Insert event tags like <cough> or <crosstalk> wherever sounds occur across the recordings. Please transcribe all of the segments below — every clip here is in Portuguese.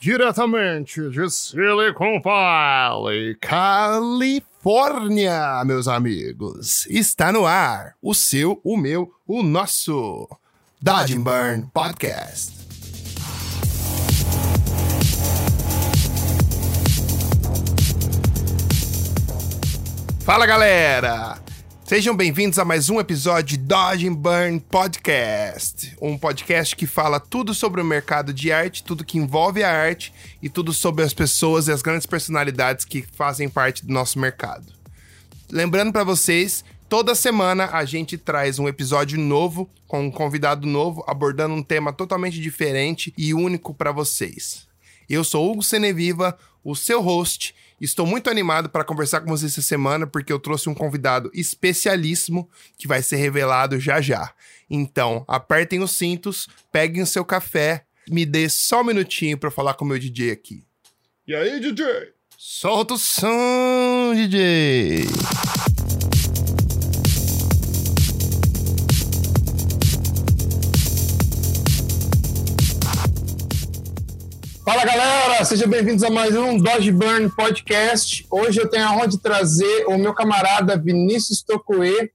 Diretamente de Silicon Valley, Califórnia, meus amigos. Está no ar o seu, o meu, o nosso Dodge Burn Podcast. Fala galera! Sejam bem-vindos a mais um episódio de Dodge and Burn Podcast, um podcast que fala tudo sobre o mercado de arte, tudo que envolve a arte e tudo sobre as pessoas e as grandes personalidades que fazem parte do nosso mercado. Lembrando para vocês, toda semana a gente traz um episódio novo com um convidado novo abordando um tema totalmente diferente e único para vocês. Eu sou Hugo Seneviva, o seu host, Estou muito animado para conversar com vocês essa semana porque eu trouxe um convidado especialíssimo que vai ser revelado já já. Então, apertem os cintos, peguem o seu café, me dê só um minutinho para falar com o meu DJ aqui. E aí, DJ? Solta o som, DJ! Fala galera, sejam bem-vindos a mais um Dodge Burn Podcast. Hoje eu tenho a honra de trazer o meu camarada Vinícius Tocoe.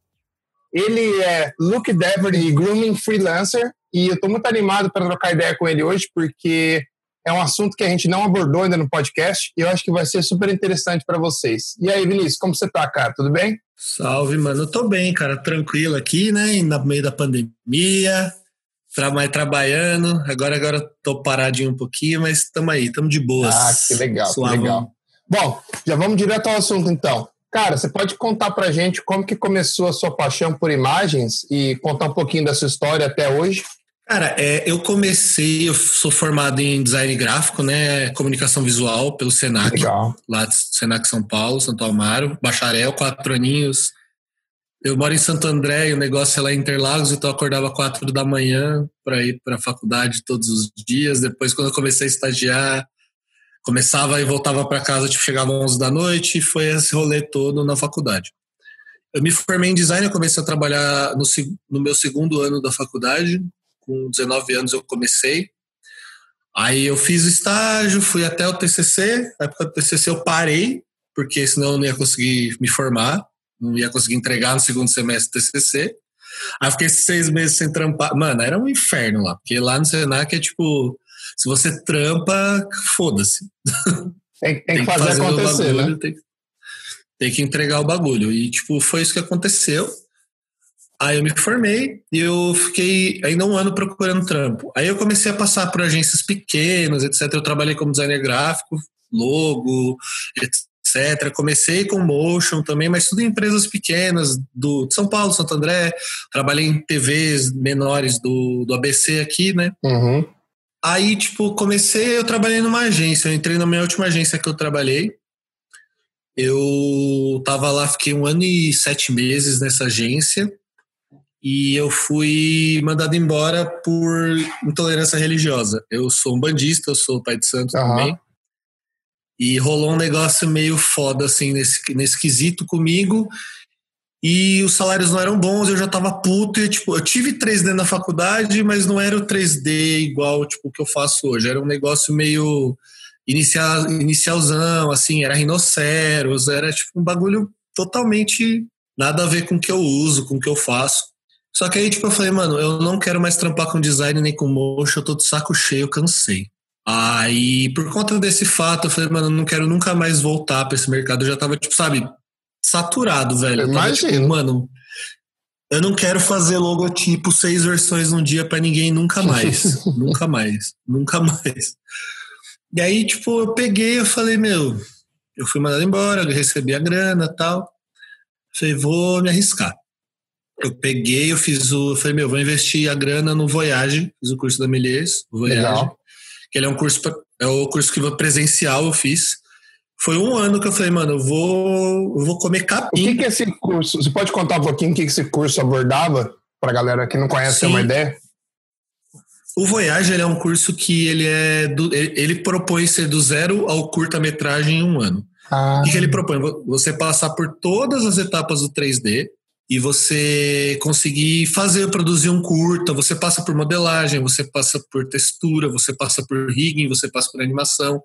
Ele é look dever e grooming freelancer e eu estou muito animado para trocar ideia com ele hoje porque é um assunto que a gente não abordou ainda no podcast e eu acho que vai ser super interessante para vocês. E aí, Vinícius, como você tá, cara? Tudo bem? Salve, mano. Eu tô bem, cara. Tranquilo aqui, né? No meio da pandemia, trabalhando. Agora, agora tô paradinho um pouquinho, mas estamos aí, estamos de boas. Ah, que legal, Suavão. que legal. Bom, já vamos direto ao assunto então. Cara, você pode contar pra gente como que começou a sua paixão por imagens e contar um pouquinho da sua história até hoje? Cara, é, eu comecei, eu sou formado em design gráfico, né, comunicação visual pelo Senac, Legal. lá de Senac São Paulo, Santo Amaro, bacharel, quatro aninhos, eu moro em Santo André e o negócio é lá em Interlagos, então eu acordava quatro da manhã para ir para a faculdade todos os dias. Depois, quando eu comecei a estagiar, começava e voltava para casa, tipo, chegava às 11 da noite e foi esse rolê todo na faculdade. Eu me formei em design, eu comecei a trabalhar no, no meu segundo ano da faculdade, com 19 anos eu comecei. Aí eu fiz o estágio, fui até o TCC, na época do TCC eu parei, porque senão eu não ia conseguir me formar não ia conseguir entregar no segundo semestre do TCC. Aí fiquei seis meses sem trampar. Mano, era um inferno lá, porque lá no Senac é tipo, se você trampa, foda-se. Tem, tem, tem, que fazer, fazer acontecer, bagulho, né? Tem, tem, que entregar o bagulho. E, tipo, foi isso que aconteceu. Aí eu me formei e eu fiquei ainda um ano procurando trampo. Aí eu comecei a passar por agências pequenas, etc. Eu trabalhei como designer gráfico, logo, etc. Comecei com motion também, mas tudo em empresas pequenas do de São Paulo, Santo André. Trabalhei em TVs menores do, do ABC aqui, né? Uhum. Aí, tipo, comecei, eu trabalhei numa agência. Eu entrei na minha última agência que eu trabalhei. Eu tava lá, fiquei um ano e sete meses nessa agência. E eu fui mandado embora por intolerância religiosa. Eu sou um bandista, eu sou pai de santo uhum. também. E rolou um negócio meio foda, assim, nesse, nesse quesito comigo. E os salários não eram bons, eu já tava puto. E, tipo, eu tive 3D na faculdade, mas não era o 3D igual, tipo, que eu faço hoje. Era um negócio meio inicial, inicialzão, assim, era rinoceros, era, tipo, um bagulho totalmente nada a ver com o que eu uso, com o que eu faço. Só que aí, tipo, eu falei, mano, eu não quero mais trampar com design nem com motion, eu tô de saco cheio, cansei. Aí, por conta desse fato, eu falei, mano, eu não quero nunca mais voltar para esse mercado. Eu já tava, tipo, sabe, saturado, velho. Imagina. Tipo, mano, eu não quero fazer logotipo seis versões num dia para ninguém nunca mais. <laughs> nunca mais. Nunca mais. E aí, tipo, eu peguei, eu falei, meu, eu fui mandado embora, eu recebi a grana tal. Falei, vou me arriscar. Eu peguei, eu fiz o. Eu falei, meu, vou investir a grana no Voyage, fiz o curso da Melies, Voyage. Legal que ele é um curso, é o curso que eu presencial eu fiz. Foi um ano que eu falei, mano, eu vou, eu vou comer capim. O que, que é esse curso? Você pode contar um pouquinho o que esse curso abordava? Pra galera que não conhece ter uma ideia? O Voyage é um curso que ele é do, ele propõe ser do zero ao curta-metragem em um ano. Ah. O que ele propõe? Você passar por todas as etapas do 3D, e você conseguir fazer, produzir um curta, você passa por modelagem, você passa por textura, você passa por rigging, você passa por animação,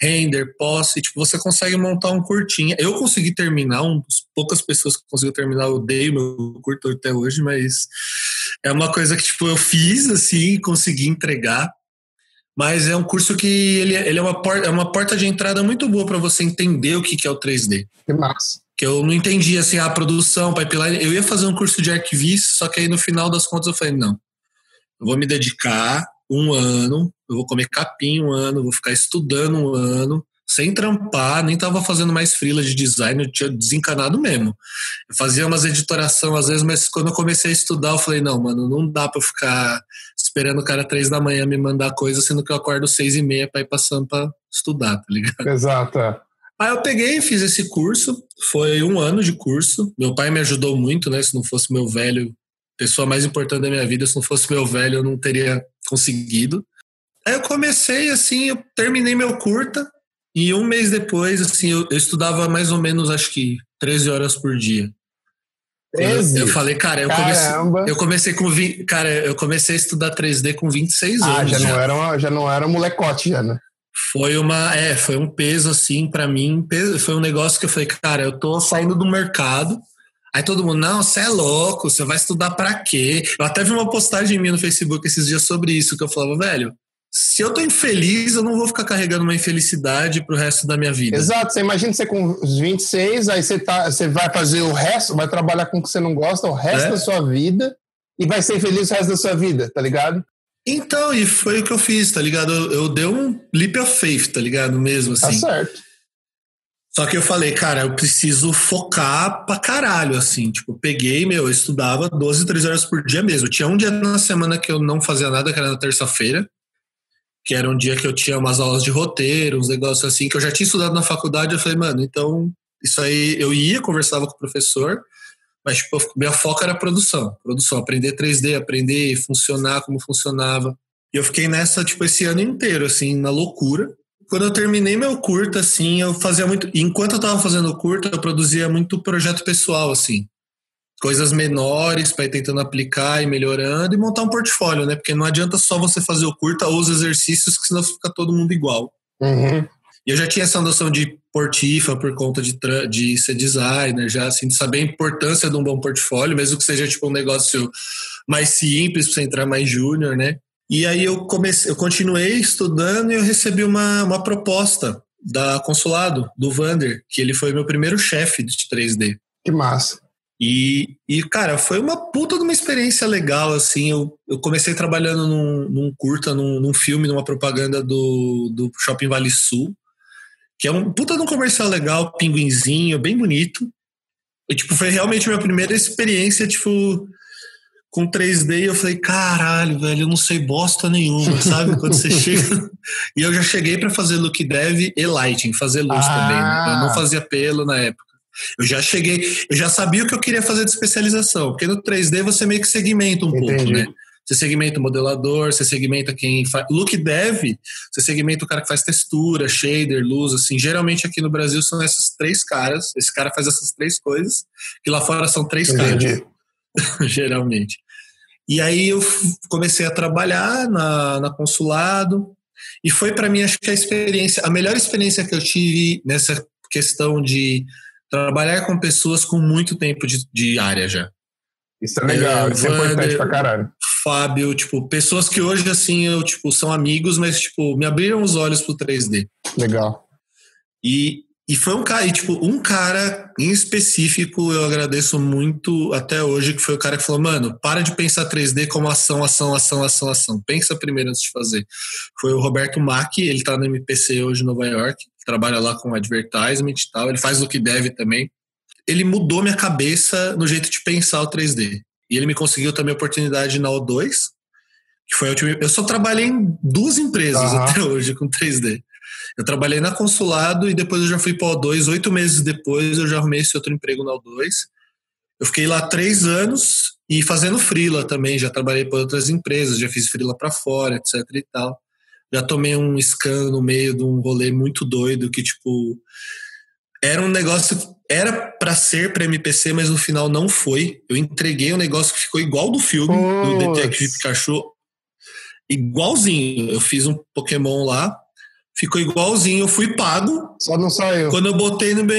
render, pós, e, tipo, você consegue montar um curtinho. Eu consegui terminar, um, poucas pessoas que conseguiram terminar, eu odeio meu curto até hoje, mas é uma coisa que, tipo, eu fiz, assim, consegui entregar, mas é um curso que ele, ele é, uma porta, é uma porta de entrada muito boa para você entender o que, que é o 3D. Que massa que eu não entendia assim a produção, pipeline. Eu ia fazer um curso de arquivista, só que aí no final das contas eu falei não, eu vou me dedicar um ano, eu vou comer capim um ano, vou ficar estudando um ano, sem trampar, nem tava fazendo mais frila de design, eu tinha desencanado mesmo. Eu fazia umas editoração às vezes, mas quando eu comecei a estudar, eu falei, não, mano, não dá eu ficar esperando o cara três da manhã me mandar coisa, sendo que eu acordo seis e meia pra ir pra Sampa estudar, tá ligado? Exato. Aí eu peguei e fiz esse curso, foi um ano de curso. Meu pai me ajudou muito, né? Se não fosse meu velho, pessoa mais importante da minha vida, se não fosse meu velho, eu não teria conseguido. Aí eu comecei assim, eu terminei meu curta, e um mês depois, assim, eu, eu estudava mais ou menos, acho que 13 horas por dia. 13? Eu, eu falei, cara, eu comecei, eu comecei com. Cara, eu comecei a estudar 3D com 26 ah, anos. Já, já. Não era já não era um molecote, já, né? Foi uma é foi um peso assim para mim foi um negócio que eu falei cara eu tô saindo do mercado aí todo mundo não você é louco você vai estudar para quê eu até vi uma postagem minha no Facebook esses dias sobre isso que eu falava velho se eu tô infeliz, eu não vou ficar carregando uma infelicidade pro resto da minha vida. Exato, você imagina você com os 26, aí você, tá, você vai fazer o resto, vai trabalhar com o que você não gosta o resto é? da sua vida e vai ser feliz o resto da sua vida, tá ligado? Então, e foi o que eu fiz, tá ligado? Eu, eu dei um leap of faith, tá ligado? Mesmo tá assim. Tá certo. Só que eu falei, cara, eu preciso focar pra caralho, assim. Tipo, peguei, meu, eu estudava 12, 13 horas por dia mesmo. Tinha um dia na semana que eu não fazia nada, que era na terça-feira, que era um dia que eu tinha umas aulas de roteiro, uns negócios assim, que eu já tinha estudado na faculdade. Eu falei, mano, então, isso aí, eu ia, conversava com o professor, mas, tipo, minha foco era produção. Produção, aprender 3D, aprender funcionar como funcionava. E eu fiquei nessa, tipo, esse ano inteiro, assim, na loucura. Quando eu terminei meu curto, assim, eu fazia muito... Enquanto eu tava fazendo o curto, eu produzia muito projeto pessoal, assim. Coisas menores para ir tentando aplicar e melhorando e montar um portfólio, né? Porque não adianta só você fazer o curta ou os exercícios, que senão fica todo mundo igual. Uhum. E eu já tinha essa noção de portifa por conta de, de ser designer, já assim, de saber a importância de um bom portfólio, mesmo que seja tipo um negócio mais simples para você entrar mais júnior, né? E aí eu comecei, eu continuei estudando e eu recebi uma, uma proposta da consulado, do Vander, que ele foi meu primeiro chefe de 3D. Que massa. E, e, cara, foi uma puta de uma experiência legal, assim. Eu, eu comecei trabalhando num, num curta, num, num, filme, numa propaganda do, do Shopping Vale Sul que é um puta de um comercial legal, pinguinzinho, bem bonito. E, tipo, foi realmente minha primeira experiência, tipo, com 3D. E eu falei, caralho, velho, eu não sei bosta nenhuma, <laughs> sabe? Quando você chega. E eu já cheguei para fazer look dev e lighting, fazer luz ah. também. Né? Eu não fazia pelo na época. Eu já cheguei, eu já sabia o que eu queria fazer de especialização, porque no 3D você meio que segmenta um Entendi. pouco, né? Você segmenta o modelador, você segmenta quem faz. Look dev, você segmenta o cara que faz textura, shader, luz, assim. Geralmente aqui no Brasil são esses três caras. Esse cara faz essas três coisas, que lá fora são três Entendi. caras. <laughs> Geralmente. E aí eu comecei a trabalhar na, na consulado. E foi para mim, acho que a experiência, a melhor experiência que eu tive nessa questão de trabalhar com pessoas com muito tempo de, de área já. Isso é legal, é, isso é importante pra caralho. Fábio, tipo, pessoas que hoje, assim, eu, tipo, são amigos, mas, tipo, me abriram os olhos pro 3D. Legal. E, e foi um cara, e, tipo, um cara em específico, eu agradeço muito até hoje, que foi o cara que falou, mano, para de pensar 3D como ação, ação, ação, ação, ação. Pensa primeiro antes de fazer. Foi o Roberto Mack, ele tá no MPC hoje em Nova York, trabalha lá com advertisement e tal, ele faz o que deve também. Ele mudou minha cabeça no jeito de pensar o 3D. E ele me conseguiu também a oportunidade na O2, que foi a última. Eu só trabalhei em duas empresas uhum. até hoje com 3D. Eu trabalhei na Consulado e depois eu já fui para o O2. Oito meses depois eu já arrumei esse outro emprego na O2. Eu fiquei lá três anos e fazendo freela também. Já trabalhei para outras empresas, já fiz freela para fora, etc e tal. Já tomei um scan no meio de um rolê muito doido que, tipo, era um negócio era para ser para MPC, mas no final não foi. Eu entreguei um negócio que ficou igual do filme, do Detective Pikachu. Igualzinho. Eu fiz um Pokémon lá, ficou igualzinho. Eu fui pago. Só não saiu. Quando eu botei no meu.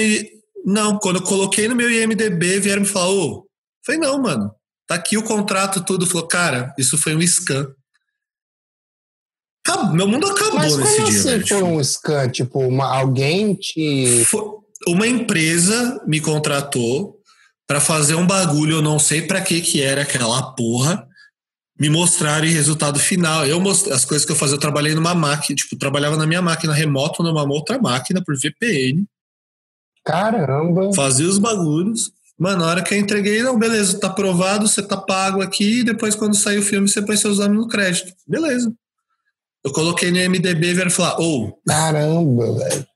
Não, quando eu coloquei no meu IMDB, vieram me falar: Ô, falei, não, mano, tá aqui o contrato, tudo. Falou, cara, isso foi um scan. Acabou, meu mundo acabou Mas nesse como dia. assim velho. foi um scan? Tipo, uma, alguém te. Foi- Uma empresa me contratou para fazer um bagulho, eu não sei para que que era aquela porra. Me mostraram em resultado final. Eu most... as coisas que eu fazia, eu trabalhei numa máquina, tipo, trabalhava na minha máquina remoto numa outra máquina por VPN, Caramba! fazia os bagulhos. Mano, na hora que eu entreguei, não, beleza, tá aprovado, você tá pago aqui, e depois quando sair o filme você põe seus nomes no crédito. Beleza. Eu coloquei no MDB e vieram falar, ou, Caramba, velho.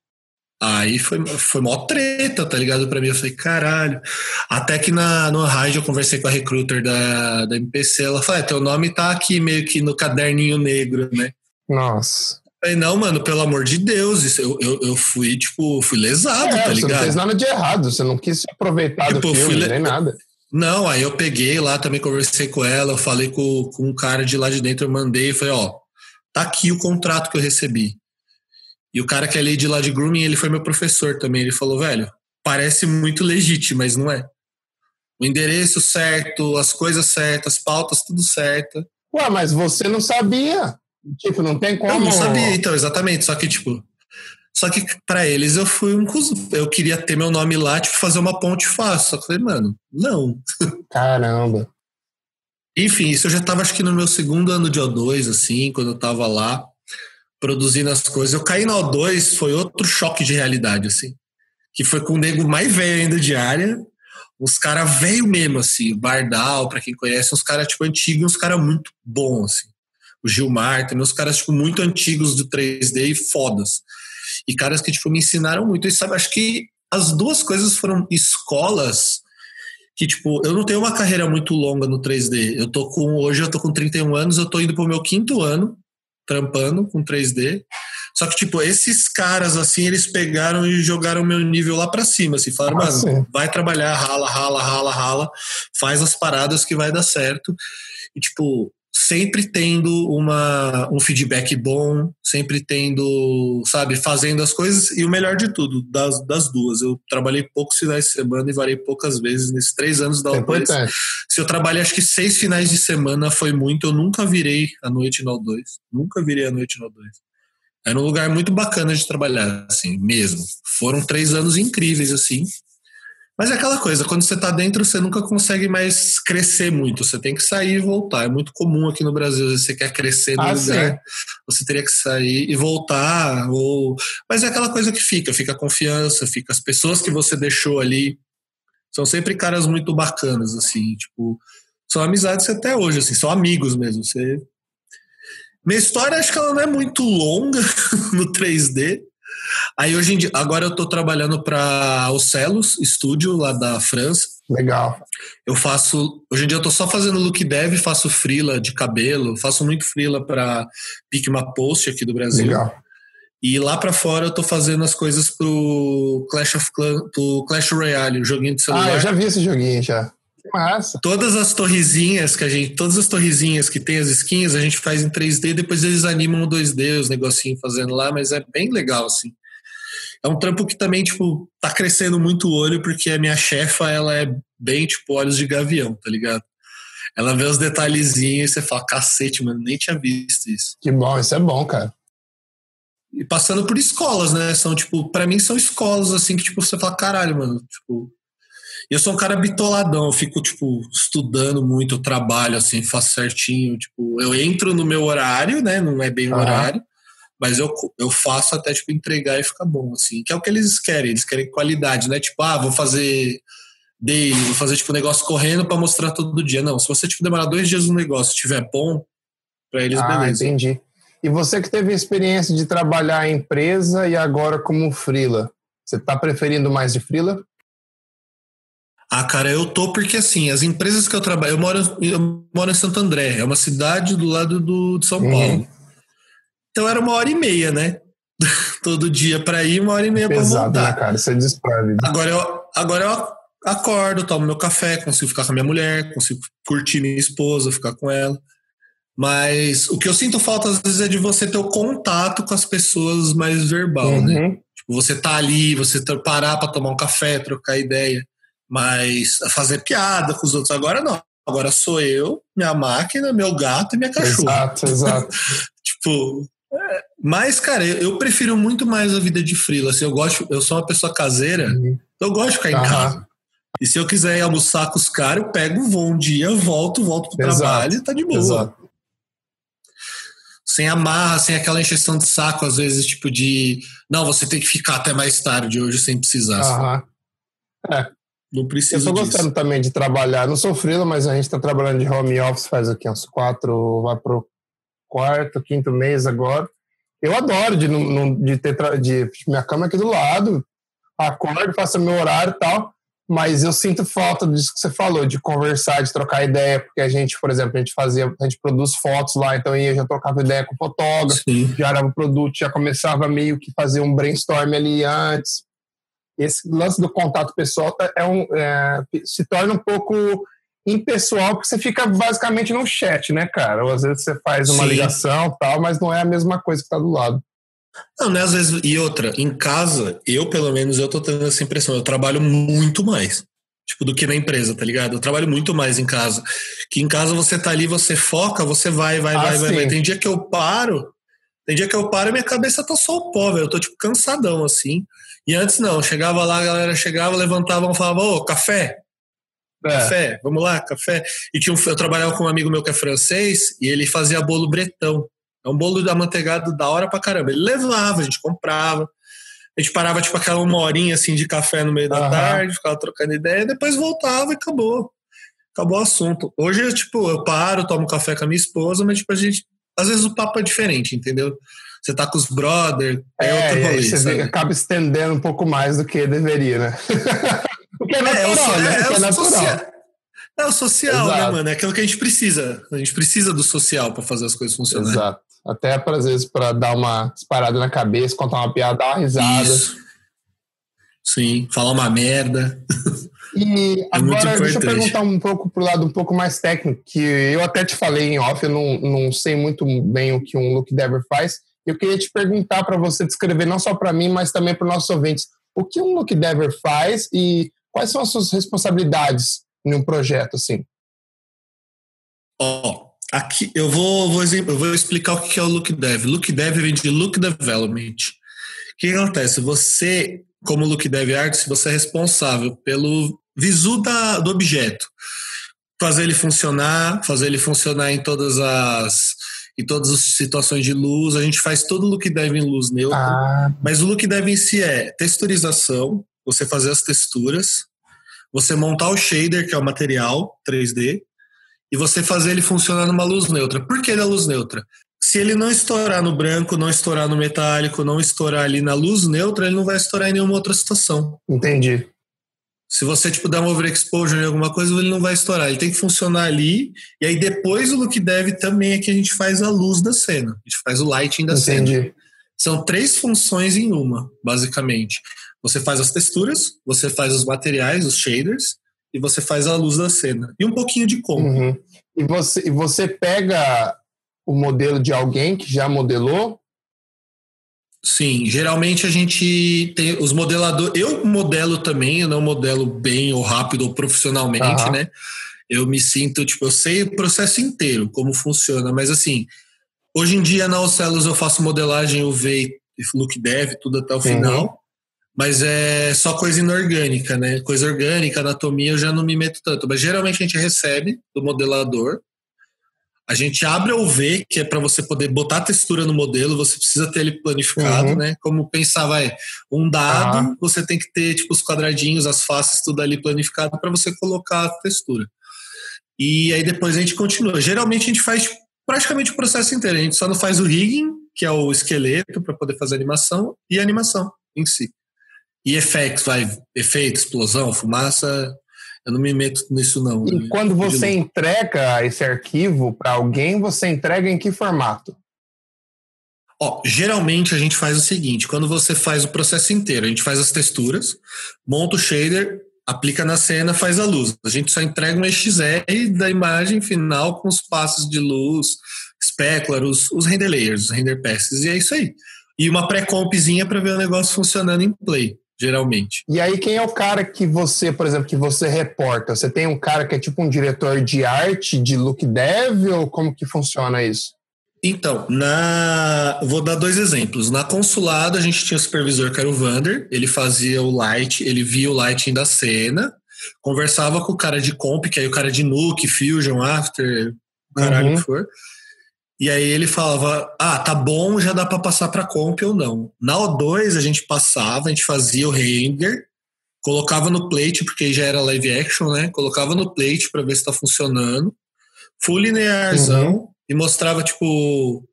Aí foi, foi mó treta, tá ligado? Pra mim, eu falei, caralho. Até que na, no rádio eu conversei com a recruiter da, da MPC, ela falou, é, teu nome tá aqui meio que no caderninho negro, né? Nossa. Eu falei, não, mano, pelo amor de Deus, isso, eu, eu, eu fui, tipo, fui lesado, É, tá você não ligado? fez nada de errado, você não quis se aproveitar Tipo, do filme, le- nem nada. Não, aí eu peguei lá, também conversei com ela, eu falei com, com um cara de lá de dentro, eu mandei, falei, ó, tá aqui o contrato que eu recebi. E o cara que é ali de lá de grooming, ele foi meu professor também, ele falou, velho, parece muito legítimo, mas não é. O endereço certo, as coisas certas, as pautas, tudo certo. Ué, mas você não sabia. Tipo, não tem como. Eu não sabia, então, exatamente, só que, tipo... Só que pra eles eu fui um cuzão. Eu queria ter meu nome lá, tipo, fazer uma ponte fácil. Só que eu falei, mano, não. <laughs> Caramba. Enfim, isso eu já tava acho que no meu segundo ano de O2, assim, quando eu tava lá produzindo as coisas. Eu caí na O2, foi outro choque de realidade, assim. Que foi com o nego mais velho ainda de área, uns caras velho mesmo, assim, Bardal, pra quem conhece, uns caras, tipo, antigos uns caras muito bons, assim. O Gilmar, também uns caras, tipo, muito antigos do 3D e fodas. E caras que, tipo, me ensinaram muito. E sabe, acho que as duas coisas foram escolas que, tipo, eu não tenho uma carreira muito longa no 3D. Eu tô com, hoje eu tô com 31 anos, eu tô indo pro meu quinto ano, trampando com 3D. Só que, tipo, esses caras, assim, eles pegaram e jogaram meu nível lá pra cima, assim, falaram, Ah, mano, sim. vai trabalhar, rala, rala, rala, rala, faz as paradas que vai dar certo. E, tipo, sempre tendo uma, um feedback bom, sempre tendo, sabe, fazendo as coisas. E o melhor de tudo, das, das duas. Eu trabalhei poucos finais de semana e varei poucas vezes nesses três anos da É O2. importante. Se eu trabalhei acho que seis finais de semana foi muito, eu nunca virei a noite no O2. Nunca virei a noite no O2. Era um lugar muito bacana de trabalhar, assim, mesmo. Foram três anos incríveis, assim. Mas é aquela coisa, quando você tá dentro, você nunca consegue mais crescer muito. Você tem que sair e voltar. É muito comum aqui no Brasil, você quer crescer no Ah, lugar, sim. você teria que sair e voltar. Ou... Mas é aquela coisa que fica, fica a confiança, fica as pessoas que você deixou ali. São sempre caras muito bacanas, assim, tipo, são amizades até hoje, assim, são amigos mesmo. Você... Minha história acho que ela não é muito longa <laughs> no 3D. Aí hoje em dia, agora eu tô trabalhando para o Celos Studio lá da França. Legal. Eu faço, hoje em dia eu tô só fazendo look dev, faço freela de cabelo, faço muito freela para Picma Post aqui do Brasil. Legal. E lá pra fora eu tô fazendo as coisas pro Clash of Clans, pro Clash Royale, o joguinho de celular. Ah, eu já vi esse joguinho já. Massa. Todas as torrezinhas que a gente, todas as torrezinhas que tem as skins, a gente faz em 3D, depois eles animam o 2D, os negocinhos fazendo lá, mas é bem legal assim. É um trampo que também, tipo, tá crescendo muito o olho, porque a minha chefa, ela é bem, tipo, olhos de gavião, tá ligado? Ela vê os detalhezinhos e você fala, cacete, mano, nem tinha visto isso. Que bom, isso é bom, cara. E passando por escolas, né? São, tipo, pra mim são escolas, assim, que, tipo, você fala, caralho, mano, tipo. Eu sou um cara bitoladão, eu fico, tipo, estudando muito, trabalho, assim, faço certinho. Tipo, eu entro no meu horário, né? Não é bem o Aham. horário, mas eu, eu faço até, tipo, entregar e ficar bom, assim. Que é o que eles querem, eles querem qualidade, né? Tipo, ah, vou fazer daily, vou fazer, tipo, um negócio correndo pra mostrar todo dia. Não, se você, tipo, demorar dois dias no negócio e estiver bom, pra eles, ah, beleza. entendi. E você que teve a experiência de trabalhar em empresa e agora como freela, você tá preferindo mais de freela? Ah, cara, eu tô porque assim, as empresas que eu trabalho, eu moro, eu moro em Santo André, é uma cidade do lado do, de São Uhum. Paulo. Então era uma hora e meia, né? <laughs> Todo dia para ir, uma hora e meia para Pesado, voltar. né, cara? Você destrói a vida. Agora eu, agora eu acordo, tomo meu café, consigo ficar com a minha mulher, consigo curtir minha esposa, ficar com ela. Mas o que eu sinto falta às vezes é de você ter o contato com as pessoas mais verbal, né? uhum. né? Tipo, você tá ali, você tá, parar para tomar um café, trocar ideia, mas fazer piada com os outros. Agora não. Agora sou eu, minha máquina, meu gato e minha cachorra. Exato, exato. <laughs> tipo, é, mas, cara, eu, eu, prefiro muito mais a vida de frila. Assim, eu gosto, eu sou uma pessoa caseira, uhum. eu gosto de ficar em casa. E se eu quiser ir almoçar com os caras, eu pego, vou um dia, volto, volto pro exato, trabalho e tá de boa. Exato sem amarra, sem aquela encheção de saco, às vezes, tipo de não, você tem que ficar até mais tarde hoje sem precisar. Aham. É. Não precisa. Eu tô gostando também de trabalhar. Não sou freela, mas a gente está trabalhando de home office faz aqui uns quatro, vai pro quarto, quinto mês agora. Eu adoro de, de ter de minha cama aqui do lado, acordo, faço meu horário e tal. Mas eu sinto falta disso que você falou, de conversar, de trocar ideia, porque a gente, por exemplo, a gente fazia, a gente produz fotos lá, então eu já trocava ideia com o fotógrafo, Sim. já era o produto, já começava meio que fazer um brainstorm ali antes. Esse lance do contato pessoal é um, é, se torna um pouco impessoal, porque você fica basicamente no chat, né, cara? Ou às vezes você faz uma Sim. ligação tal, mas não é a mesma coisa que está do lado. Não, né? Às vezes, e outra, em casa, eu pelo menos, eu tô tendo essa impressão, eu trabalho muito mais. Tipo, do que na empresa, tá ligado? Eu trabalho muito mais em casa. Que em casa você tá ali, você foca, você vai, vai, ah, vai, vai, vai. Tem dia que eu paro, tem dia que eu paro e minha cabeça tá só o pó, velho. Eu tô, tipo, cansadão, assim. E antes não, chegava lá, a galera chegava, levantavam e falava, ô, café. É. Café, vamos lá, café. E tinha um, eu trabalhava com um amigo meu que é francês e ele fazia bolo bretão. É um bolo amanteigado da hora pra caramba. Ele levava, a gente comprava. A gente parava, tipo, aquela uma horinha assim de café no meio da uhum. tarde, ficava trocando ideia, depois voltava e acabou. Acabou o assunto. Hoje, tipo, eu paro, tomo café com a minha esposa, mas, tipo, a gente. Às vezes o papo é diferente, entendeu? Você tá com os brothers, é, é outro rolê. Você sabe? acaba estendendo um pouco mais do que deveria, né? <laughs> o que é natural, é, né? É, o que é natural. É o social, né, Exato. né, mano? É aquilo que a gente precisa. A gente precisa do social para fazer as coisas funcionarem. Exato. Até para às vezes para dar uma disparada na cabeça, contar uma piada, dar uma risada. Isso. Sim, falar uma merda. E <laughs> é agora deixa eu perguntar um pouco pro lado um pouco mais técnico, que eu até te falei em off, eu não, não sei muito bem o que um look dever faz. Eu queria te perguntar para você descrever não só para mim, mas também para os nossos ouvintes, o que um look dever faz e quais são as suas responsabilidades em um projeto assim? Ó, oh, aqui eu vou, vou, eu vou explicar o que é o Look Dev. Look Dev vem de Look Development. O que acontece? Você, como Look Dev Artist, você é responsável pelo visu da, do objeto. Fazer ele funcionar, fazer ele funcionar em todas as em todas as situações de luz. A gente faz todo o look dev em luz neutra. Ah. Mas o look dev em si é texturização, você fazer as texturas, você montar o shader, que é o material 3D, e você fazer ele funcionar numa luz neutra. Por que na luz neutra? Se ele não estourar no branco, não estourar no metálico, não estourar ali na luz neutra, ele não vai estourar em nenhuma outra situação. Entendi. Se você tipo dar um overexposure em alguma coisa, ele não vai estourar. Ele tem que funcionar ali. E aí depois o look dev também é que a gente faz a luz da cena. A gente faz o lighting da Entendi. cena. São três funções em uma, basicamente. Você faz as texturas, você faz os materiais, os shaders, e você faz a luz da cena. E um pouquinho de como. Uhum. E, você, e você pega o modelo de alguém que já modelou? Sim, geralmente a gente tem os modeladores. Eu modelo também, eu não modelo bem ou rápido ou profissionalmente, uhum. né? Eu me sinto, tipo, eu sei o processo inteiro, como funciona, mas assim, hoje em dia na Ocelos eu faço modelagem UV e look dev, tudo até o uhum. final. Mas é só coisa inorgânica, né? Coisa orgânica, anatomia, eu já não me meto tanto. Mas geralmente a gente recebe do modelador. A gente abre o V, que é para você poder botar textura no modelo, você precisa ter ele planificado, uhum. né? Como pensar, vai, um dado, uhum. você tem que ter tipo os quadradinhos, as faces, tudo ali planificado para você colocar a textura. E aí depois a gente continua. Geralmente a gente faz praticamente o processo inteiro. A gente só não faz o rigging, que é o esqueleto para poder fazer a animação, e a animação em si. E effects, vai, efeito, explosão, fumaça, eu não me meto nisso não. E quando você entrega esse arquivo para alguém, você entrega em que formato? Ó, geralmente a gente faz o seguinte, quando você faz o processo inteiro, a gente faz as texturas, monta o shader, aplica na cena, faz a luz. A gente só entrega um XR da imagem final com os passos de luz, specular, os, os render layers, os render passes, e é isso aí. E uma pré-compzinha para ver o negócio funcionando em play, geralmente. E aí, quem é o cara que você, por exemplo, que você reporta? Você tem um cara que é tipo um diretor de arte, de look dev, ou como que funciona isso? Então, na vou dar dois exemplos. Na consulado, a gente tinha o supervisor que era o Vander, ele fazia o light, ele via o lighting da cena, conversava com o cara de comp, que aí o cara de Nuke, Fusion, After, caralho uhum. que for. E aí ele falava: "Ah, tá bom, já dá para passar para comp ou não". Na O2 a gente passava, a gente fazia o render, colocava no plate porque já era live action, né? Colocava no plate para ver se tá funcionando. Full linearzão. Uhum e mostrava, tipo,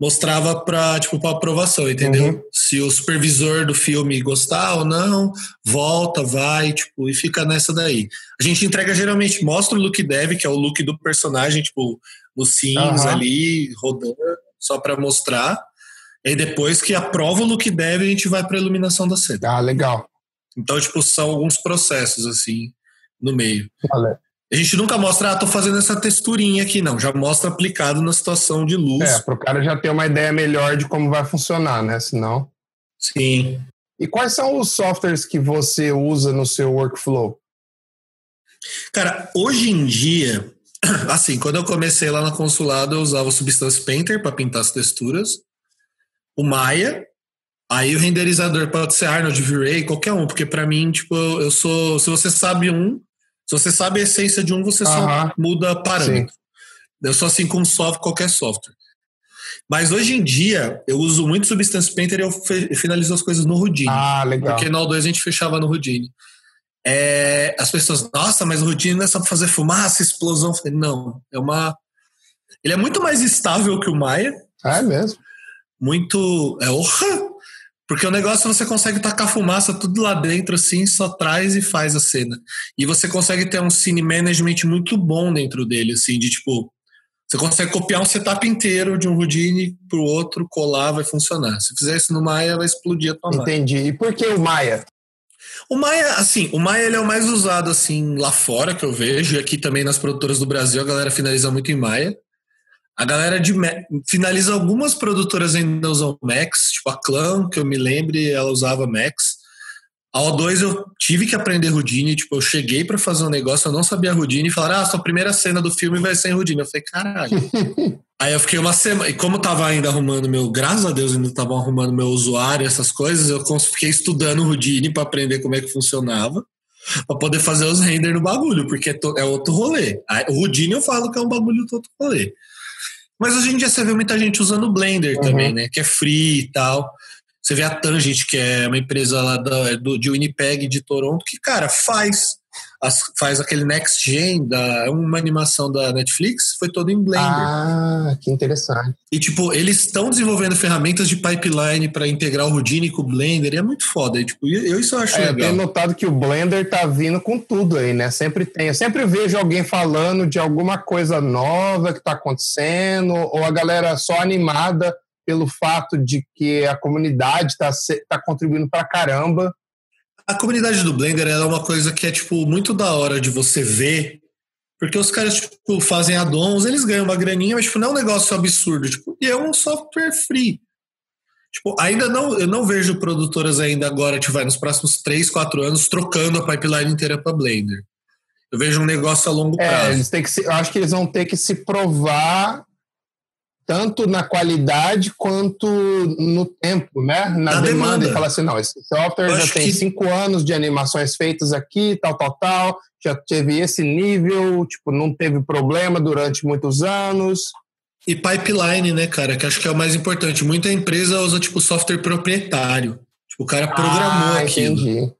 mostrava para tipo, pra aprovação, entendeu? Uhum. Se o supervisor do filme gostar ou não, volta, vai, tipo, e fica nessa daí. A gente entrega geralmente, mostra o look dev, que é o look do personagem, tipo, no sims uhum. ali, rodando, só para mostrar. E depois que aprova o look dev, a gente vai para iluminação da cena. Ah, legal. Então, tipo, são alguns processos, assim, no meio. Valeu. A gente nunca mostra, ah, tô fazendo essa texturinha aqui, não. Já mostra aplicado na situação de luz. É, para o cara já ter uma ideia melhor de como vai funcionar, né? Senão. Sim. E quais são os softwares que você usa no seu workflow? Cara, hoje em dia, <clears throat> assim, quando eu comecei lá na consulado, eu usava o Substance Painter para pintar as texturas, o Maya, aí o renderizador pode ser Arnold, V-Ray, qualquer um, porque para mim, tipo, eu sou, se você sabe um, se você sabe a essência de um, você só muda parâmetro. Sim. Eu sou assim com software, qualquer software. Mas hoje em dia, eu uso muito Substance Painter e eu finalizo as coisas no Houdini. Ah, legal. Porque no O2 a gente fechava no Houdini. É, as pessoas, nossa, mas não é só pra fazer fumaça, explosão. falei, não, é uma. Ele é muito mais estável que o Maya. Ah, é mesmo? Muito. É orra! Porque o negócio você consegue tacar fumaça tudo lá dentro, assim, só traz e faz a cena. E você consegue ter um scene management muito bom dentro dele, assim, de tipo. Você consegue copiar um setup inteiro de um Houdini pro outro, colar, vai funcionar. Se fizer isso no Maya, vai explodir a tua Entendi. Maya. E por que o Maya? O Maya, assim, o Maya ele é o mais usado, assim, lá fora que eu vejo, e aqui também nas produtoras do Brasil a galera finaliza muito em Maya. A galera de finaliza algumas produtoras ainda usam Max, tipo a Clan, que eu me lembre, ela usava Max. A O2 eu tive que aprender Houdini, tipo, eu cheguei para fazer um negócio, eu não sabia Houdini, e falaram, ah, sua primeira cena do filme vai ser em Houdini. Eu falei, caralho. <laughs> Aí eu fiquei uma semana, e como eu tava ainda arrumando meu, graças a Deus ainda tava arrumando meu usuário, essas coisas, eu fiquei estudando Houdini para aprender como é que funcionava, para poder fazer os render no bagulho, porque é, é outro rolê. O Houdini eu falo que é um bagulho outro rolê. Mas hoje em dia você vê muita gente usando o Blender uhum. também, né? Que é free e tal. Você vê a Tangent, que é uma empresa lá da, do, de Winnipeg, de Toronto, que, cara, faz as, faz aquele Next Gen, da, uma animação da Netflix, foi todo em Blender. Ah, que interessante. E, tipo, eles estão desenvolvendo ferramentas de pipeline para integrar o Houdini com o Blender, e é muito foda. E, tipo, eu isso eu acho é, legal. Eu tenho notado que o Blender tá vindo com tudo aí, né? Sempre tem. Eu sempre vejo alguém falando de alguma coisa nova que tá acontecendo, ou a galera só animada pelo fato de que a comunidade está tá contribuindo para caramba a comunidade do Blender é uma coisa que é, tipo, muito da hora de você ver, porque os caras, tipo, fazem addons, eles ganham uma graninha, mas, tipo, não é um negócio absurdo, tipo, e é um software free. Tipo, ainda não, eu não vejo produtoras ainda agora, tipo, vai nos próximos 3, 4 anos, trocando a pipeline inteira para Blender. Eu vejo um negócio a longo é, prazo. É, eles têm que se, eu acho que eles vão ter que se provar tanto na qualidade quanto no tempo, né? Na, na demanda. demanda. E falar assim, não, esse software já tem que... cinco anos de animações feitas aqui, tal, tal, tal, já teve esse nível, tipo, não teve problema durante muitos anos. E pipeline, né, cara, que acho que é o mais importante. Muita empresa usa, tipo, software proprietário. Tipo, o cara programou ah, aquilo. Entendi.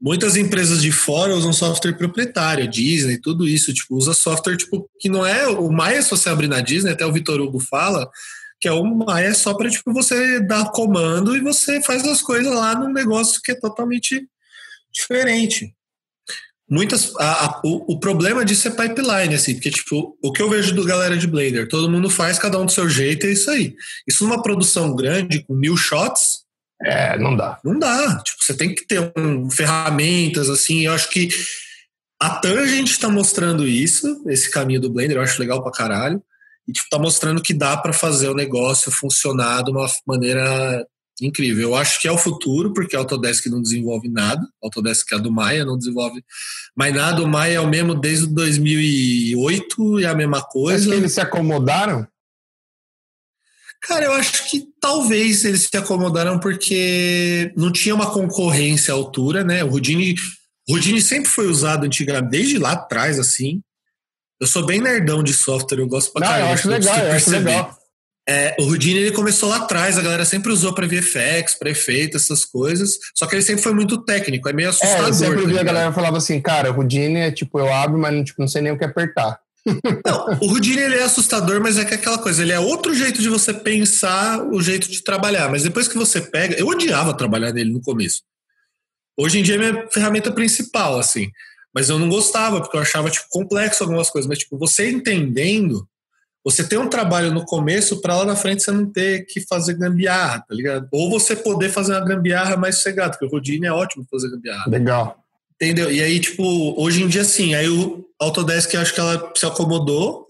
Muitas empresas de fora usam software proprietário, Disney, tudo isso, tipo, usa software tipo que não é o Maia se você abrir na Disney, até o Vitor Hugo fala, que é o Maia só para tipo você dar comando e você faz as coisas lá num negócio que é totalmente diferente. Muitas a, a, o, o, problema disso é pipeline assim, porque tipo, o que eu vejo do galera de Blender, todo mundo faz cada um do seu jeito, é isso aí. Isso numa produção grande com mil shots, É, não dá. Não dá. Tipo, você tem que ter um, ferramentas, assim. Eu acho que a Tangent está mostrando isso, esse caminho do Blender, eu acho legal pra caralho. E, tipo, tá mostrando que dá para fazer o negócio funcionar de uma maneira incrível. Eu acho que é o futuro, porque a Autodesk não desenvolve nada. A Autodesk, é a do Maia, não desenvolve mais nada. O Maia é o mesmo desde 2008 e a mesma coisa. Acho que eles se acomodaram? Cara, eu acho que talvez eles se acomodaram porque não tinha uma concorrência à altura, né? O Houdini, o Houdini sempre foi usado antigamente, desde lá atrás, assim. Eu sou bem nerdão de software, eu gosto pra caramba. Eu acho legal, eu acho legal. É, o Houdini ele começou lá atrás, a galera sempre usou para VFX, para efeito, essas coisas. Só que ele sempre foi muito técnico, é meio assustador. É, eu sempre vi tá a galera falava assim, cara, o Houdini é tipo, eu abro, mas tipo, não sei nem o que apertar. Não, o Houdini ele é assustador, mas é é aquela coisa, ele é outro jeito de você pensar o jeito de trabalhar. Mas depois que você pega, eu odiava trabalhar nele no começo. Hoje em dia é minha ferramenta principal, assim. Mas eu não gostava, porque eu achava tipo, complexo algumas coisas. Mas tipo, você entendendo, você tem um trabalho no começo para lá na frente você não ter que fazer gambiarra, tá ligado? Ou você poder fazer uma gambiarra mais sossegada, porque o Houdini é ótimo fazer gambiarra. Legal. Entendeu? E aí, tipo, hoje em dia, sim, aí o Autodesk, acho que ela se acomodou.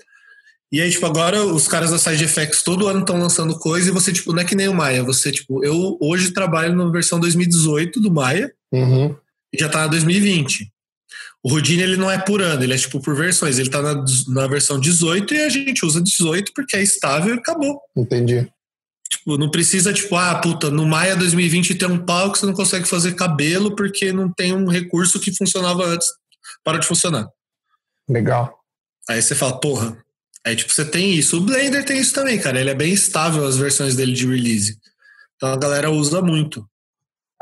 E aí, tipo, agora os caras da Side Effects todo ano estão lançando coisa e você, tipo, não é que nem o Maia. Você, tipo, eu hoje trabalho na versão 2018 do Maia uhum. e já tá na 2020. O Houdini, ele não é por ano, ele é, tipo, por versões. Ele tá na, na versão 18 e a gente usa 18 porque é estável e acabou. Entendi. Tipo, não precisa, tipo, ah, puta, no Maia 2020 tem um pau que você não consegue fazer cabelo porque não tem um recurso que funcionava antes, para de funcionar. Legal. Aí você fala, porra. Aí, tipo, você tem isso. O Blender tem isso também, cara. Ele é bem estável as versões dele de release. Então a galera usa muito.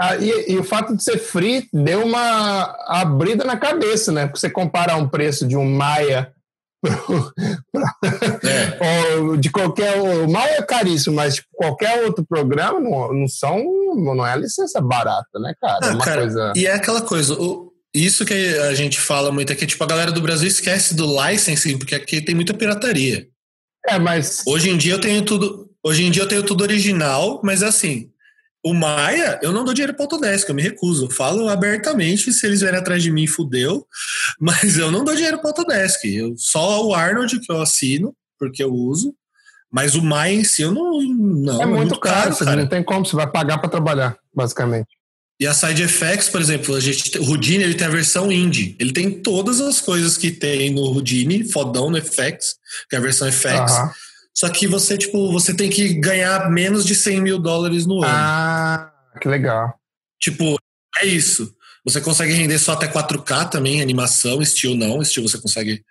Ah, e, e, o fato de ser free deu uma abrida na cabeça, né? Porque você comparar um preço de um Maia <laughs> é. de qualquer o mal é caríssimo, mas tipo, qualquer outro programa não, não são não é licença barata, né, cara? é uma cara, coisa... E é aquela coisa, o, isso que a gente fala muito aqui, tipo, a galera do Brasil esquece do licensing, porque aqui tem muita pirataria. É, mas hoje em dia eu tenho tudo, hoje em dia eu tenho tudo original, mas assim, o Maia, eu não dou dinheiro para Autodesk, eu me recuso. Eu falo abertamente, se eles vierem atrás de mim, fudeu. <laughs> Mas eu não dou dinheiro para Autodesk. Eu, só o Arnold que eu assino, porque eu uso. Mas o Maia em si, eu não. não é, é muito, muito caro, caro cara. Não tem como, você vai pagar para trabalhar, basicamente. E a Side Effects, por exemplo, a gente, o Houdini ele tem a versão indie. Ele tem todas as coisas que tem no Houdini, fodão no FX, que é a versão FX. Uh -huh. Só que você, tipo, você tem que ganhar menos de 100 mil dólares no ano. Ah, que legal. Tipo, é isso. Você consegue render só até 4K também, animação, estilo não, estilo você consegue.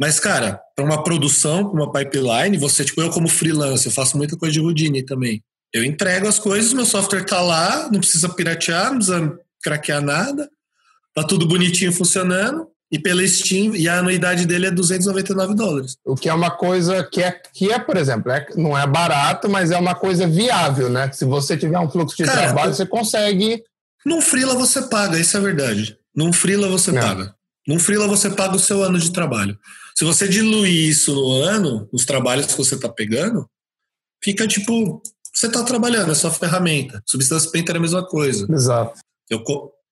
Mas, cara, para uma produção, para uma pipeline, você, tipo, eu como freelancer, eu faço muita coisa de Houdini também. Eu entrego as coisas, meu software tá lá, não precisa piratear, não precisa craquear nada, tá tudo bonitinho funcionando. E pela Steam, e a anuidade dele é 299 dólares. O que é uma coisa que é, que é por exemplo, é, não é barato, mas é uma coisa viável, né? Se você tiver um fluxo de Cara, trabalho, você consegue. Num Freela você paga, isso é verdade. Num Freela você é. paga. Num Freela você paga o seu ano de trabalho. Se você diluir isso no ano, nos trabalhos que você está pegando, fica tipo. Você está trabalhando, é sua ferramenta. Substância Painter é a mesma coisa. Exato. Eu,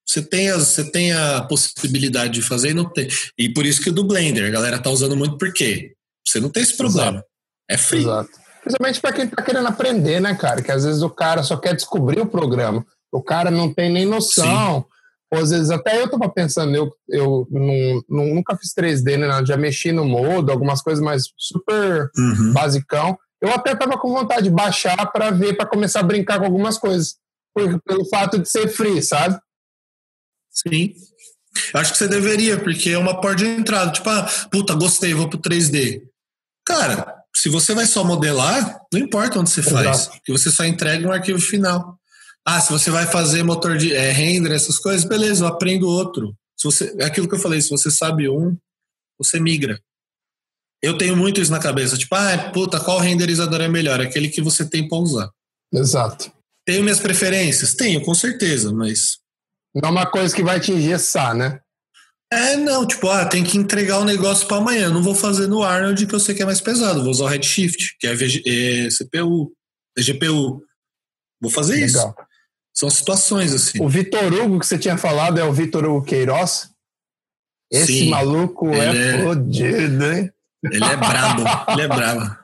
você tem, a, você tem a possibilidade de fazer e não tem. E por isso que o do Blender, a galera tá usando muito porque você não tem esse problema. Exato. É free. Exato. Principalmente para quem tá querendo aprender, né, cara? Que às vezes o cara só quer descobrir o programa. O cara não tem nem noção. Ou às vezes até eu tava pensando, eu, eu não, não, nunca fiz 3D, né? Já mexi no modo, algumas coisas mais super uhum. basicão. Eu até tava com vontade de baixar para ver, para começar a brincar com algumas coisas. Por, pelo fato de ser free, sabe? Sim. Acho que você deveria, porque é uma porta de entrada. Tipo, ah, puta, gostei, vou pro 3D. Cara, se você vai só modelar, não importa onde você faz, porque você só entrega um arquivo final. Ah, se você vai fazer motor de é, render, essas coisas, beleza, eu aprendo outro. Se você, é aquilo que eu falei, se você sabe um, você migra. Eu tenho muito isso na cabeça, tipo, ah, puta, qual renderizador é melhor? Aquele que você tem para usar. Exato. Tenho minhas preferências? Tenho, com certeza, mas não é uma coisa que vai te engessar, né? É, não, tipo, ah, tem que entregar o um negócio para amanhã. Não vou fazer no Arnold que eu sei que é mais pesado. Vou usar o Redshift, que é, VG, é CPU, é GPU. Vou fazer Legal. isso. São situações assim. O Vitor Hugo que você tinha falado é o Vitor Hugo Queiroz? Esse Sim, maluco é, é fodido, hein? Ele é brabo, ele é brabo.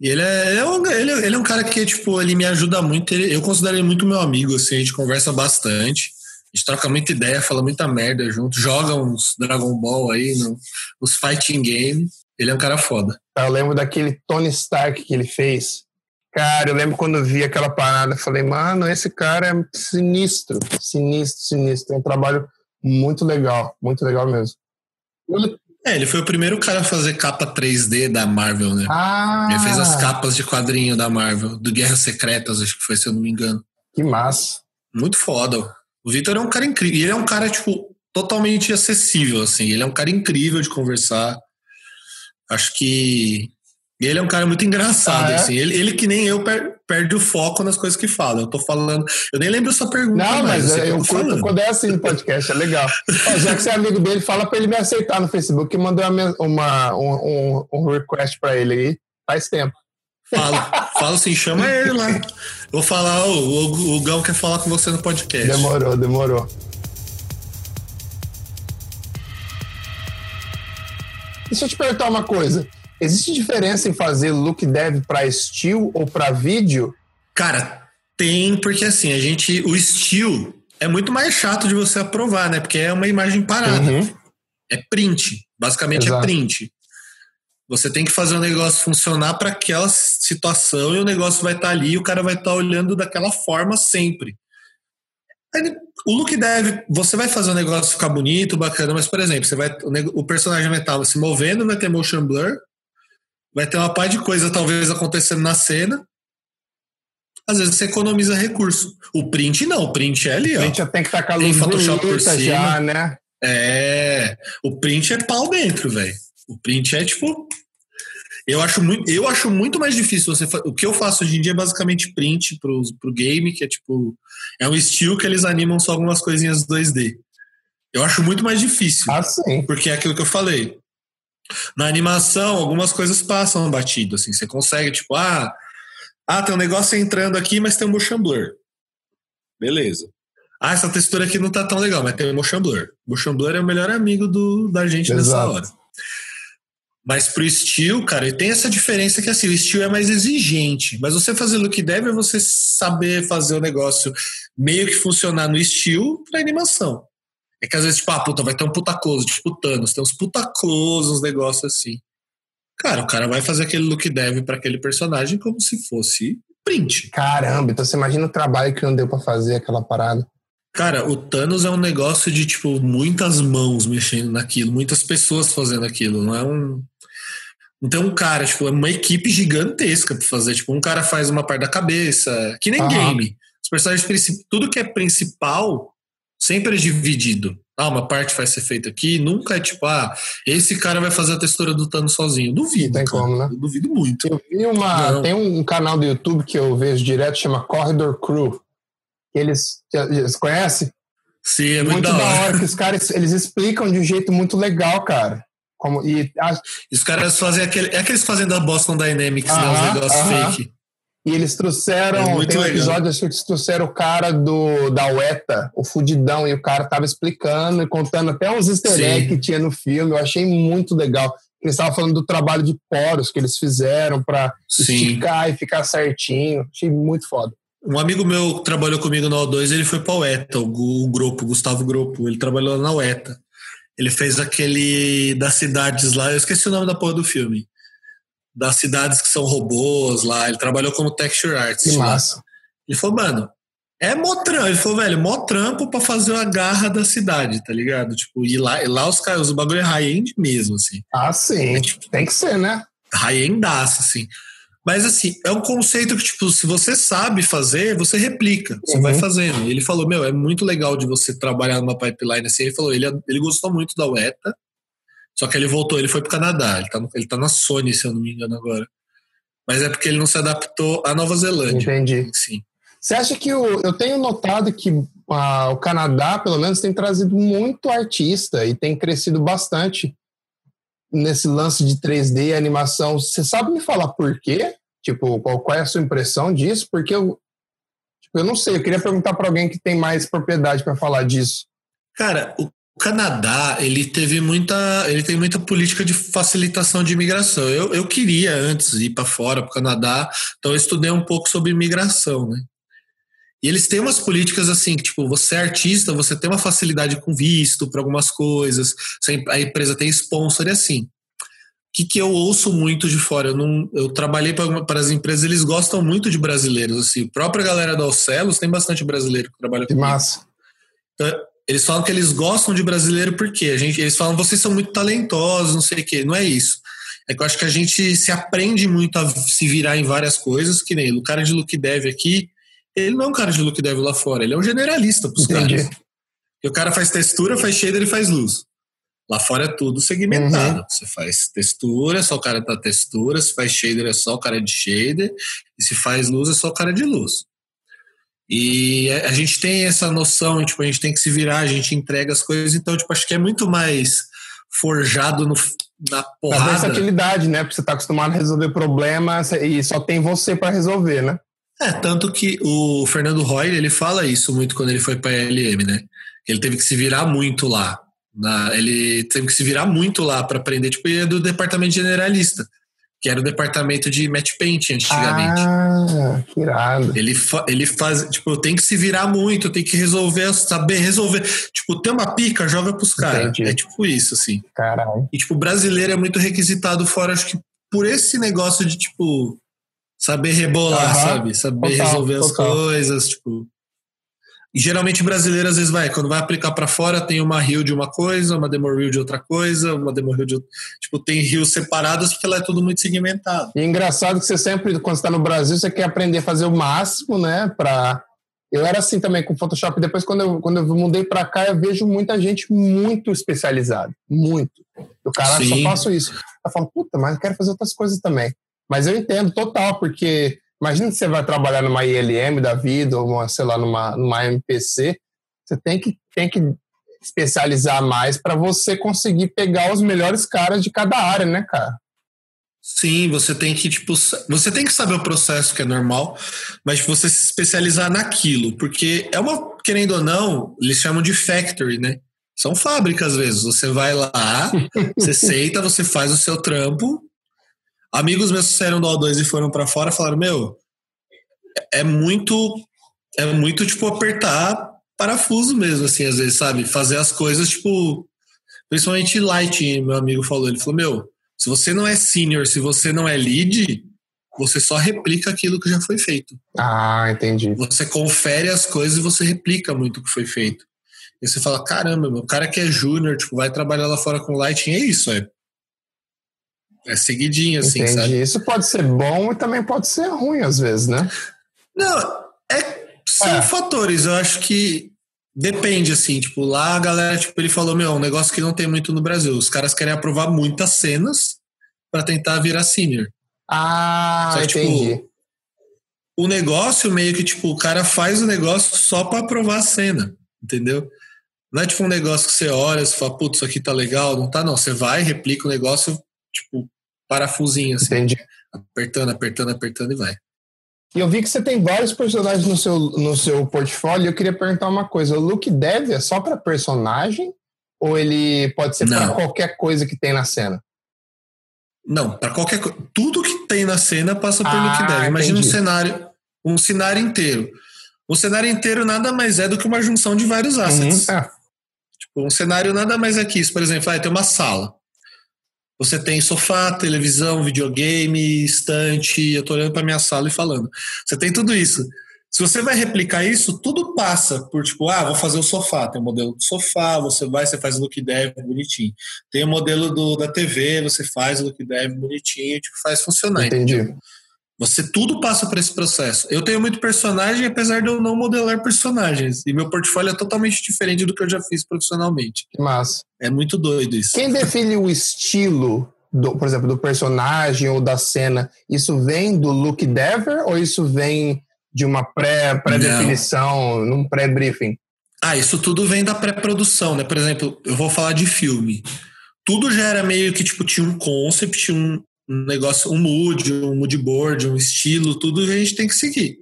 E ele é, ele é, um, ele, ele, é, um cara que, tipo, ele me ajuda muito. Ele, eu considero ele muito meu amigo, assim, a gente conversa bastante. A gente troca muita ideia, fala muita merda junto, joga uns Dragon Ball aí, no, nos fighting game. Ele é um cara foda. Eu lembro daquele Tony Stark que ele fez. Cara, eu lembro quando eu vi aquela parada, falei, mano, esse cara é sinistro, sinistro, sinistro. É um trabalho muito legal, muito legal mesmo. É, ele foi o primeiro cara a fazer capa 3D da Marvel, né? Ah. Ele fez as capas de quadrinho da Marvel, do Guerras Secretas, acho que foi, se eu não me engano. Que massa. Muito foda. O Victor é um cara incrível. E ele é um cara, tipo, totalmente acessível, assim. Ele é um cara incrível de conversar. Acho que ele é um cara muito engraçado, ah, é? assim. Ele, ele que nem eu per, perde o foco nas coisas que fala. Eu tô falando. Eu nem lembro essa pergunta. Não, mais, mas eu, eu curto quando é assim no podcast, é legal. <laughs> já que você é amigo dele, fala pra ele me aceitar no Facebook que mandou uma, uma um, um, request pra ele aí. Faz tempo. Fala, fala assim, chama ele lá. Vou falar, o, o, o Gão quer falar com você no podcast. Demorou, demorou. Deixa eu te perguntar uma coisa. Existe diferença em fazer look dev para estilo ou para vídeo? Cara, tem, porque assim, a gente. O estilo é muito mais chato de você aprovar, né? Porque é uma imagem parada. Uhum. É print. Basicamente é Exato. é print. Você tem que fazer o negócio funcionar para aquela situação e o negócio vai estar tá ali e o cara vai estar tá olhando daquela forma sempre. O look dev, você vai fazer o negócio ficar bonito, bacana, mas, por exemplo, você vai, o personagem vai estar tá se movendo, vai ter motion blur, vai ter uma par de coisa talvez acontecendo na cena. Às vezes você economiza recurso. O print não, o print é ali, ó. O print já tem que estar com a luz Photoshop por cima. já, né? É, o print é pau dentro, velho. O print é tipo eu acho muito, eu acho muito mais difícil você o que eu faço hoje em dia é basicamente print pro, pro game, que é tipo é um estilo que eles animam só algumas coisinhas 2D. Eu acho muito mais difícil. Ah, sim. Porque é aquilo que eu falei. Na animação, algumas coisas passam batido, assim, você consegue, tipo, ah, ah, tem um negócio entrando aqui, mas tem um motion blur. Beleza. Ah, essa textura aqui não tá tão legal, mas tem um motion blur. Motion blur é o melhor amigo do, da gente Exato. nessa hora. Mas pro estilo, cara, tem essa diferença que assim, o estilo é mais exigente. Mas você fazer look dev é você saber fazer o negócio meio que funcionar no estilo pra animação. É que às vezes, tipo, ah, puta, vai ter um puta close, tipo Thanos, tem uns puta close, uns negócios assim. Cara, o cara vai fazer aquele look dev para aquele personagem como se fosse print. Caramba, então você imagina o trabalho que não deu para fazer aquela parada. Cara, o Thanos é um negócio de, tipo, muitas mãos mexendo naquilo, muitas pessoas fazendo aquilo, não é um. Então, cara, tipo, é uma equipe gigantesca pra fazer. Tipo, um cara faz uma parte da cabeça, que nem ah. game. Os personagens, tudo que é principal sempre é dividido. Ah, uma parte vai ser feita aqui, nunca é tipo, ah, esse cara vai fazer a textura do Thanos sozinho. Duvido. Tem cara. como, né? Eu duvido muito. Eu vi uma. Não. Tem um canal do YouTube que eu vejo direto, chama Corridor Crew. Eles, eles conhecem? Sim, é muito, muito da hora. hora que os caras eles explicam de um jeito muito legal, cara. Como, e. Os caras fazem aquele. É aqueles fazendo a Boston Dynamics, uh -huh, né? Os negócios uh -huh. fake. E eles trouxeram, é tem um episódio, acho que eles trouxeram o cara do, da UETA, o Fudidão, e o cara tava explicando e contando até uns easter eggs que tinha no filme. Eu achei muito legal. Eles estavam falando do trabalho de poros que eles fizeram para esticar e ficar certinho. Achei muito foda. Um amigo meu que trabalhou comigo na O2, ele foi para a UETA, o, o Grupo, Gustavo Grupo. Ele trabalhou na UETA. Ele fez aquele das cidades lá, eu esqueci o nome da porra do filme das cidades que são robôs lá. Ele trabalhou como texture artist. Que massa. Ele falou, mano, é mó trampo. Ele falou, velho, mó trampo pra fazer a garra da cidade, tá ligado? Tipo, e lá, e lá os caras, o bagulho é high-end mesmo, assim. Ah, sim. É, tipo, Tem que ser, né? High-endaço, assim. Mas, assim, é um conceito que, tipo, se você sabe fazer, você replica, você uhum. vai fazendo. E ele falou, meu, é muito legal de você trabalhar numa pipeline assim. Ele falou, ele, ele gostou muito da UETA, só que ele voltou, ele foi pro Canadá. Ele tá, ele tá na Sony, se eu não me engano, agora. Mas é porque ele não se adaptou à Nova Zelândia. Entendi. Sim. Você acha que o, eu tenho notado que ah, o Canadá, pelo menos, tem trazido muito artista e tem crescido bastante nesse lance de 3D e animação. Você sabe me falar por quê? Tipo, qual, qual é a sua impressão disso? Porque eu, Tipo, eu não sei, eu queria perguntar para alguém que tem mais propriedade para falar disso. Cara, o Canadá, ele teve muita, ele tem muita política de facilitação de imigração. Eu, eu queria antes ir para fora, para o Canadá, então eu estudei um pouco sobre imigração, né? E eles têm umas políticas assim, que, tipo, você é artista, você tem uma facilidade com visto para algumas coisas, a empresa tem sponsor e assim. O que, que eu ouço muito de fora? Eu, não, eu trabalhei para as empresas, eles gostam muito de brasileiros. Assim, a própria galera da Alcelos tem bastante brasileiro que trabalha com massa. Então, eles falam que eles gostam de brasileiro porque a gente, eles falam vocês são muito talentosos, não sei o quê. Não é isso. É que eu acho que a gente se aprende muito a se virar em várias coisas, que nem o cara de look dev aqui, ele não é um cara de look dev lá fora, ele é um generalista pros Entendi. caras. E o cara faz textura, faz shader e faz luz. Lá fora é tudo segmentado. Uhum. Você faz textura, é só o cara da textura, se faz shader é só o cara de shader, e se faz luz é só o cara de luz. E a gente tem essa noção, tipo, a gente tem que se virar, a gente entrega as coisas, então, tipo, acho que é muito mais forjado no, na porrada. A versatilidade, né? Porque você está acostumado a resolver problemas e só tem você para resolver, né? É, tanto que o Fernando Roy, ele fala isso muito quando ele foi para a LM, né? Ele teve que se virar muito lá. Na, ele teve que se virar muito lá para aprender, tipo, ele é do departamento generalista, que era o departamento de match paint antigamente. Ah, que irado. Ele, fa, ele faz, tipo, tem que se virar muito, tem que resolver, saber resolver. Tipo, tem uma pica, joga pros caras. É tipo isso, assim. Caralho. E, tipo, brasileiro é muito requisitado fora, acho que por esse negócio de, tipo, saber rebolar, uhum. sabe? Saber total, resolver total. as coisas, tipo. E geralmente brasileiro às vezes vai, quando vai aplicar para fora, tem uma rio de uma coisa, uma demo rio de outra coisa, uma demo rio de outra. Tipo, tem rios separados porque lá é tudo muito segmentado. E é engraçado que você sempre, quando está no Brasil, você quer aprender a fazer o máximo, né? Pra... Eu era assim também com Photoshop. Depois, quando eu, quando eu mudei para cá, eu vejo muita gente muito especializada. Muito. O cara só faço isso. Eu falo, puta, mas eu quero fazer outras coisas também. Mas eu entendo total, porque imagina que você vai trabalhar numa ILM da vida, ou uma, sei lá, numa, numa MPC, você tem que, tem que especializar mais para você conseguir pegar os melhores caras de cada área, né, cara? Sim, você tem que, tipo, você tem que saber o processo, que é normal, mas você se especializar naquilo, porque é uma, querendo ou não, eles chamam de factory, né? São fábricas às vezes. Você vai lá, <laughs> você senta, você faz o seu trampo, Amigos meus que saíram do O2 e foram para fora falaram: Meu, é muito, é muito, tipo, apertar parafuso mesmo, assim, às vezes, sabe? Fazer as coisas, tipo, principalmente light, meu amigo falou. Ele falou: Meu, se você não é senior, se você não é lead, você só replica aquilo que já foi feito. Ah, entendi. Você confere as coisas e você replica muito o que foi feito. E você fala, caramba, meu, o cara que é júnior, tipo, vai trabalhar lá fora com Lighting, é isso, é é seguidinho, assim, Entendi. sabe? Isso pode ser bom e também pode ser ruim, às vezes, né? Não, é, são é. fatores. Eu acho que depende, assim. Tipo, lá a galera, tipo, ele falou, meu, um negócio que não tem muito no Brasil. Os caras querem aprovar muitas cenas para tentar virar senior. Ah, só, tipo, entendi. Tipo, o negócio meio que, tipo, o cara faz o negócio só para aprovar a cena, entendeu? Não é tipo um negócio que você olha, você fala, putz, isso aqui tá legal, não tá, não. Você vai, replica o negócio, tipo, parafusinho, assim. Entendi. Apertando, apertando, apertando e vai. E eu vi que você tem vários personagens no seu, no seu portfólio. Eu queria perguntar uma coisa: o look dev é só para personagem? Ou ele pode ser para qualquer coisa que tem na cena? Não, para qualquer coisa. Tudo que tem na cena passa por ah, look dev. Imagina entendi. um cenário, um cenário inteiro. O cenário inteiro nada mais é do que uma junção de vários assets. Uhum. Tipo, um cenário nada mais é que isso. Por exemplo, vai ter uma sala. Você tem sofá, televisão, videogame, estante. Eu estou olhando para minha sala e falando. Você tem tudo isso. Se você vai replicar isso, tudo passa por tipo, ah, vou fazer o sofá. Tem o modelo do sofá, você vai, você faz o look dev bonitinho. Tem o modelo do, da TV, você faz o look dev bonitinho, tipo, faz funcionar. Entendi. Entendeu? Você tudo passa por esse processo. Eu tenho muito personagem, apesar de eu não modelar personagens. E meu portfólio é totalmente diferente do que eu já fiz profissionalmente. Massa. É muito doido isso. Quem define o estilo, do, por exemplo, do personagem ou da cena, isso vem do look dever ou isso vem de uma pré-definição, pré num pré-briefing? Ah, isso tudo vem da pré-produção, né? Por exemplo, eu vou falar de filme. Tudo já era meio que, tipo, tinha um concept, um, um negócio, um mood, um mood board, um estilo, tudo a gente tem que seguir.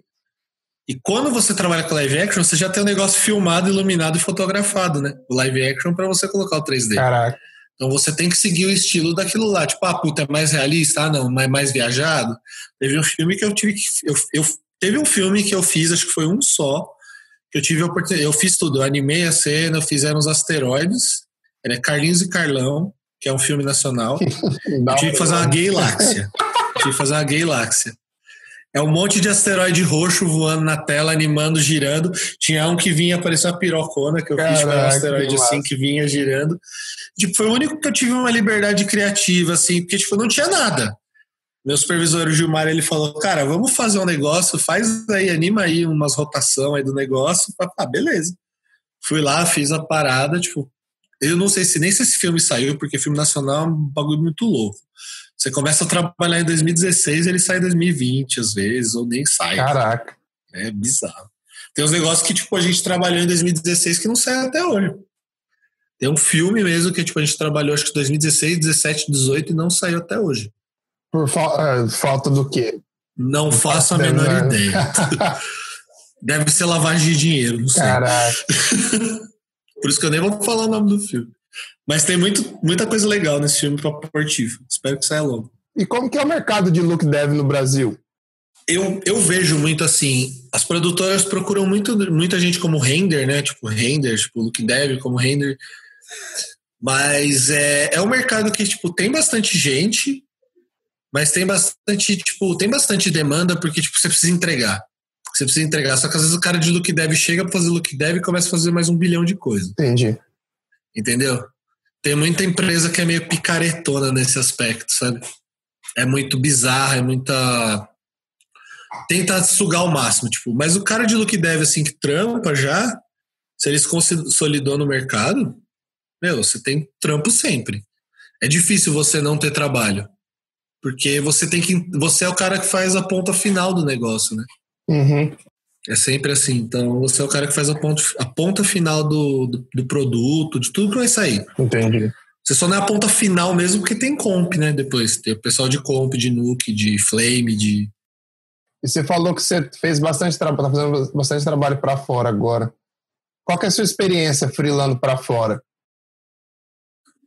E quando você trabalha com live action, você já tem o um negócio filmado, iluminado e fotografado, né? O live action para você colocar o 3D. Caraca. Então você tem que seguir o estilo daquilo lá. Tipo, ah, puta, é mais realista? Ah, não, mais, mais viajado. Teve um filme que eu tive que. Eu, eu, teve um filme que eu fiz, acho que foi um só, que eu tive a oportunidade. Eu fiz tudo, eu animei a cena, fizeram os asteroides. É Carlinhos e Carlão, que é um filme nacional. <laughs> eu tive que fazer uma gayláxia. tive que fazer uma gayláxia. É um monte de asteroide roxo voando na tela, animando, girando. Tinha um que vinha, parecia uma pirocona, que eu Caraca, fiz com um asteroide que assim, que vinha girando. Tipo, foi o único que eu tive uma liberdade criativa, assim, porque, tipo, não tinha nada. Meu supervisor, o Gilmar, ele falou, cara, vamos fazer um negócio, faz aí, anima aí umas rotação aí do negócio. Ah, beleza. Fui lá, fiz a parada, tipo, eu não sei se nem se esse filme saiu, porque filme nacional é um bagulho muito louco. Você começa a trabalhar em 2016, ele sai em 2020, às vezes, ou nem sai. Caraca. É bizarro. Tem uns negócios que, tipo, a gente trabalhou em 2016 que não sai até hoje. Tem um filme mesmo que, tipo, a gente trabalhou, acho que 2016, 17, 18 e não saiu até hoje. Por fa uh, falta do quê? Não faço a menor ideia. <laughs> Deve ser lavagem de dinheiro, não sei. Caraca. <laughs> Por isso que eu nem vou falar o nome do filme. Mas tem muito, muita coisa legal nesse filme esportivo. Espero que saia logo. E como que é o mercado de look dev no Brasil? Eu, eu vejo muito assim, as produtoras procuram muito, muita gente como render, né? Tipo, render, tipo, look dev como render. Mas é, é um mercado que, tipo, tem bastante gente, mas tem bastante, tipo, tem bastante demanda porque, tipo, você precisa entregar. Você precisa entregar. Só que às vezes o cara de look dev chega para fazer look dev e começa a fazer mais um bilhão de coisas. Entendi. Entendeu? Tem muita empresa que é meio picaretona nesse aspecto, sabe? É muito bizarra, é muita. Tenta sugar ao máximo, tipo. Mas o cara de look dev, assim, que trampa já, se ele se consolidou no mercado, meu, você tem trampo sempre. É difícil você não ter trabalho. Porque você tem que. Você é o cara que faz a ponta final do negócio, né? Uhum. É sempre assim. Então, você é o cara que faz a ponta, a ponta final do, do, do, produto, de tudo que vai sair. Entendi. Você só não é a ponta final mesmo porque tem comp, né? Depois tem o pessoal de comp, de nuke, de flame, de. E você falou que você fez bastante trabalho, tá fazendo bastante trabalho para fora agora. Qual que é a sua experiência freelando para fora?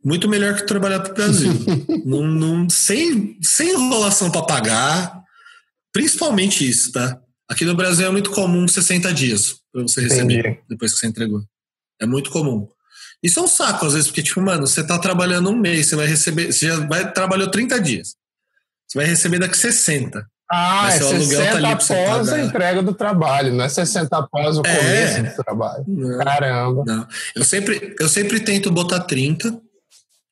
Muito melhor que trabalhar para o Brasil. <laughs> não, não, sem, sem enrolação para pagar. Principalmente isso, tá? Aqui no Brasil é muito comum 60 dias para você receber Entendi. depois que você entregou. É muito comum. Isso é um saco, às vezes, porque, tipo, mano, você tá trabalhando um mês, você vai receber. Você já vai, trabalhou 30 dias. Você vai receber daqui 60. Ah, Mas é 60 tá após a entrega do trabalho, não é 60 após o é, começo do trabalho. Não, Caramba. Não. Eu, sempre, eu sempre tento botar 30,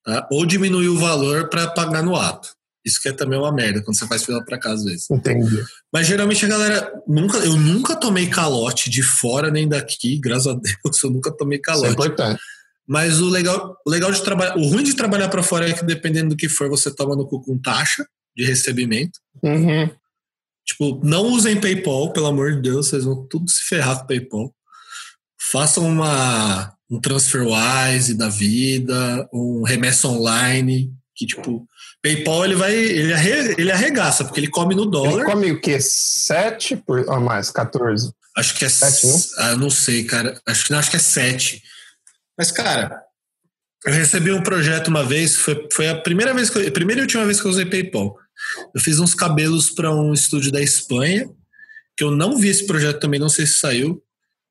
tá? ou diminuir o valor para pagar no ato. Isso que é também uma merda quando você faz fila para casa às vezes. Entendi. Mas geralmente a galera nunca, eu nunca tomei calote de fora nem daqui, graças a Deus, eu nunca tomei calote. Isso é importante. Mas o legal, o legal de trabalhar, o ruim de trabalhar para fora é que dependendo do que for, você toma no cu com taxa de recebimento. Uhum. Tipo, não usem PayPal, pelo amor de Deus, vocês vão tudo se ferrar com PayPal. Façam uma um TransferWise da vida, um remessa online, que tipo, PayPal ele vai, ele, arre, ele arregaça, porque ele come no dólar. Ele come o quê? 7 por, ou mais? 14? Acho que é 7, não? Ah, não sei, cara. Acho que, acho que é 7. Mas, cara, eu recebi um projeto uma vez, foi, foi a primeira vez que eu, a primeira e última vez que eu usei PayPal. Eu fiz uns cabelos para um estúdio da Espanha, que eu não vi esse projeto também, não sei se saiu,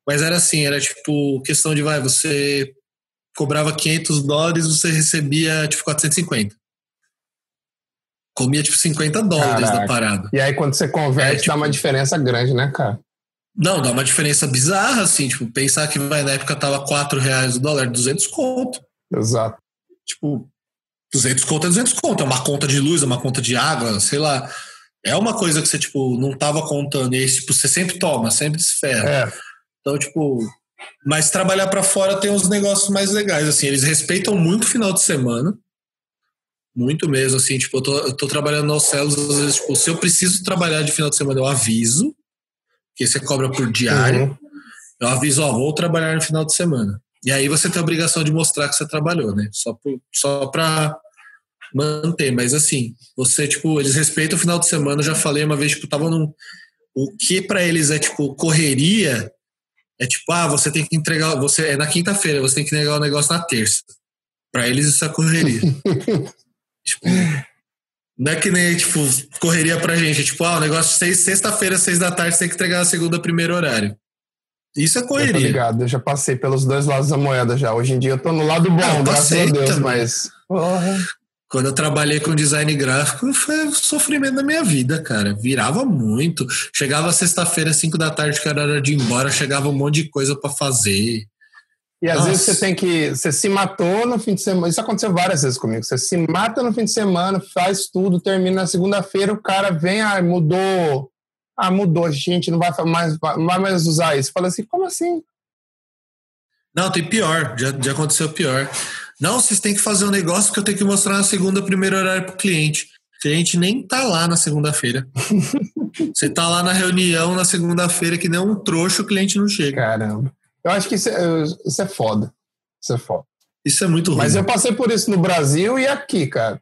mas era assim, era tipo questão de vai, você cobrava 500 dólares, você recebia tipo 450 comia tipo 50 dólares Caraca. da parada. E aí quando você converte, é, tipo, dá uma diferença grande, né, cara? Não, dá uma diferença bizarra, assim, tipo, pensar que vai, na época tava 4 reais o dólar, 200 conto. Exato. Tipo, 200 conto é 200 conto, é uma conta de luz, é uma conta de água, sei lá. É uma coisa que você, tipo, não tava contando, e aí, tipo, você sempre toma, sempre se ferra. É. Então, tipo, mas trabalhar para fora tem uns negócios mais legais, assim, eles respeitam muito o final de semana, muito mesmo, assim, tipo, eu tô, eu tô trabalhando nos céus, às vezes, tipo, se eu preciso trabalhar de final de semana, eu aviso, que você cobra por diário, uhum. eu aviso, ó, vou trabalhar no final de semana. E aí você tem a obrigação de mostrar que você trabalhou, né? Só, por, só pra manter, mas assim, você, tipo, eles respeitam o final de semana, eu já falei uma vez, tipo, tava num, o que para eles é tipo correria, é tipo, ah, você tem que entregar, você é na quinta-feira, você tem que entregar o negócio na terça. Para eles isso é correria. <laughs> tipo, não é que nem, tipo, correria pra gente. Tipo, ah, o negócio seis, sexta-feira, seis da tarde, tem que entregar na segunda, primeiro horário. Isso é correria. Eu ligado, eu já passei pelos dois lados da moeda já. Hoje em dia eu tô no lado bom, não, graças a Deus, também. mas. Quando eu trabalhei com design gráfico, foi o sofrimento da minha vida, cara. Virava muito. Chegava sexta-feira, cinco da tarde, que era hora de ir embora, chegava um monte de coisa para fazer. E às Nossa. vezes você tem que. Você se matou no fim de semana. Isso aconteceu várias vezes comigo. Você se mata no fim de semana, faz tudo, termina na segunda-feira, o cara vem, ah, mudou. Ah, mudou, a gente não vai mais, não vai mais usar isso. Fala assim, como assim? Não, tem pior, já, já aconteceu pior. Não, vocês têm que fazer um negócio que eu tenho que mostrar na segunda, primeiro horário para o cliente. O cliente nem tá lá na segunda-feira. <laughs> Você tá lá na reunião na segunda-feira que nem um trouxa, o cliente não chega. Caramba. Eu acho que isso é, isso é foda. Isso é foda. Isso é muito ruim. Mas eu passei por isso no Brasil e aqui, cara.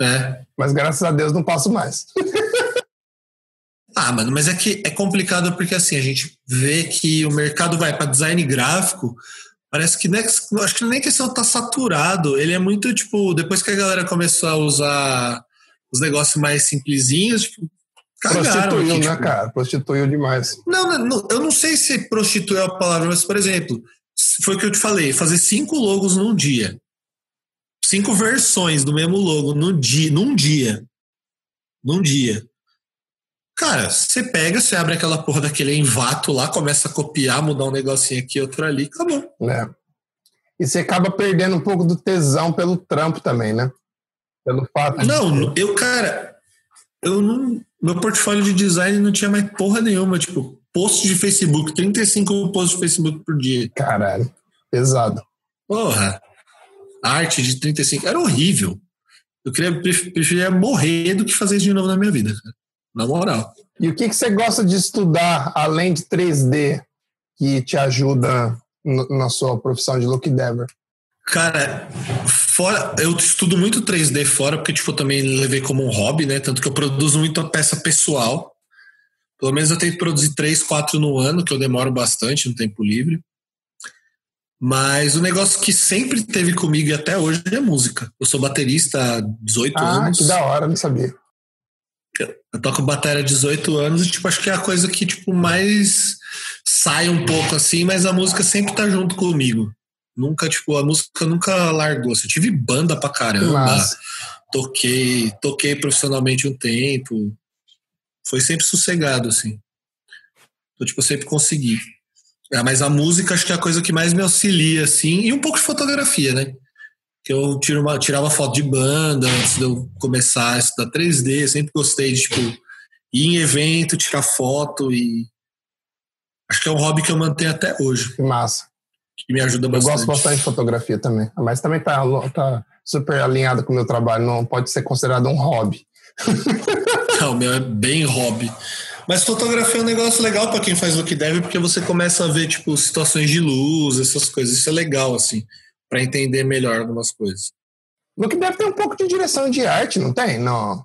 É. Mas graças a Deus não passo mais. <laughs> ah, mano, mas é que é complicado porque assim, a gente vê que o mercado vai para design gráfico, Parece que nem, acho que nem questão tá saturado. Ele é muito tipo, depois que a galera começou a usar os negócios mais simplesinhos, tipo, cagaram prostituiu, aqui, né, tipo... cara? Prostituiu demais. Não, não, eu não sei se prostituiu a palavra, mas, por exemplo, foi o que eu te falei, fazer cinco logos num dia. Cinco versões do mesmo logo no dia, num dia. Num dia. Cara, você pega, você abre aquela porra daquele envato lá, começa a copiar, mudar um negocinho aqui, outro ali, acabou. É. E você acaba perdendo um pouco do tesão pelo trampo também, né? Pelo fato. Não, de... eu, cara, eu não. Meu portfólio de design não tinha mais porra nenhuma. Tipo, post de Facebook, 35 posts de Facebook por dia. Caralho, pesado. Porra. Arte de 35. Era horrível. Eu queria, preferia morrer do que fazer isso de novo na minha vida, cara na moral. E o que, que você gosta de estudar além de 3D que te ajuda na sua profissão de look dever? Cara, fora, eu estudo muito 3D fora, porque tipo, eu também levei como um hobby, né? Tanto que eu produzo muita peça pessoal. Pelo menos eu tento produzir três, quatro no ano, que eu demoro bastante no tempo livre. Mas o negócio que sempre teve comigo e até hoje é música. Eu sou baterista há 18 ah, anos. Ah, que da hora, não sabia. Eu toco bateria há 18 anos e, tipo, acho que é a coisa que, tipo, mais sai um pouco assim, mas a música sempre tá junto comigo. Nunca, tipo, a música nunca largou. Eu tive banda pra caramba. Toquei, toquei profissionalmente um tempo. Foi sempre sossegado, assim. Então, tipo, eu sempre consegui. É, mas a música acho que é a coisa que mais me auxilia, assim, e um pouco de fotografia, né? que eu tiro uma, tirava foto de banda antes de eu começar a estudar 3D. sempre gostei de, tipo, ir em evento, tirar foto e. Acho que é um hobby que eu mantenho até hoje. Que massa. Que me ajuda bastante. Eu gosto bastante de fotografia também. Mas também tá, tá super alinhado com o meu trabalho. Não pode ser considerado um hobby. <laughs> Não, o meu é bem hobby. Mas fotografia é um negócio legal para quem faz o que deve, porque você começa a ver, tipo, situações de luz, essas coisas. Isso é legal, assim para entender melhor algumas coisas. No que deve ter um pouco de direção de arte, não tem? Não.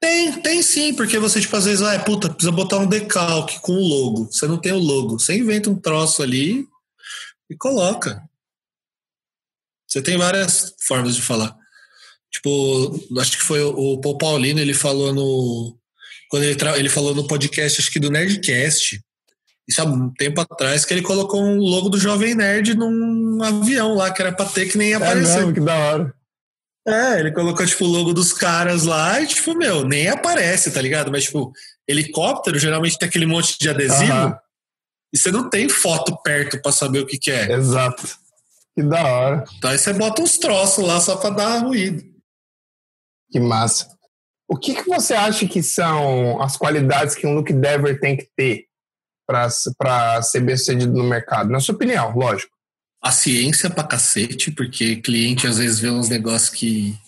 Tem, tem sim, porque você, tipo, às vezes, ah, puta, precisa botar um decalque com o logo. Você não tem o logo. Você inventa um troço ali e coloca. Você tem várias formas de falar. Tipo, acho que foi o Paul Paulino, ele falou no. Quando ele, ele falou no podcast, acho que do Nerdcast, isso há um tempo atrás, que ele colocou um logo do Jovem Nerd num avião lá, que era pra ter que nem aparecer. É mesmo, que da hora. É, ele colocou, tipo, o logo dos caras lá e, tipo, meu, nem aparece, tá ligado? Mas, tipo, helicóptero geralmente tem aquele monte de adesivo uh -huh. E você não tem foto perto para saber o que, que é. Exato. Que da hora. Então aí você bota uns troços lá só pra dar ruído. Que massa. O que, que você acha que são as qualidades que um look dever tem que ter para ser bem sucedido no mercado? Na sua opinião, lógico. A ciência pra cacete, porque cliente às vezes vê uns negócios que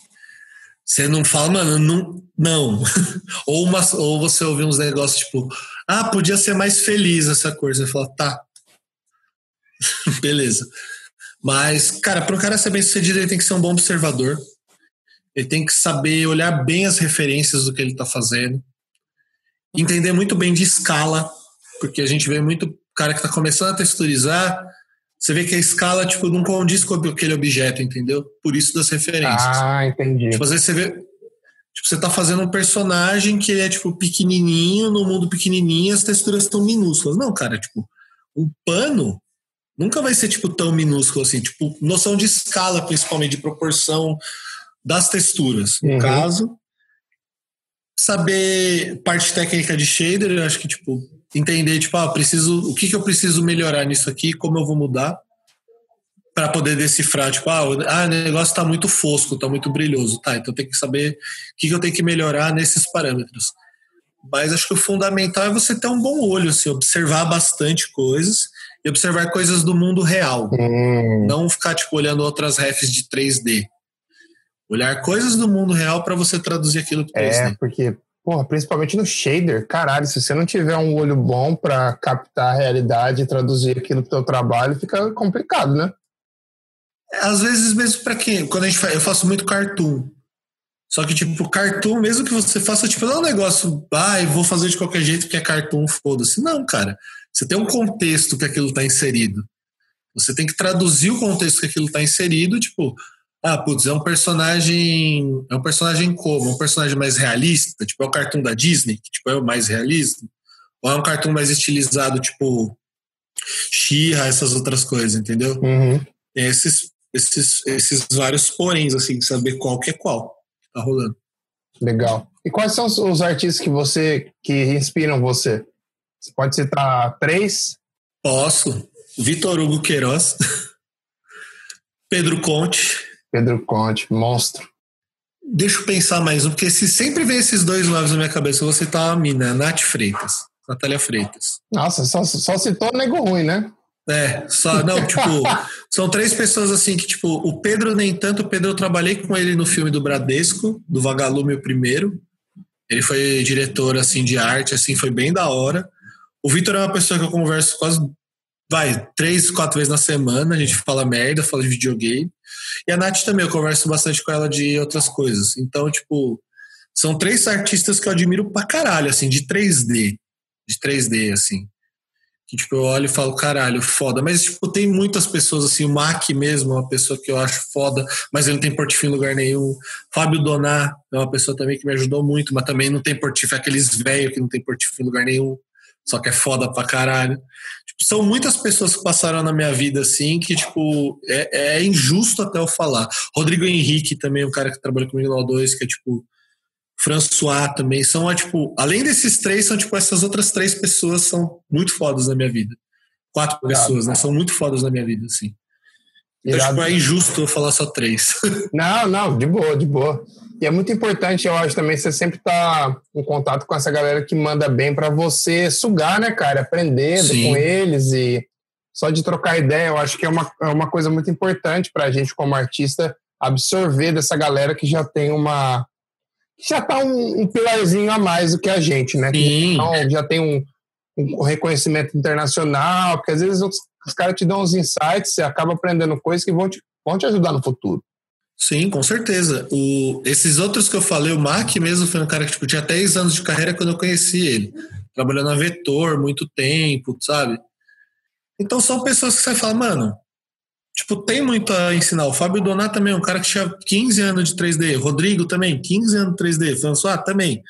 você não fala, mano, não. não. <laughs> ou, uma, ou você ouve uns negócios tipo, ah, podia ser mais feliz essa cor. Você fala, tá. <laughs> Beleza. Mas, cara, para o cara ser bem sucedido, ele tem que ser um bom observador. Ele tem que saber olhar bem as referências do que ele está fazendo. entender muito bem de escala, porque a gente vê muito cara que está começando a texturizar, você vê que a escala tipo, não condiz com aquele objeto, entendeu? Por isso das referências. Ah, entendi. Tipo, às vezes você vê. Tipo, você tá fazendo um personagem que é, tipo, pequenininho, no mundo pequenininho, as texturas estão minúsculas. Não, cara, tipo, um pano nunca vai ser, tipo, tão minúsculo assim. Tipo, noção de escala, principalmente, de proporção das texturas. No uhum. caso, saber parte técnica de shader, eu acho que, tipo, entender, tipo, ah, preciso, o que, que eu preciso melhorar nisso aqui, como eu vou mudar, para poder decifrar, tipo, ah, ah, o negócio está muito fosco, está muito brilhoso, tá, então tem que saber o que, que eu tenho que melhorar nesses parâmetros. Mas acho que o fundamental é você ter um bom olho, assim, observar bastante coisas e observar coisas do mundo real. Hum. Não ficar, tipo, olhando outras refs de 3D. Olhar coisas do mundo real para você traduzir aquilo para 3D. É, porque Porra, principalmente no shader, caralho, se você não tiver um olho bom para captar a realidade e traduzir aquilo pro teu trabalho, fica complicado, né? Às vezes mesmo para quem, quando a gente faz, eu faço muito cartoon. Só que tipo, cartoon, mesmo que você faça tipo, não é um negócio, ah, eu vou fazer de qualquer jeito porque é cartoon, foda-se. Não, cara. Você tem um contexto que aquilo tá inserido. Você tem que traduzir o contexto que aquilo tá inserido, tipo, ah, putz, é um personagem. É um personagem como? Um personagem mais realista? Tipo, é o cartoon da Disney, que tipo, é o mais realista? Ou é um cartoon mais estilizado, tipo She-Ra, essas outras coisas, entendeu? Uhum. Esses, esses, esses vários poréns, assim, saber qual que é qual que tá rolando. Legal. E quais são os artistas que você que inspiram você? Você pode citar três? Posso. Vitor Hugo Queiroz, Pedro Conte, Pedro Conte, monstro. Deixa eu pensar mais um, porque se sempre vem esses dois nomes na minha cabeça, eu vou citar a mina, Nath Freitas, Natália Freitas. Nossa, só, só citou nego ruim, né? É, só, não, <laughs> tipo, são três pessoas assim que, tipo, o Pedro nem tanto, o Pedro eu trabalhei com ele no filme do Bradesco, do Vagalume o primeiro. Ele foi diretor, assim, de arte, assim, foi bem da hora. O Vitor é uma pessoa que eu converso quase vai, três, quatro vezes na semana, a gente fala merda, fala de videogame. E a Nath também, eu converso bastante com ela de outras coisas. Então, tipo, são três artistas que eu admiro pra caralho, assim, de 3D. De 3D, assim. Que, tipo, eu olho e falo, caralho, foda. Mas, tipo, tem muitas pessoas, assim, o Mac mesmo é uma pessoa que eu acho foda, mas ele não tem portfólio em lugar nenhum. Fábio Donar é uma pessoa também que me ajudou muito, mas também não tem portfólio, é aqueles velhos que não tem portfólio em lugar nenhum só que é foda pra caralho. Tipo, são muitas pessoas que passaram na minha vida assim que, tipo, é, é, injusto até eu falar. Rodrigo Henrique também, um cara que trabalha comigo no O2, que é tipo. François também. São, é, tipo, além desses três, são, tipo, essas outras três pessoas são muito fodas na minha vida. Quatro Irado, pessoas, né? São muito fodas na minha vida, assim. Então, tipo, é injusto eu falar só três. <laughs> Não, não, de boa, de boa. E é muito importante, eu acho, também, você sempre tá em contato com essa galera que manda bem para você sugar, né, cara? Aprender Sim. com eles e só de trocar ideia, eu acho que é uma, é uma coisa muito importante para a gente, como artista, absorver dessa galera que já tem uma. Já tá um, um pilarzinho a mais do que a gente, né? Então, já tem um, um reconhecimento internacional, porque às vezes os, os caras te dão uns insights, você acaba aprendendo coisas que vão te, vão te ajudar no futuro. Sim, com certeza. O, esses outros que eu falei, o Mac mesmo foi um cara que tipo, tinha 10 anos de carreira quando eu conheci ele. Trabalhando na Vetor muito tempo, sabe? Então são pessoas que você fala, mano, tipo, tem muito a ensinar. O Fábio Donato também é um cara que tinha 15 anos de 3D. Rodrigo também, 15 anos de 3D. François também.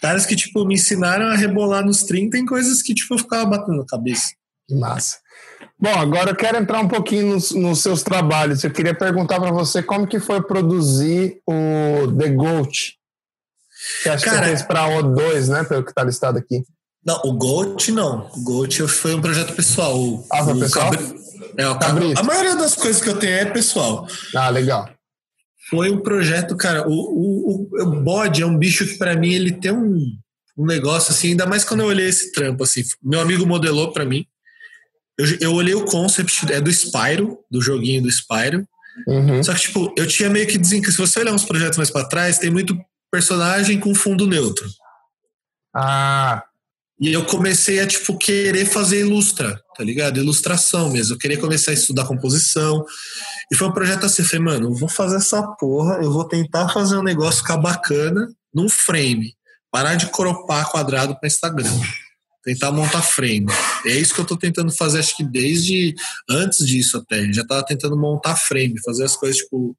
Caras que, tipo, me ensinaram a rebolar nos 30 em coisas que, tipo, eu ficava batendo na cabeça. Que massa. Bom, agora eu quero entrar um pouquinho nos, nos seus trabalhos. Eu queria perguntar para você como que foi produzir o The Goat. Que acho Cara, que você fez para O2, né? Pelo que está listado aqui. Não, o Goat não. O Goat foi um projeto pessoal. Ah, foi pessoal? Cabri... É, o Cabrito. A maioria das coisas que eu tenho é pessoal. Ah, legal. Foi um projeto, cara. O, o, o, bode é um bicho que para mim ele tem um, um negócio assim, ainda mais quando eu olhei esse trampo assim. Meu amigo modelou para mim. Eu, eu olhei o concept, é do Spyro, do joguinho do Spyro. Uhum. Só que, tipo, eu tinha meio que desencanado. Se você olhar uns projetos mais para trás, tem muito personagem com fundo neutro. Ah. E eu comecei a, tipo, querer fazer ilustra, tá ligado? Ilustração mesmo. Eu queria começar a estudar composição. E foi um projeto assim, eu falei, mano, eu vou fazer essa porra, eu vou tentar fazer um negócio ficar bacana num frame. parar de cropar quadrado para Instagram. Tentar montar frame. É isso que eu tô tentando fazer, acho que desde antes disso até. Já tava tentando montar frame, fazer as coisas, tipo,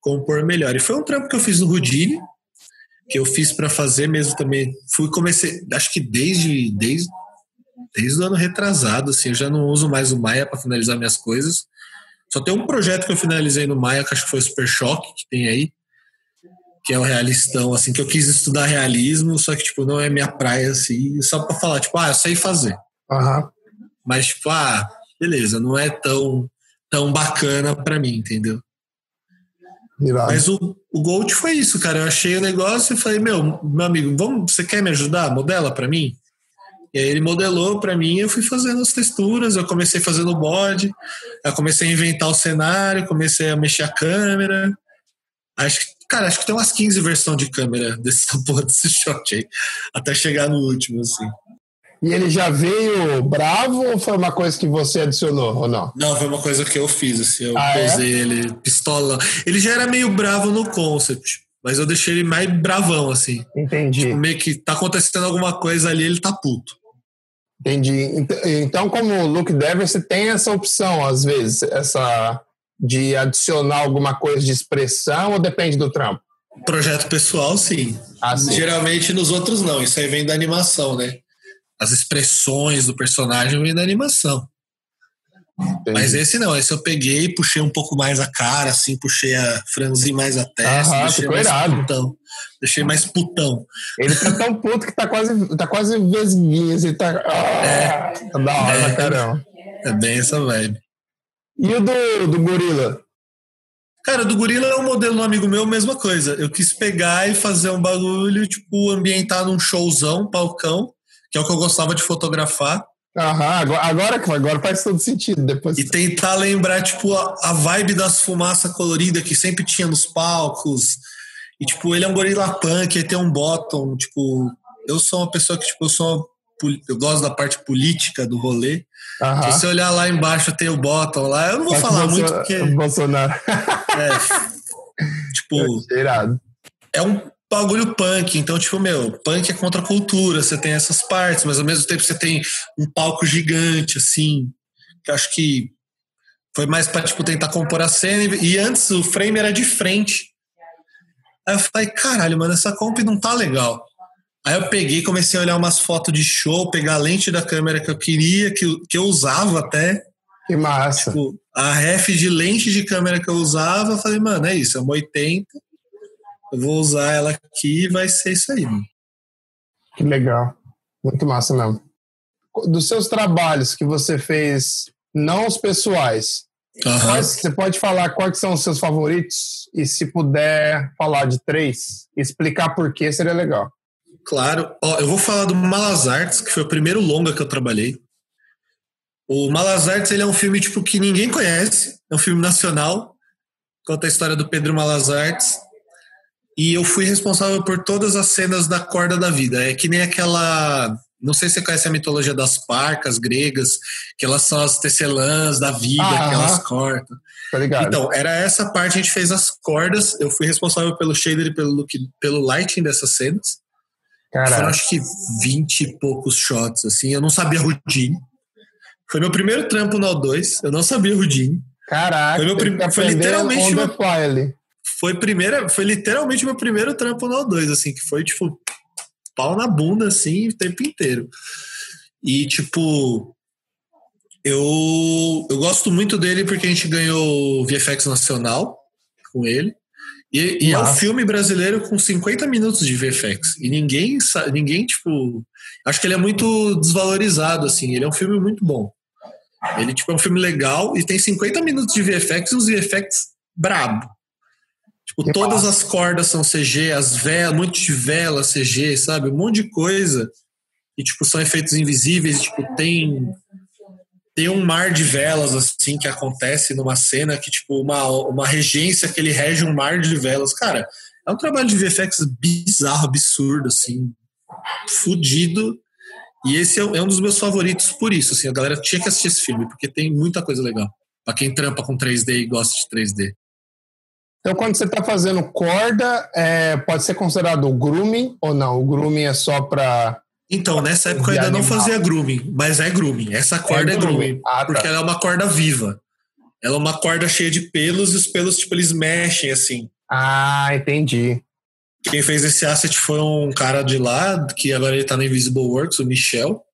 compor melhor. E foi um trampo que eu fiz no Houdini, que eu fiz para fazer mesmo também. Fui comecei, acho que desde desde desde o ano retrasado, assim, eu já não uso mais o Maia para finalizar minhas coisas. Só tem um projeto que eu finalizei no Maia, que acho que foi o Super Choque, que tem aí, que é o realistão, assim, que eu quis estudar realismo, só que, tipo, não é minha praia, assim, só para falar, tipo, ah, eu sei fazer. Uhum. Mas, tipo, ah, beleza, não é tão, tão bacana para mim, entendeu? Irado. Mas o, o Gold foi isso, cara. Eu achei o negócio e falei, meu, meu amigo, vamos, você quer me ajudar? Modela para mim? E aí ele modelou para mim, eu fui fazendo as texturas, eu comecei fazendo o bode, eu comecei a inventar o cenário, comecei a mexer a câmera. Acho que, cara, acho que tem umas 15 versões de câmera <laughs> dessa porra desse shot aí, até chegar no último, assim. E ele já veio bravo ou foi uma coisa que você adicionou ou não? Não, foi uma coisa que eu fiz, assim. Eu ah, é? posei é? ele pistola. Ele já era meio bravo no concept, mas eu deixei ele mais bravão, assim. Entendi. Tipo, meio que tá acontecendo alguma coisa ali, ele tá puto. Entendi. Então, como look dev, você tem essa opção, às vezes, essa de adicionar alguma coisa de expressão ou depende do trampo? Projeto pessoal, sim. Ah, sim. Geralmente nos outros não. Isso aí vem da animação, né? As expressões do personagem vêm da animação. Entendi. Mas esse não, esse eu peguei, puxei um pouco mais a cara, assim, puxei a franzi mais a testa, Aham, deixei mais irado. putão. Deixei mais putão. Ele tá tão puto que tá quase, tá quase vesguinho, assim, tá. Ah, é, tá da hora, é, caramba. É bem essa vibe. E o do, do gorila? Cara, do gorila é um modelo um amigo meu, mesma coisa. Eu quis pegar e fazer um bagulho, tipo, ambientar num showzão, palcão que é o que eu gostava de fotografar. Aham, agora, agora, agora faz todo sentido. Depois... E tentar lembrar, tipo, a, a vibe das fumaças coloridas que sempre tinha nos palcos. E, tipo, ele é um gorila punk, ele tem um bottom, tipo... Eu sou uma pessoa que, tipo, eu sou eu gosto da parte política do rolê. Uhum. Se você olhar lá embaixo, tem o bottom lá. Eu não vou falar muito porque. Bolsonaro. É, <laughs> tipo. É, é um bagulho punk. Então, tipo, meu, punk é contra a cultura, você tem essas partes, mas ao mesmo tempo você tem um palco gigante, assim, que eu acho que foi mais pra, tipo, tentar compor a cena. E antes o frame era de frente. Aí eu falei, caralho, mano, essa comp não tá legal. Aí eu peguei, comecei a olhar umas fotos de show, pegar a lente da câmera que eu queria, que, eu, que eu usava até. Que massa. Tipo, a ref de lente de câmera que eu usava, eu falei, mano, é isso, é uma 80 eu vou usar ela aqui e vai ser isso aí. Mano. Que legal. Muito massa mesmo. Dos seus trabalhos que você fez, não os pessoais, uhum. quais, você pode falar quais são os seus favoritos? E se puder falar de três, explicar por que seria legal. Claro. Ó, eu vou falar do Malas Artes, que foi o primeiro longa que eu trabalhei. O Malas Artes ele é um filme tipo, que ninguém conhece, é um filme nacional, conta a história do Pedro Malas Artes e eu fui responsável por todas as cenas da corda da vida. É que nem aquela. Não sei se você conhece a mitologia das parcas gregas, que elas são as tecelãs da vida, ah, que elas cortam. Tá então, era essa parte, a gente fez as cordas. Eu fui responsável pelo shader e pelo, pelo lighting dessas cenas. Caraca. Foram acho que 20 e poucos shots, assim. Eu não sabia Houdini. Foi meu primeiro trampo no O2. Eu não sabia Houdini. Caraca, foi, meu prim... foi literalmente. Meu foi primeira, foi literalmente meu primeiro trampo no O2, assim, que foi tipo pau na bunda assim o tempo inteiro. E tipo eu eu gosto muito dele porque a gente ganhou VFX nacional com ele. E, e é um filme brasileiro com 50 minutos de VFX. E ninguém ninguém tipo, acho que ele é muito desvalorizado assim, ele é um filme muito bom. Ele tipo é um filme legal e tem 50 minutos de VFX e uns VFX brabo. Que todas as cordas são CG, as velas, um monte de vela CG, sabe? Um monte de coisa. E, tipo, são efeitos invisíveis. Tipo, tem tem um mar de velas, assim, que acontece numa cena que, tipo, uma, uma regência que ele rege um mar de velas. Cara, é um trabalho de VFX bizarro, absurdo, assim, fudido. E esse é, é um dos meus favoritos por isso, assim, a galera tinha que assistir esse filme, porque tem muita coisa legal. Pra quem trampa com 3D e gosta de 3D. Então, quando você está fazendo corda, é, pode ser considerado grooming ou não? O grooming é só para. Então, nessa época eu ainda animal. não fazia grooming, mas é grooming. Essa corda é, é grooming, grooming ah, tá. porque ela é uma corda viva. Ela é uma corda cheia de pelos e os pelos, tipo, eles mexem assim. Ah, entendi. Quem fez esse asset foi um cara de lá, que agora ele tá no Invisible Works, o Michel.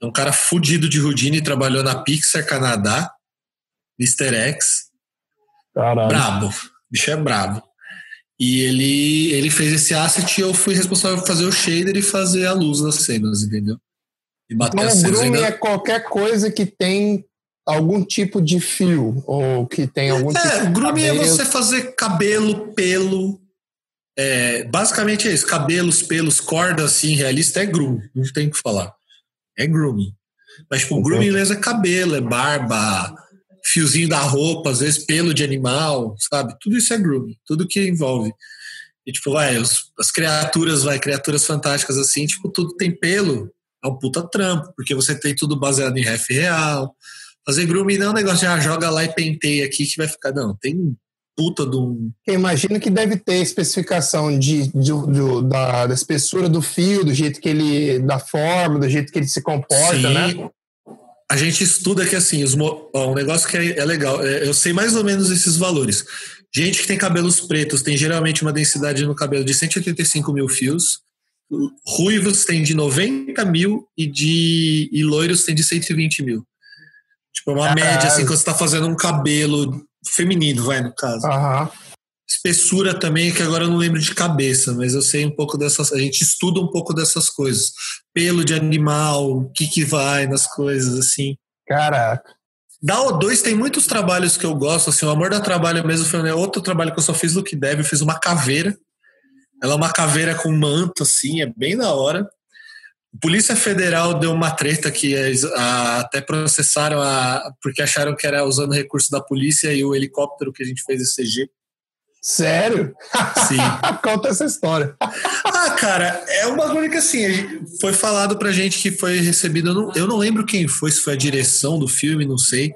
É um cara fudido de Houdini, trabalhou na Pixar Canadá, Mr. X. Caralho. Brabo. O bicho é brabo. E ele, ele fez esse asset e eu fui responsável por fazer o shader e fazer a luz das cenas, entendeu? E bater então, as cenas. Ainda... é qualquer coisa que tem algum tipo de fio ou que tem algum é, tipo de grooming é você fazer cabelo, pelo, é, basicamente é isso, cabelos, pelos, corda assim, realista é groom, não tem o que falar. É grooming. Mas tipo, grooming mesmo é cabelo, é barba, fiozinho da roupa, às vezes pelo de animal, sabe? Tudo isso é grooming, tudo que envolve. E tipo, vai, os, as criaturas, vai, criaturas fantásticas assim, tipo, tudo tem pelo, é um puta trampo, porque você tem tudo baseado em ref real, Fazer grooming não é um negócio de ah, joga lá e penteia aqui que vai ficar. Não, tem puta de um. Eu imagino que deve ter especificação de, de, de da, da, espessura do fio, do jeito que ele. da forma, do jeito que ele se comporta, Sim. né? A gente estuda que assim, os, ó, um negócio que é, é legal, é, eu sei mais ou menos esses valores. Gente que tem cabelos pretos tem geralmente uma densidade no cabelo de 185 mil fios. Ruivos tem de 90 mil e de e loiros tem de 120 mil. Tipo, é uma média, assim, quando você tá fazendo um cabelo feminino, vai, no caso. Uhum. Espessura também, que agora eu não lembro de cabeça, mas eu sei um pouco dessas. A gente estuda um pouco dessas coisas. Pelo de animal, o que que vai nas coisas, assim. Caraca. Da O2 tem muitos trabalhos que eu gosto, assim, o Amor da Trabalho mesmo foi né, outro trabalho que eu só fiz do que deve, eu fiz uma caveira. Ela é uma caveira com manto, assim, é bem da hora. Polícia Federal deu uma treta que até processaram a, porque acharam que era usando recurso da polícia e o helicóptero que a gente fez esse CG. Sério? Sim. <laughs> Conta essa história. ah, cara, é um bagulho que assim, foi falado pra gente que foi recebido. Eu não, eu não lembro quem foi, se foi a direção do filme, não sei.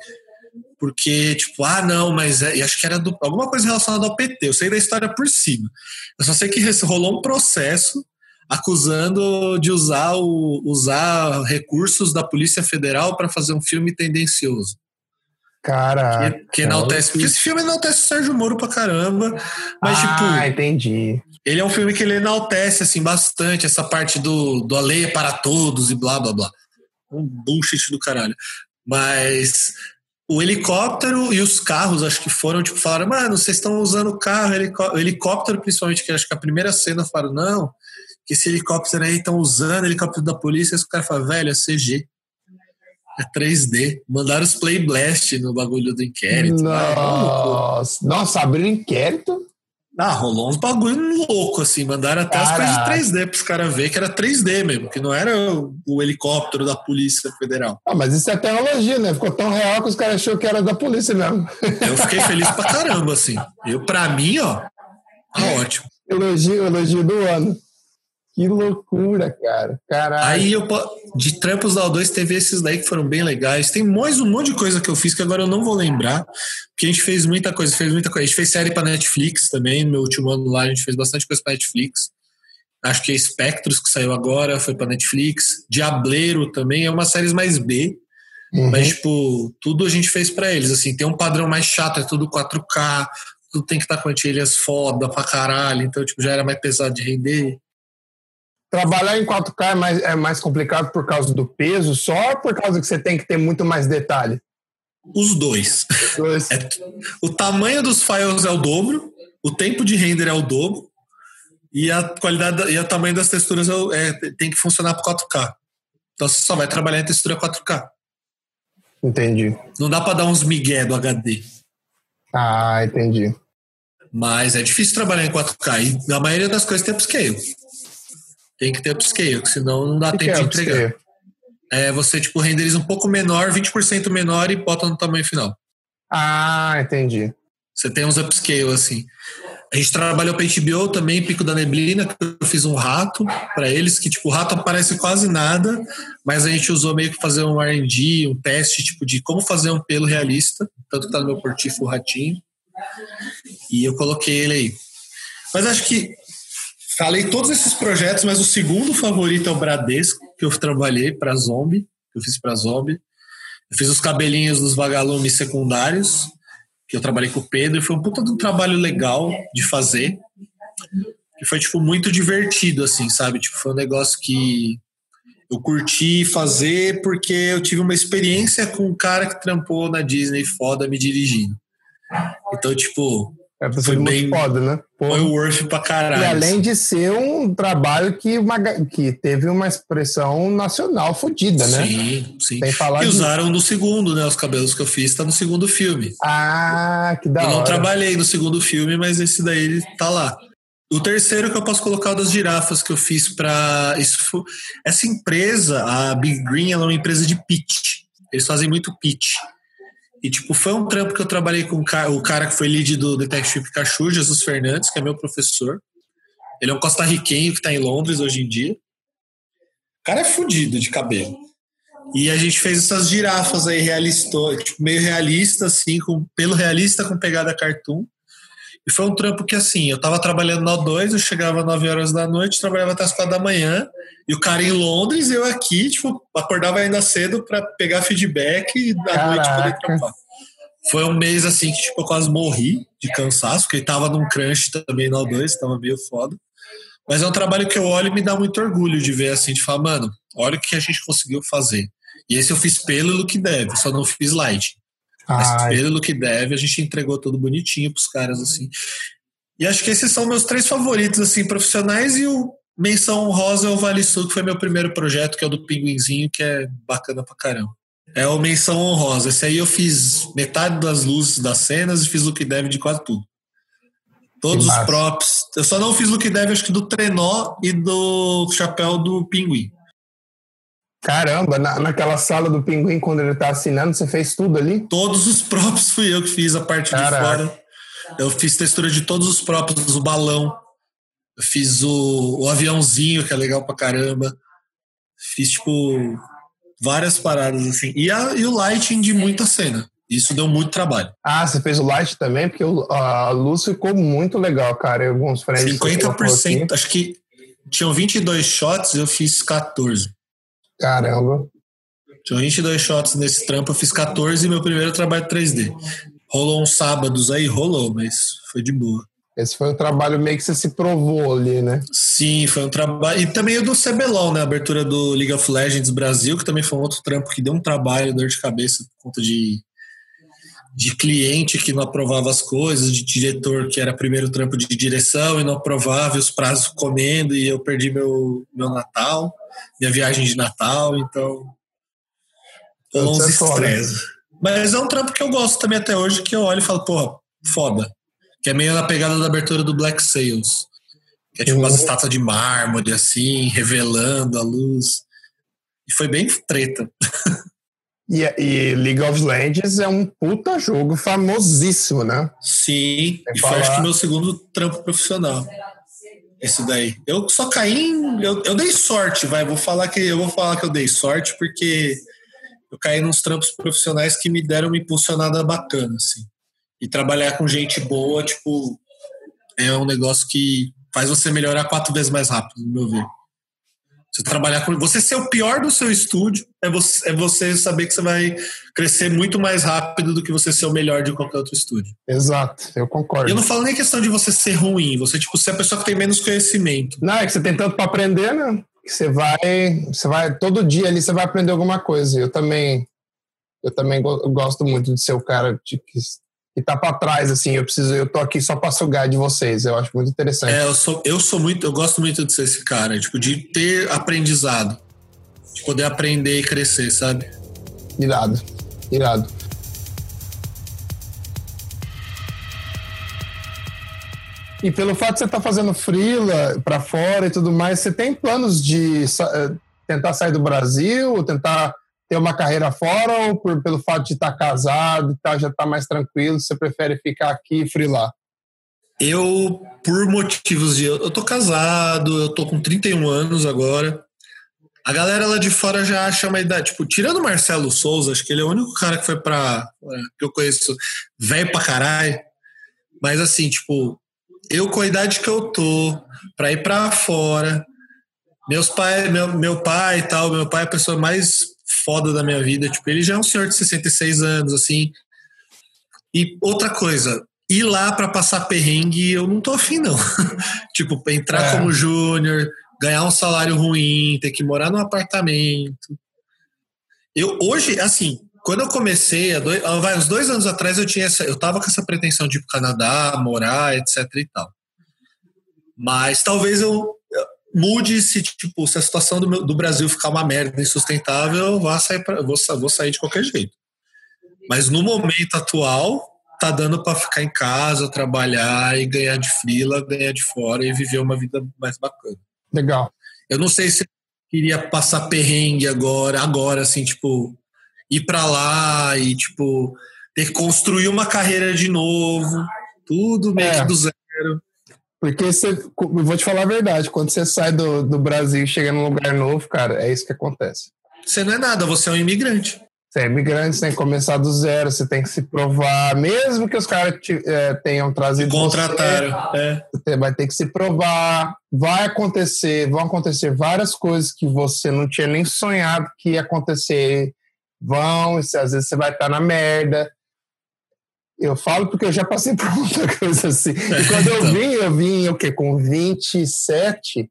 Porque, tipo, ah, não, mas é, acho que era do, alguma coisa relacionada ao PT. Eu sei da história por cima. Eu só sei que rolou um processo acusando de usar, o, usar recursos da Polícia Federal para fazer um filme tendencioso. Cara. Que, que enaltece. Porque esse filme enaltece o Sérgio Moro pra caramba. Mas, ah, tipo. Ah, entendi. Ele é um filme que ele enaltece, assim, bastante essa parte do, do a lei é para todos e blá blá blá. Um bullshit do caralho. Mas o helicóptero e os carros, acho que foram, tipo, falaram, mano, vocês estão usando o carro, o helicóptero, principalmente, que acho que a primeira cena falaram, não, que esse helicóptero aí estão usando helicóptero da polícia, e os caras falam, velho, é CG. É 3D. Mandaram os Play Blast no bagulho do inquérito. Nossa, ah, nossa abriram inquérito? Ah, rolou uns bagulho louco, assim. Mandaram até Caraca. as coisas de 3D pros caras verem que era 3D mesmo, que não era o, o, helicóptero da Polícia Federal. Ah, mas isso é tecnologia, né? Ficou tão real que os caras achou que era da polícia mesmo. Eu fiquei feliz pra caramba, assim. Eu, pra mim, ó, tá <laughs> ótimo. Elogio, elogio do ano. Que loucura, cara. Caralho. Aí eu de trampos da O2 teve esses daí que foram bem legais. Tem mais um monte de coisa que eu fiz que agora eu não vou lembrar, porque a gente fez muita coisa, fez muita coisa. A gente fez série para Netflix também, no meu último ano lá a gente fez bastante coisa para Netflix. Acho que é Spectros que saiu agora, foi para Netflix. Diableiro também é uma série mais B. Uhum. Mas, tipo, tudo a gente fez para eles. Assim, tem um padrão mais chato, é tudo 4K, tudo tem que estar tá com antilhas foda pra caralho. Então, tipo, já era mais pesado de render. Trabalhar em 4K é mais, é mais complicado por causa do peso só por causa que você tem que ter muito mais detalhe? Os dois. Os dois. É, o tamanho dos files é o dobro, o tempo de render é o dobro e a qualidade e o tamanho das texturas é, é tem que funcionar por 4K. Então você só vai trabalhar em textura 4K. Entendi. Não dá para dar uns migué do HD. Ah, entendi. Mas é difícil trabalhar em 4K e a maioria das coisas tem upscale. Tem que ter upscale, senão não dá que tempo que é de entregar. É você, tipo, renderiza um pouco menor, 20% menor e bota no tamanho final. Ah, entendi. Você tem uns upscale, assim. A gente trabalhou para HBO também, Pico da Neblina, que eu fiz um rato para eles, que tipo, o rato aparece quase nada, mas a gente usou meio que fazer um R&D, um teste, tipo, de como fazer um pelo realista, tanto que tá no meu portifo o ratinho. E eu coloquei ele aí. Mas acho que falei todos esses projetos, mas o segundo favorito é o Bradesco, que eu trabalhei para Zombie, que eu fiz para Zombie. Eu fiz os cabelinhos dos vagalumes secundários, que eu trabalhei com o Pedro, e foi um puta de um trabalho legal de fazer. Que foi, tipo, muito divertido, assim, sabe? Tipo, foi um negócio que eu curti fazer porque eu tive uma experiência com um cara que trampou na Disney foda me dirigindo. Então, tipo, é foi bem foda, né? Pô. Foi worth pra caralho. E além de ser um trabalho que, uma, que teve uma expressão nacional fodida, né? Sim, sim. Sem falar e de... usaram no segundo, né? Os cabelos que eu fiz tá no segundo filme. Ah, que da eu hora. Eu não trabalhei no segundo filme, mas esse daí tá lá. O terceiro que eu posso colocar é das girafas que eu fiz para. Essa empresa, a Big Green, ela é uma empresa de pitch. Eles fazem muito pitch. E, tipo, foi um trampo que eu trabalhei com o cara que foi lead do Detective Pikachu, Jesus Fernandes, que é meu professor. Ele é um costarriquenho que está em Londres hoje em dia. O cara é fodido de cabelo. E a gente fez essas girafas aí realista, tipo, meio realista, assim, com pelo realista com pegada cartoon. E foi um trampo que, assim, eu tava trabalhando na O2, eu chegava às 9 horas da noite, trabalhava até as 4 da manhã, e o cara em Londres, eu aqui, tipo, acordava ainda cedo para pegar feedback e à Caraca. noite poder trampar. Foi um mês, assim, que, tipo, eu quase morri de cansaço, porque tava num crunch também na O2, tava meio foda. Mas é um trabalho que eu olho e me dá muito orgulho de ver, assim, de falar, mano, olha o que a gente conseguiu fazer. E esse eu fiz pelo que deve, só não fiz light. Mas pelo que deve, a gente entregou tudo bonitinho pros caras, assim. E acho que esses são meus três favoritos, assim, profissionais, e o menção rosa é o Vale Sul, que foi meu primeiro projeto, que é o do Pinguinzinho, que é bacana pra caramba. É o menção honrosa. Esse aí eu fiz metade das luzes das cenas e fiz o que deve de quase tudo. Todos os props. Eu só não fiz o que deve, acho que do trenó e do chapéu do pinguim. Caramba, na, naquela sala do pinguim, quando ele tá assinando, você fez tudo ali? Todos os props fui eu que fiz a parte Caraca. de fora. Eu fiz textura de todos os props, o balão. Eu fiz o, o aviãozinho, que é legal pra caramba. Fiz, tipo, várias paradas, assim. E, a, e o lighting de muita cena. Isso deu muito trabalho. Ah, você fez o light também? Porque a luz ficou muito legal, cara. Alguns frames. 50%, acho que tinham 22 shots, eu fiz 14. Caramba. Tinha 22 shots nesse trampo, eu fiz 14 e meu primeiro trabalho 3D. Rolou uns sábados aí, rolou, mas foi de boa. Esse foi um trabalho meio que você se provou ali, né? Sim, foi um trabalho. E também o do CBLOL, né? A abertura do League of Legends Brasil, que também foi um outro trampo que deu um trabalho, dor de cabeça por conta de, de cliente que não aprovava as coisas, de diretor que era primeiro trampo de direção e não aprovava, e os prazos comendo, e eu perdi meu, meu Natal minha viagem de Natal, então. Uns é estresse. Mas é um trampo que eu gosto também até hoje, que eu olho e falo, porra, foda. Que é meio na pegada da abertura do Black Sails. Que é tipo umas uhum. estátuas de mármore, assim, revelando a luz. E foi bem treta. E, e, League of Legends é um puta jogo famosíssimo, né? Sim, e foi acho que meu segundo trampo profissional. Esse daí. Eu só caí em, eu, eu dei sorte, vai. Vou falar que eu vou falar que eu dei sorte porque eu caí nos trampos profissionais que me deram uma impulsionada bacana, assim. E trabalhar com gente boa, tipo, é um negócio que faz você melhorar quatro vezes mais rápido, no meu ver. Você trabalhar com. Você ser o pior do seu estúdio é você, é você saber que você vai crescer muito mais rápido do que você ser o melhor de qualquer outro estúdio. Exato, eu concordo. Eu não falo nem questão de você ser ruim, você, tipo, ser a pessoa que tem menos conhecimento. Não, é que você tem tanto para aprender, né? Que você vai. Você vai. Todo dia ali você vai aprender alguma coisa. Eu também. Eu também gosto muito de ser o cara de, que e tá para trás assim, eu preciso, eu tô aqui só para sugar de vocês. Eu acho muito interessante. É, eu sou, eu sou muito, eu gosto muito de ser esse cara, tipo, de ter aprendizado, de poder aprender e crescer, sabe? Irado, irado. E pelo fato de você estar tá fazendo freela para fora e tudo mais, você tem planos de eh, tentar sair do Brasil, tentar ter uma carreira fora ou por, pelo fato de estar casado e tá, já estar tá mais tranquilo, você prefere ficar aqui e frilar? Eu, por motivos de. Eu tô casado, eu tô com 31 anos agora. A galera lá de fora já acha uma idade. Tipo, tirando o Marcelo Souza, acho que ele é o único cara que foi pra. É, que eu conheço, velho pra caralho. Mas assim, tipo, eu com a idade que eu tô, pra ir pra fora, meus pai, meu, meu pai e tal, meu pai é a pessoa mais foda da minha vida, tipo, ele já é um senhor de 66 anos, assim. E outra coisa, ir lá para passar perrengue, eu não tô afim, não. <laughs> tipo, entrar é. como júnior, ganhar um salário ruim, ter que morar num apartamento. Eu hoje, assim, quando eu comecei, há dois, vai, uns dois anos atrás, eu tinha essa, eu tava com essa pretensão de ir pro Canadá, morar, etc e tal. Mas talvez eu mude se, tipo, se a situação do, meu, do Brasil ficar uma merda insustentável, eu vou sair, pra, vou, vou sair de qualquer jeito. Mas no momento atual, tá dando para ficar em casa, trabalhar e ganhar de frila, ganhar de fora e viver uma vida mais bacana. Legal. Eu não sei se eu queria passar perrengue agora, agora, assim, tipo, ir para lá e, tipo, ter que construir uma carreira de novo, tudo meio é. que do zero. Porque você, eu vou te falar a verdade, quando você sai do, do Brasil e chega num lugar novo, cara, é isso que acontece. Você não é nada, você é um imigrante. Você é imigrante, você tem que começar do zero, você tem que se provar, mesmo que os caras é, tenham trazido. Contrataram, você, é. Você vai ter que se provar. Vai acontecer, vão acontecer várias coisas que você não tinha nem sonhado que ia acontecer. Vão, às vezes você vai estar na merda. Eu falo porque eu já passei por <laughs> muita coisa assim. E <laughs> quando eu vim, eu vim o quê? Com 27,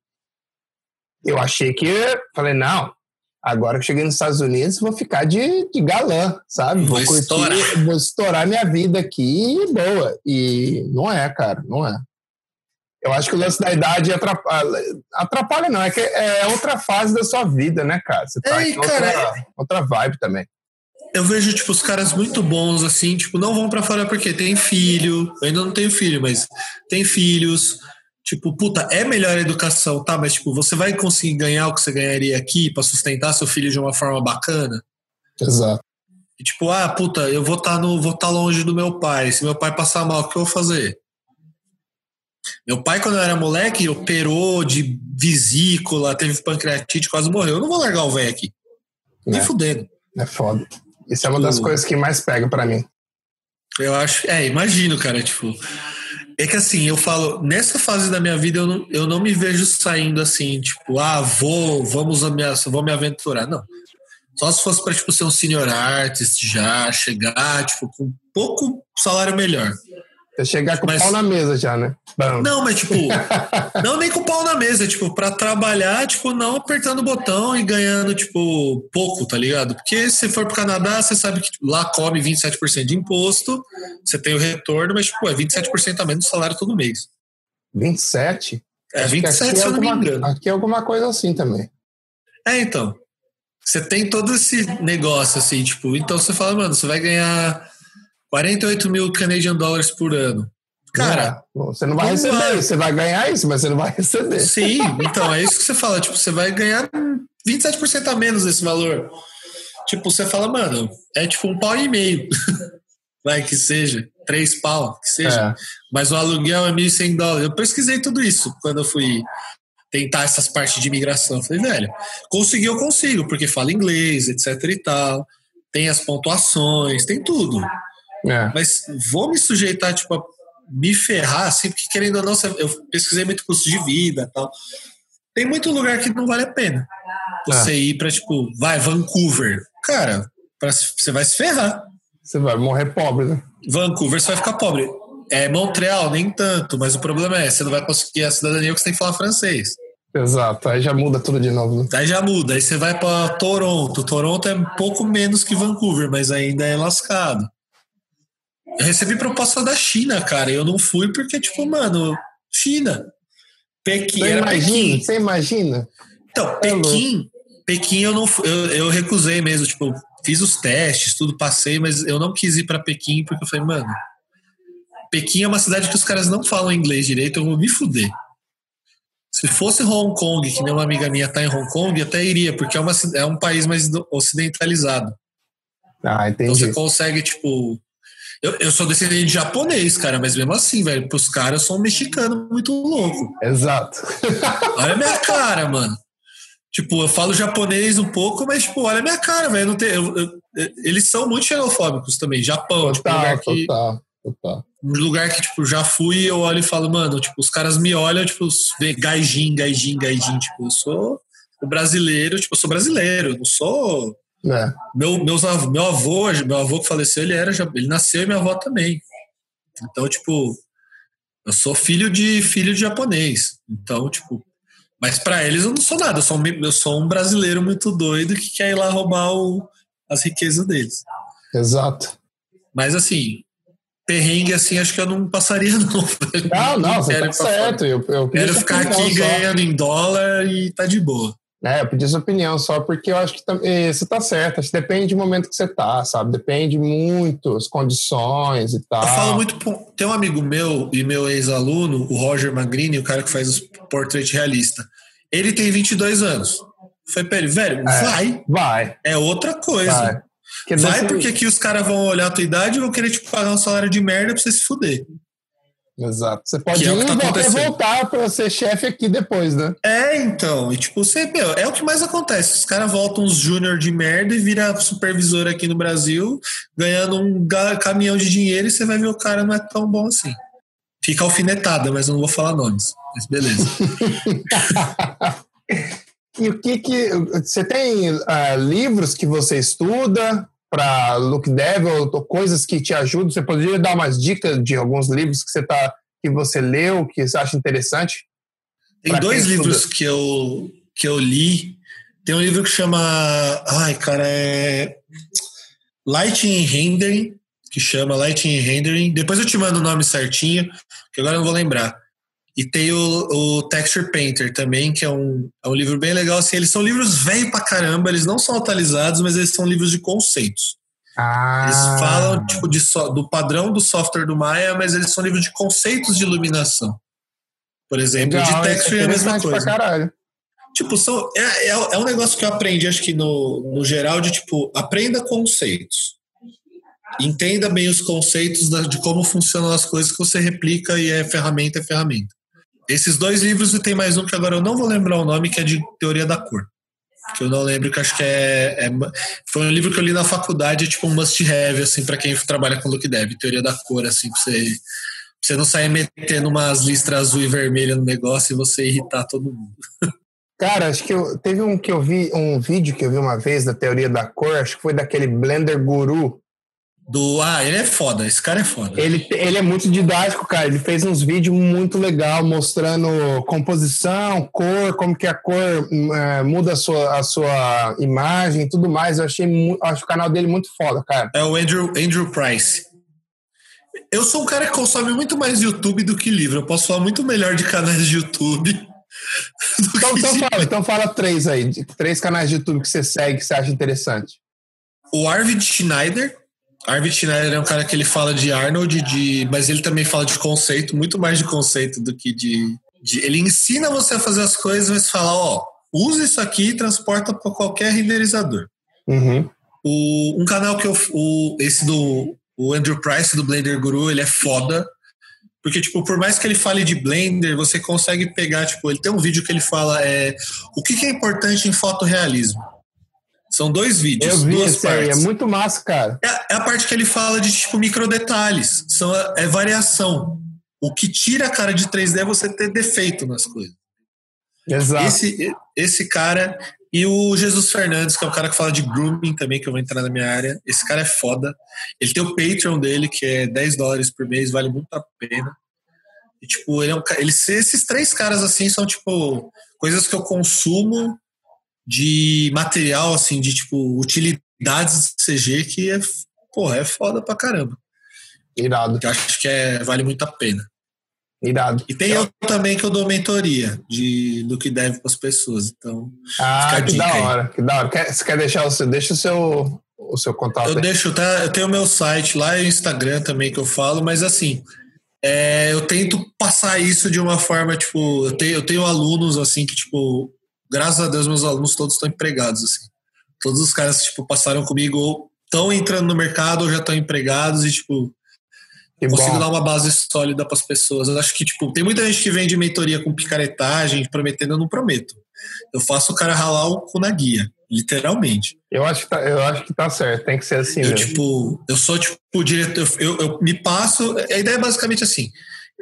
eu achei que. Falei, não, agora que cheguei nos Estados Unidos, vou ficar de, de galã, sabe? Vou, vou estourar. Curtir, <laughs> vou estourar minha vida aqui e boa. E não é, cara, não é. Eu acho que o lance da idade atrapalha. Atrapalha, não, é que é outra fase da sua vida, né, cara? Você tá Ei, cara, outra, outra vibe também eu vejo, tipo, os caras muito bons, assim, tipo, não vão para fora porque tem filho. Eu ainda não tenho filho, mas tem filhos. Tipo, puta, é melhor a educação, tá? Mas, tipo, você vai conseguir ganhar o que você ganharia aqui para sustentar seu filho de uma forma bacana? Exato. E, tipo, ah, puta, eu vou estar tá no, vou tá longe do meu pai. Se meu pai passar mal, o que eu vou fazer? Meu pai, quando eu era moleque, operou de vesícula, teve pancreatite, quase morreu. Eu não vou largar o velho aqui. Nem é. fudendo. É foda. Isso é uma das tipo, coisas que mais pega para mim. Eu acho, é, imagino, cara, tipo. É que assim, eu falo, nessa fase da minha vida eu não, eu não me vejo saindo assim, tipo, ah, vou, vamos me, vou me aventurar. Não. Só se fosse para tipo, ser um senior artist já, chegar, tipo, com um pouco salário melhor. Você chegar com o pau na mesa já, né? Bom. Não, mas tipo, <laughs> não nem com o pau na mesa, tipo, para trabalhar, tipo, não apertando o botão e ganhando, tipo, pouco, tá ligado? Porque se for pro Canadá, você sabe que tipo, lá come 27% de imposto, você tem o retorno, mas, tipo, é 27% a menos do salário todo mês. 27? É, 27, se eu não me engano. Aqui é alguma coisa assim também. É, então. Você tem todo esse negócio, assim, tipo, então você fala, mano, você vai ganhar 48 mil Canadian Dollars por ano. Cara, não, você não vai receber vai. isso, você vai ganhar isso, mas você não vai receber. Sim, <laughs> então é isso que você fala, tipo, você vai ganhar 27% a menos desse valor. Tipo, você fala, mano, é tipo um pau e meio. <laughs> vai que seja, três pau, que seja. É. Mas o aluguel é 1.100 dólares. Eu pesquisei tudo isso quando eu fui tentar essas partes de imigração. Eu falei, velho, conseguir eu consigo, porque fala inglês, etc e tal. Tem as pontuações, tem tudo. É. Mas vou me sujeitar, tipo, a me ferrar, assim, porque querendo ou não, eu pesquisei muito custo de vida tal. Tem muito lugar que não vale a pena. Você é. ir pra, tipo, vai, Vancouver. Cara, pra, você vai se ferrar. Você vai morrer pobre, né? Vancouver, você vai ficar pobre. É Montreal, nem tanto, mas o problema é, você não vai conseguir a cidadania porque você tem que falar francês. Exato, aí já muda tudo de novo. Né? Aí já muda, aí você vai para Toronto. Toronto é um pouco menos que Vancouver, mas ainda é lascado. Eu recebi proposta da China, cara. Eu não fui porque, tipo, mano, China. Pequim. Você era imagina? Pequim. Você imagina? Então, é Pequim, Pequim eu não eu, eu recusei mesmo, tipo, fiz os testes, tudo passei, mas eu não quis ir para Pequim porque eu falei, mano, Pequim é uma cidade que os caras não falam inglês direito, eu vou me fuder. Se fosse Hong Kong, que nem uma amiga minha tá em Hong Kong, até iria, porque é, uma, é um país mais ocidentalizado. Ah, entendi. Então você consegue, tipo, eu, eu sou descendente de japonês, cara, mas mesmo assim, velho, pros caras eu sou um mexicano muito louco. Exato. Olha a minha cara, mano. Tipo, eu falo japonês um pouco, mas, tipo, olha a minha cara, velho. Eu, eu, eles são muito xenofóbicos também. Japão, total, tipo, total, total. um lugar que, tipo, já fui eu olho e falo, mano, tipo, os caras me olham, tipo, gaijin, gaijin, gaijin, tipo, eu sou o brasileiro, tipo, eu sou brasileiro, não sou... É. Meu, meus, meu avô, meu avô que faleceu, ele era, ele nasceu e minha avó também. Então, tipo, eu sou filho de filho de japonês. Então, tipo, mas para eles eu não sou nada, eu sou, um, eu sou um brasileiro muito doido que quer ir lá roubar o, as riquezas deles. Exato. Mas assim, perrengue assim, acho que eu não passaria, <laughs> não. Não, não, você tá certo. Eu, eu quero ficar aqui só. ganhando em dólar e tá de boa. É, eu pedi sua opinião só porque eu acho que eh, você tá certo. Acho que depende do momento que você tá, sabe? Depende muito as condições e tal. Eu falo muito. Tem um amigo meu e meu ex-aluno, o Roger Magrini, o cara que faz os portrait realista. Ele tem 22 anos. Foi pra ele, velho, é, vai. Vai. É outra coisa. Vai, vai porque aqui os caras vão olhar a tua idade e vão querer te pagar um salário de merda pra você se fuder. Exato. Você pode é ir tá até voltar para ser chefe aqui depois, né? É, então. E tipo, você, meu, é o que mais acontece. Os caras voltam uns júnior de merda e vira supervisor aqui no Brasil, ganhando um caminhão de dinheiro e você vai ver o cara não é tão bom assim. Fica alfinetada, mas eu não vou falar nomes. Mas beleza. <laughs> e o que que... Você tem uh, livros que você estuda? Para Look Devil, ou coisas que te ajudam? Você poderia dar umas dicas de alguns livros que você tá que você leu, que você acha interessante? Tem dois livros que eu que eu li. Tem um livro que chama, ai, cara, é Lighting Rendering, que chama Lighting Rendering. Depois eu te mando o nome certinho, que agora eu não vou lembrar. E tem o, o, Texture Painter também, que é um, é um livro bem legal. Assim, eles são livros velho pra caramba, eles não são atualizados, mas eles são livros de conceitos. Ah. Eles falam tipo, de so, do padrão do software do Maya, mas eles são livros de conceitos de iluminação. Por exemplo, legal, de texture é a mesma coisa. Tipo, são, é, é, é, um negócio que eu aprendi, acho que no, no geral, de tipo, aprenda conceitos. Entenda bem os conceitos da, de como funcionam as coisas que você replica e é ferramenta, é ferramenta. Esses dois livros e tem mais um que agora eu não vou lembrar o nome, que é de teoria da cor. Que eu não lembro, que acho que é, é Foi um livro que eu li na faculdade, é tipo um must-have, assim, para quem trabalha com look dev, teoria da cor, assim, pra você, pra você não sair metendo umas listras azul e vermelha no negócio e você irritar todo mundo. <laughs> Cara, acho que eu, teve um que eu vi, um vídeo que eu vi uma vez da teoria da cor, acho que foi daquele Blender Guru, do, ah, ele é foda, esse cara é foda. Ele, ele é muito didático, cara. Ele fez uns vídeos muito legal mostrando composição, cor, como que a cor é, muda a sua, a sua imagem tudo mais. Eu achei acho o canal dele muito foda, cara. É o Andrew, Andrew Price. Eu sou um cara que consome muito mais YouTube do que livro. Eu posso falar muito melhor de canais de YouTube. <laughs> Então, então, fala, então fala três aí. Três canais de YouTube que você segue que você acha interessante. O Arvid Schneider Arvid Schneider é um cara que ele fala de Arnold, de, mas ele também fala de conceito, muito mais de conceito do que de, de ele ensina você a fazer as coisas, mas fala, ó, usa isso aqui e transporta para qualquer renderizador. Uhum. O, um canal que eu, o, esse do o Andrew Price do Blender Guru, ele é foda, porque tipo, por mais que ele fale de Blender, você consegue pegar, tipo, ele tem um vídeo que ele fala é o que, que é importante em fotorrealismo. São dois vídeos. Eu vi duas partes. aí, é muito massa, cara. É, é, a parte que ele fala de tipo micro detalhes. São, é variação. O que tira a cara de 3D é você ter defeito nas coisas. Exato. Esse, esse cara. E o Jesus Fernandes, que é o cara que fala de grooming também, que eu vou entrar na minha área. Esse cara é foda. Ele tem o Patreon dele, que é 10 dólares por mês, vale muito a pena. E, tipo, ele é um, ele, esses três caras, assim, são, tipo, coisas que eu consumo de material, assim, de tipo, utilidades de CG que é, porra, é foda pra caramba. Irado. Que acho que é, vale muito a pena. Irado. E tem eu também que eu dou mentoria de, do que deve para as pessoas. Então, ah, que da hora, aí. que da hora. Quer, você quer deixar o seu, deixa o seu, o seu contato Eu aí. deixo, tá? Eu tenho o meu site lá e o Instagram também que eu falo, mas assim, é, eu tento passar isso de uma forma, tipo, eu tenho, eu tenho alunos assim que, tipo, graças a Deus, meus alunos todos estão empregados, assim. Todos os caras, tipo, passaram comigo ou estão entrando no mercado ou já estão empregados e, tipo, que consigo bom. dar uma base sólida para as pessoas. Eu acho que, tipo, tem muita gente que vende mentoria com picaretagem, prometendo, eu não prometo. Eu faço o cara ralar o cu na guia. Literalmente. Eu acho que tá, eu acho que tá certo, tem que ser assim eu, mesmo. Tipo, eu sou tipo o diretor, eu, eu me passo. A ideia é basicamente assim: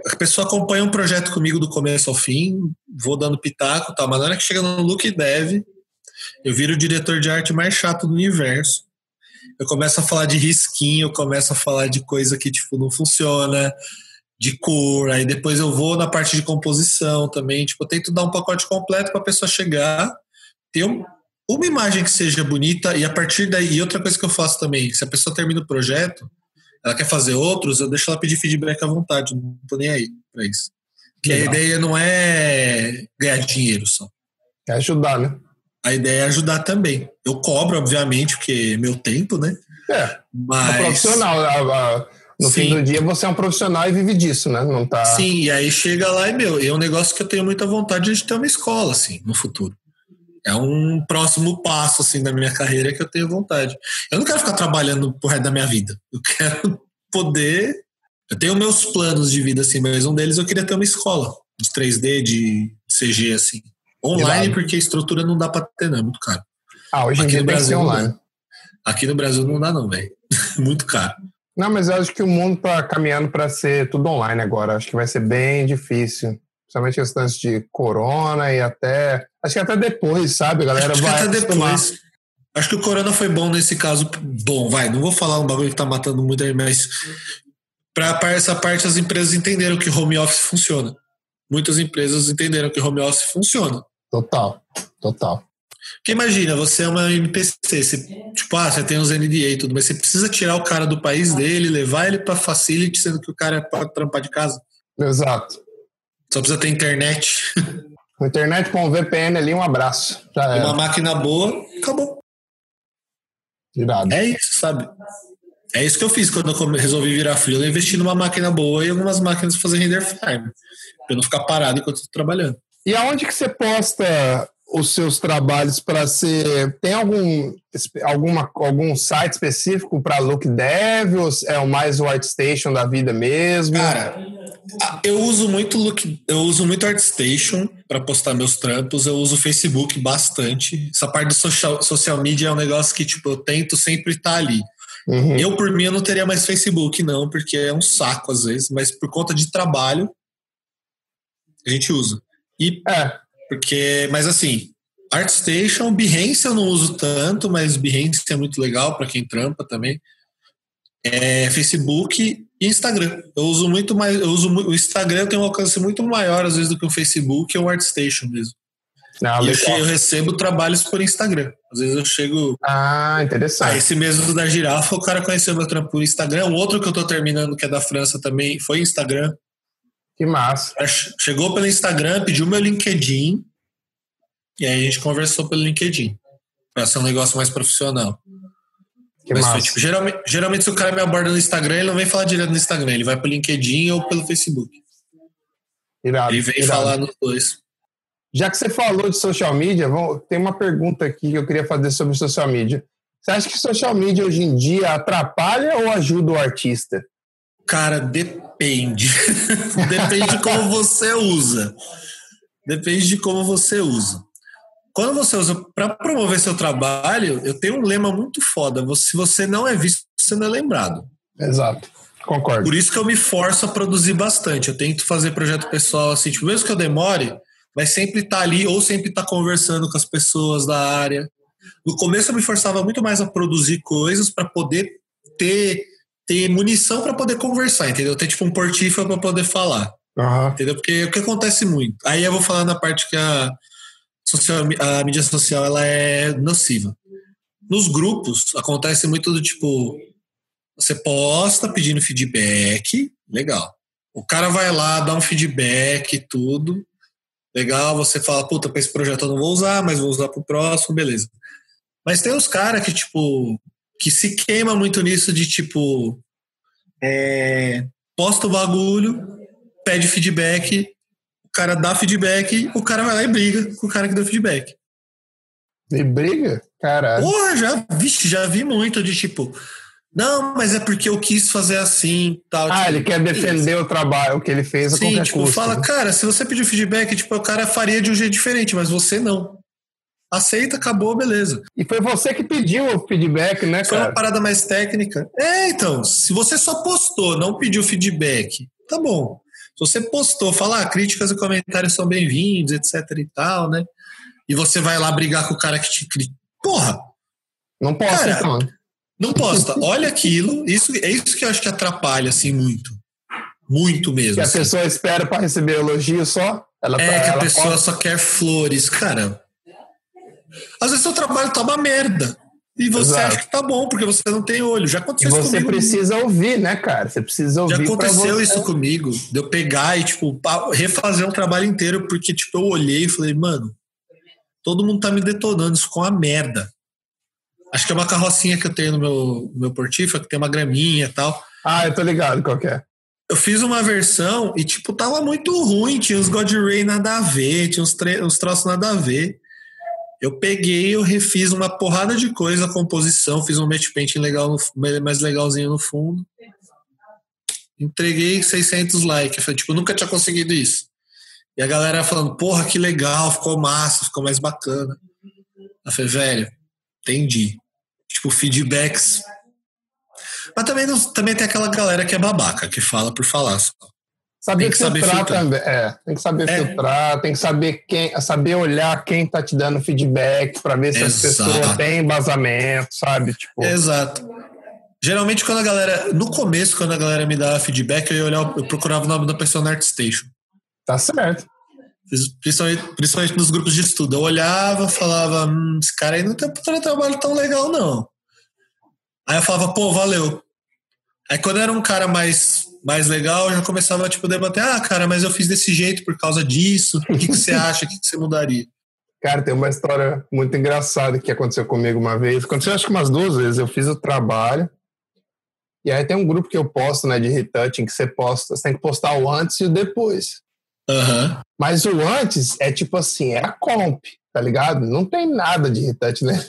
a pessoa acompanha um projeto comigo do começo ao fim, vou dando pitaco tal, mas na hora que chega no look dev, eu viro o diretor de arte mais chato do universo. Eu começo a falar de risquinho, eu começo a falar de coisa que tipo não funciona, de cor, aí depois eu vou na parte de composição também, tipo, eu tento dar um pacote completo para a pessoa chegar, ter um, uma imagem que seja bonita e a partir daí, e outra coisa que eu faço também, se a pessoa termina o projeto, ela quer fazer outros, eu deixo ela pedir feedback à vontade, não tô nem aí para isso. Porque Legal. a ideia não é ganhar dinheiro só. É ajudar, né? A ideia é ajudar também. Eu cobro, obviamente, porque é meu tempo, né? É. Mas. É profissional. No Sim. fim do dia, você é um profissional e vive disso, né? Não tá. Sim, e aí chega lá e, meu, é um negócio que eu tenho muita vontade de ter uma escola, assim, no futuro. É um próximo passo, assim, da minha carreira que eu tenho vontade. Eu não quero ficar trabalhando pro resto da minha vida. Eu quero <laughs> poder. Eu tenho meus planos de vida, assim, mas um deles eu queria ter uma escola de 3D, de CG, assim. Online, porque a estrutura não dá para ter, não, é muito caro. Ah, hoje em dia que ser online. Aqui no Brasil não dá, não, velho. <laughs> muito caro. Não, mas eu acho que o mundo está caminhando para ser tudo online agora. Acho que vai ser bem difícil. Principalmente questões de corona e até. Acho que até depois, sabe? A galera acho vai. até depois. Acho que o corona foi bom nesse caso. Bom, vai, não vou falar um bagulho que tá matando muito aí, mas para essa parte as empresas entenderam que home office funciona. Muitas empresas entenderam que home office funciona. Total, total. Porque imagina, você é uma NPC, você, tipo, ah, você tem uns NDA e tudo, mas você precisa tirar o cara do país dele, levar ele para facility, sendo que o cara é para trampar de casa. Exato. Só precisa ter internet. internet com um VPN ali, um abraço. Já Uma máquina boa, acabou. Irado. É isso, sabe? É isso que eu fiz quando eu resolvi virar frio. Eu investi numa máquina boa e algumas máquinas para fazer render farm. Pra eu não ficar parado enquanto eu tô trabalhando. E aonde que você posta os seus trabalhos para ser. Tem algum, alguma, algum site específico para Look Dev? Ou é o mais o ArtStation da vida mesmo? Cara, eu uso muito Look, eu uso muito ArtStation para postar meus trampos. Eu uso Facebook bastante. Essa parte do social, social media é um negócio que tipo, eu tento sempre estar tá ali. Uhum. Eu, por mim, eu não teria mais Facebook, não, porque é um saco às vezes, mas por conta de trabalho, a gente usa. E é. Porque, mas assim, ArtStation, Behance eu não uso tanto, mas Behance é muito legal para quem trampa também. É, Facebook e Instagram. Eu uso muito mais, eu uso o Instagram tem um alcance muito maior às vezes do que o Facebook ou o ArtStation mesmo. Ah, e eu, chego, eu, recebo trabalhos por Instagram. Às vezes eu chego. Ah, interessante. Ah, esse mesmo da girafa, o cara conheceu meu trampo por Instagram. O outro que eu tô terminando, que é da França também, foi Instagram. Que massa. Chegou pelo Instagram, pediu meu LinkedIn, e aí a gente conversou pelo LinkedIn, para ser um negócio mais profissional. Que Mas massa. Foi, tipo, geralmente, geralmente, se o cara me aborda no Instagram, ele não vem falar direto no Instagram, ele vai pelo LinkedIn ou pelo Facebook. Irado, ele vem irado. falar nos dois. Já que você falou de social media, tem uma pergunta aqui que eu queria fazer sobre social media. Você acha que social media hoje em dia atrapalha ou ajuda o artista? Cara, depende. <laughs> depende de como você usa. Depende de como você usa. Quando você usa para promover seu trabalho, eu tenho um lema muito foda. Se você não é visto, você não é lembrado. Exato. Concordo. Por isso que eu me forço a produzir bastante. Eu tento fazer projeto pessoal assim, tipo, mesmo que eu demore, mas sempre estar tá ali ou sempre estar tá conversando com as pessoas da área. No começo eu me forçava muito mais a produzir coisas para poder ter ter munição para poder conversar, entendeu? Ter tipo um portífio para poder falar. Uhum. Entendeu? Porque o que acontece muito. Aí eu vou falar na parte que a, social, a mídia social ela é nociva. Nos grupos acontece muito do tipo você posta pedindo feedback, legal. O cara vai lá, dá um feedback, tudo. Legal, você fala, puta, para esse projeto eu não vou usar, mas vou usar pro próximo, beleza. Mas tem os caras que, tipo, que se queima muito nisso de tipo é, posta o bagulho, pede feedback, o cara dá feedback, o cara vai lá e briga com o cara que deu feedback. E briga? Caralho. Porra, já, vixe, já vi muito de tipo, não, mas é porque eu quis fazer assim, tal. Ah, tipo, ele quer defender isso. o trabalho, o que ele fez a Sim, qualquer tipo, custo. fala, cara, se você pediu feedback, tipo, o cara faria de um jeito diferente, mas você não. Aceita, acabou, beleza. E foi você que pediu o feedback, né, cara? Foi uma parada mais técnica. É, então, se você só postou, não pediu feedback, tá bom. Se você postou, falar ah, críticas e comentários são bem-vindos, etc e tal, né? E você vai lá brigar com o cara que te critica. Porra! Não posta, cara, então. Não posta. Olha aquilo. Isso, é isso que eu acho que atrapalha, assim, muito. Muito mesmo. Que a assim. pessoa espera para receber elogio só? Ela, é, que a pessoa posta... só quer flores. Cara, às vezes seu trabalho tá uma merda. E você Exato. acha que tá bom, porque você não tem olho. Já aconteceu e você precisa ouvir, né, cara? Você precisa ouvir. Já aconteceu isso comigo. De eu pegar e, tipo, refazer um trabalho inteiro, porque, tipo, eu olhei e falei, mano, todo mundo tá me detonando, isso com a merda. Acho que é uma carrocinha que eu tenho no meu, no meu portífo, que tem uma graminha e tal. Ah, eu tô ligado qual é. Eu fiz uma versão e, tipo, tava muito ruim. Tinha os God Ray nada a ver, tinha uns, uns troços nada a ver. Eu peguei, eu refiz uma porrada de coisa, a composição, fiz um match painting legal, no, mais legalzinho no fundo. Entreguei 600 likes. Falei, tipo, nunca tinha conseguido isso. E a galera falando, porra, que legal, ficou massa, ficou mais bacana. Eu falei, velho, entendi. Tipo, feedbacks. Mas também, também tem aquela galera que é babaca, que fala por falar só. Saber tem que filtrar, saber filtrar também. É, tem que saber é. filtrar, tem que saber quem, saber olhar quem tá te dando feedback para ver se Exato. as pessoas têm embasamento, sabe? Tipo... Exato. Geralmente, quando a galera. No começo, quando a galera me dava feedback, eu ia olhar, eu procurava o nome da pessoa na ArtStation. Tá certo. Principalmente, principalmente nos grupos de estudo. Eu olhava, falava, hum, esse cara aí não tem um trabalho tão legal, não. Aí eu falava, pô, valeu. Aí quando era um cara mais mais legal, eu já começava tipo, a debater: ah, cara, mas eu fiz desse jeito por causa disso, o que, que você <laughs> acha, o que, que você mudaria? Cara, tem uma história muito engraçada que aconteceu comigo uma vez. Aconteceu acho que umas duas vezes. Eu fiz o trabalho. E aí tem um grupo que eu posto, né, de retouching, que você posta, você tem que postar o antes e o depois. Uhum. Mas o antes é tipo assim, é a comp, tá ligado? Não tem nada de retouch, né?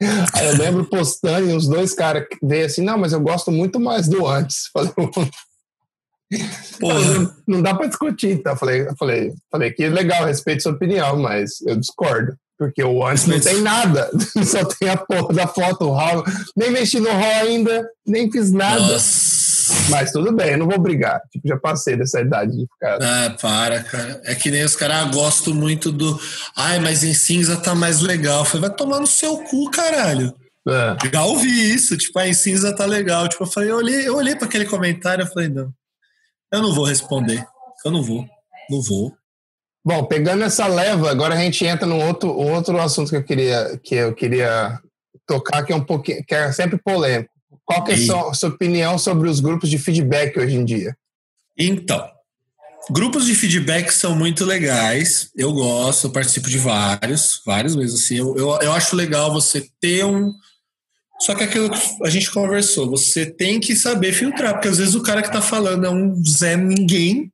<laughs> Aí eu lembro postando e os dois caras veio assim, não, mas eu gosto muito mais do antes. <laughs> Falei, não, não, dá para discutir, então. Falei, falei, falei que legal, respeito sua opinião, mas eu discordo. Porque o antes não tem nada, <laughs> só tem a porra da foto, o RAW. Nem mexi no RAW ainda, nem fiz nada. Nossa. Mas tudo bem, eu não vou brigar. Tipo, já passei dessa idade de ficar. Ah, para, cara. É que nem os caras, ah, gosto muito do. Ai, mas em cinza tá mais legal. Eu falei, vai tomar no seu cu, caralho. É. Já ouvi isso, tipo, ah, em cinza tá legal. Tipo, eu falei, eu olhei, eu olhei para aquele comentário, eu falei, não. Eu não vou responder. Eu não vou. Não vou. Bom, pegando essa leva, agora a gente entra num outro, outro assunto que eu queria, que eu queria tocar, que é um pouquinho, que é sempre polêmico. Qual que é a sua, sua opinião sobre os grupos de feedback hoje em dia? Então, grupos de feedback são muito legais. Eu gosto, eu participo de vários, vários mesmo. Assim, eu, eu, eu acho legal você ter um, só que aquilo que a gente conversou, você tem que saber filtrar, porque às vezes o cara que tá falando é um Zé Ninguém,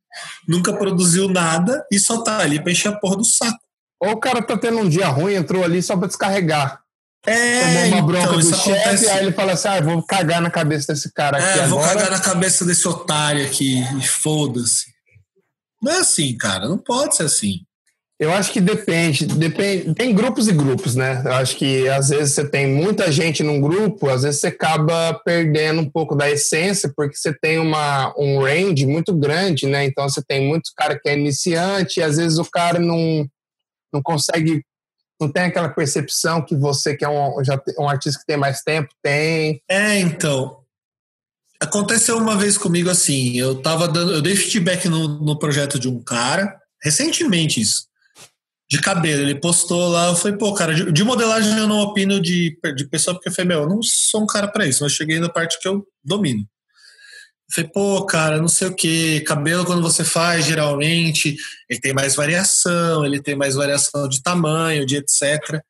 nunca produziu nada e só tá ali pra encher a porra do saco. Ou o cara tá tendo um dia ruim, entrou ali só pra descarregar. É, Tomou uma bronca então, do chefe, aí ele fala assim: ah, vou cagar na cabeça desse cara aqui. É, vou agora. cagar na cabeça desse otário aqui, e foda-se. Não é assim, cara, não pode ser assim. Eu acho que depende, depende. Tem grupos e grupos, né? Eu acho que às vezes você tem muita gente num grupo, às vezes você acaba perdendo um pouco da essência, porque você tem uma, um range muito grande, né? Então você tem muitos cara que é iniciante, e às vezes o cara não, não consegue, não tem aquela percepção que você, que é um, já, um artista que tem mais tempo, tem. É, então. Aconteceu uma vez comigo assim, eu tava dando, eu dei feedback no, no projeto de um cara, recentemente isso de cabelo. Ele postou lá, eu falei, pô, cara, de, de, modelagem eu não opino de, de pessoa, porque eu falei, meu, eu não sou um cara para isso, mas cheguei na parte que eu domino. Eu falei, pô, cara, não sei o que, cabelo quando você faz, geralmente, ele tem mais variação, ele tem mais variação de tamanho, de etc.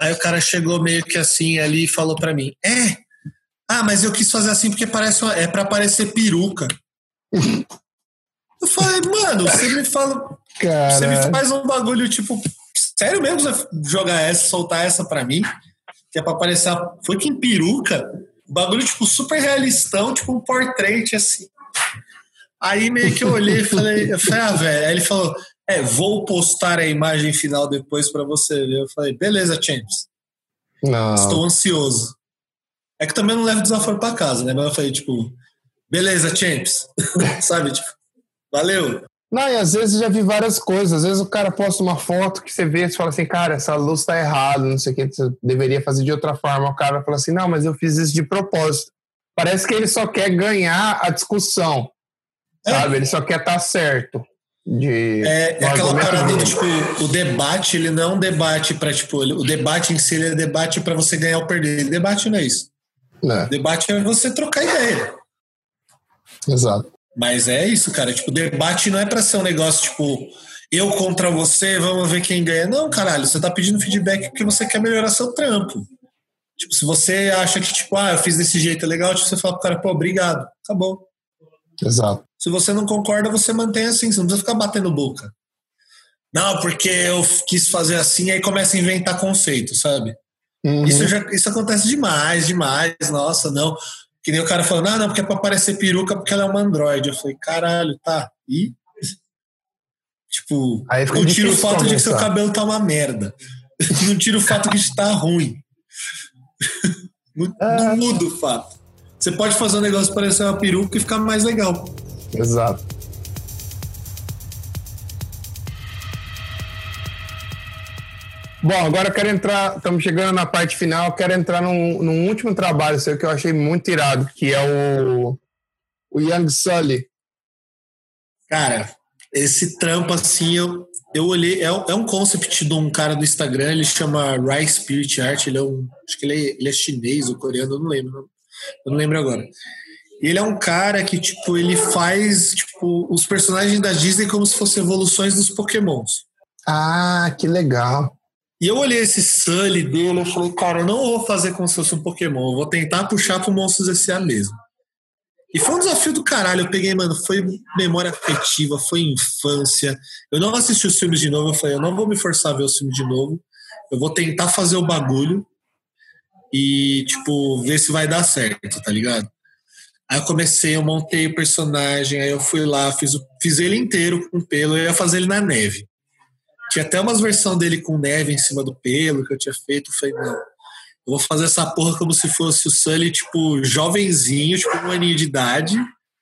Aí o cara chegou meio que assim ali e falou para mim, é, ah, mas eu quis fazer assim porque parece uma, é para parecer peruca. <laughs> eu falei, mano, você me fala, Cara... Você me faz um bagulho, tipo, sério mesmo você jogar essa, soltar essa pra mim? Que é pra parecer. Foi que em peruca, bagulho, tipo, super realistão, tipo um portrait assim. Aí meio que eu olhei e falei, eu falei, ah, velho. Aí ele falou, É, vou postar a imagem final depois para você ver. Eu falei, beleza, Champs. Não. Estou ansioso. É que também não levo desaforo para casa, né? Mas eu falei, tipo, beleza, Champs. <laughs> Sabe, tipo, valeu. Não, e às vezes já vi várias coisas. Às vezes o cara posta uma foto que você vê e fala assim, cara, essa luz tá errada, não sei o que, você deveria fazer de outra forma. O cara fala assim, não, mas eu fiz isso de propósito. Parece que ele só quer ganhar a discussão, é. sabe? Ele só quer estar tá certo. De, é, é aquela parada do tipo, o debate, ele não é um debate para tipo, o debate em si ele é debate para você ganhar ou perder. O debate não é isso. É. O debate é você trocar ideia. Exato. Mas é isso, cara. Tipo, debate não é para ser um negócio tipo eu contra você, vamos ver quem ganha. Não, caralho, você tá pedindo feedback porque você quer melhorar seu trampo. Tipo, se você acha que, tipo, ah, eu fiz desse jeito, é legal, tipo, você fala pro cara, pô, obrigado. Acabou. Exato. Se você não concorda, você mantém assim, você não precisa ficar batendo boca. Não, porque eu quis fazer assim, aí começa a inventar conceito, sabe? Uhum. Isso, já, isso acontece demais, demais. Nossa, não. Que nem o cara falando, ah, não, porque é pra parecer peruca porque ela é uma androide. Eu falei, caralho, tá. E? Tipo, <laughs> não tira o fato de que seu cabelo tá uma <laughs> merda. não tira o fato de que está ruim. não, é. não muda o fato. Você pode fazer um negócio parecer uma peruca e ficar mais legal. Exato. Bom, agora eu quero entrar, estamos chegando na parte final, quero entrar num, num, último trabalho seu que eu achei muito irado, que é o, o Young Sully. Cara, esse trampo assim, eu, eu olhei, é, é um concept de um cara do Instagram, ele chama Rai Spirit Art, ele é um, acho que ele é, ele é chinês ou coreano, eu não lembro, eu não lembro agora. Ele é um cara que, tipo, ele faz, tipo, os personagens da Disney como se fossem evoluções dos pokémons. Ah, que legal. E eu olhei esse Sully dele e falei, cara, eu não vou fazer como se fosse um Pokémon, eu vou tentar puxar pro Monstros S.A. mesmo. E foi um desafio do caralho. Eu peguei, mano, foi memória afetiva, foi infância. Eu não assisti os filmes de novo, eu falei, eu não vou me forçar a ver os filmes de novo. Eu vou tentar fazer o bagulho e, tipo, ver se vai dar certo, tá ligado? Aí eu comecei, eu montei o personagem, aí eu fui lá, fiz, fiz ele inteiro com pelo, eu ia fazer ele na neve. Tinha até umas versões dele com neve em cima do pelo que eu tinha feito. Eu falei, não, eu vou fazer essa porra como se fosse o Sully, tipo, jovenzinho, tipo, um aninho de idade,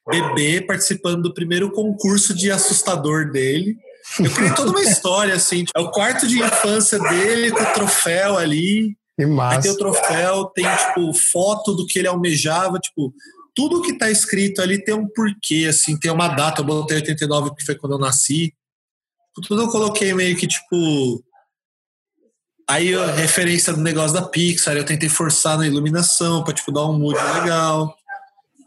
bebê, participando do primeiro concurso de assustador dele. Eu criei toda uma história, assim. Tipo, é o quarto de infância dele com o troféu ali. Que massa. Aí tem o troféu, tem, tipo, foto do que ele almejava, tipo, tudo que tá escrito ali tem um porquê, assim, tem uma data. Eu botei 89, que foi quando eu nasci tudo eu coloquei meio que tipo. Aí a referência do negócio da Pixar, eu tentei forçar na iluminação para tipo dar um mood legal.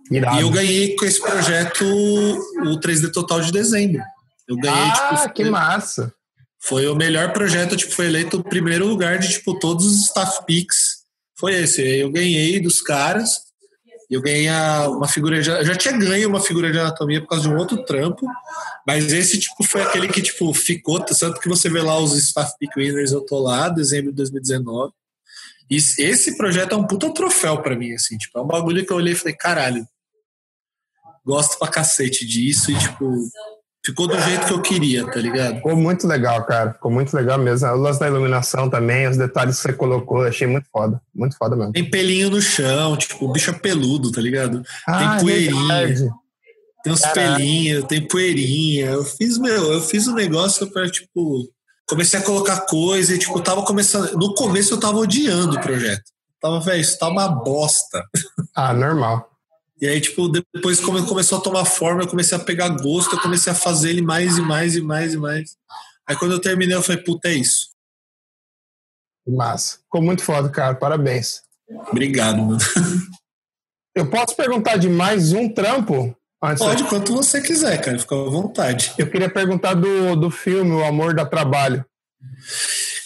Irado. E eu ganhei com esse projeto o 3D Total de dezembro. Eu ganhei, ah, tipo, que massa! Foi o melhor projeto, tipo, foi eleito o primeiro lugar de tipo todos os staff picks. Foi esse. Eu ganhei dos caras. Eu ganhei uma figura de, eu já tinha ganho uma figura de anatomia por causa de um outro trampo, mas esse tipo foi aquele que tipo ficou, tanto que você vê lá os staff pick winners, eu tô lá, dezembro de 2019. E esse projeto é um puta troféu para mim assim, tipo, é um bagulho que eu olhei e falei, caralho. Gosto pra cacete disso e tipo, ficou do jeito que eu queria, tá ligado? Ficou muito legal, cara. Ficou muito legal mesmo. O lance da iluminação também, os detalhes que você colocou, achei muito foda. Muito foda mesmo. Tem pelinho no chão, tipo, o bicho é peludo, tá ligado? Ah, tem poeirinha. Verdade. Tem uns pelinhos, tem poeirinha. Eu fiz, meu, eu fiz um negócio pra, tipo, comecei a colocar coisa e, tipo, tava começando. No começo eu tava odiando o projeto. Tava, velho, isso tá uma bosta. Ah, normal. E aí, tipo, depois como começou a tomar forma, eu comecei a pegar gosto, eu comecei a fazer ele mais e mais e mais e mais. Aí quando eu terminei, eu falei, puta, é isso. Massa. Ficou muito foda, cara. Parabéns. Obrigado, mano. <laughs> Eu posso perguntar de mais um trampo? Antes Pode, quanto você quiser, cara. Fica à vontade. Eu queria perguntar do, do filme O Amor da Trabalho.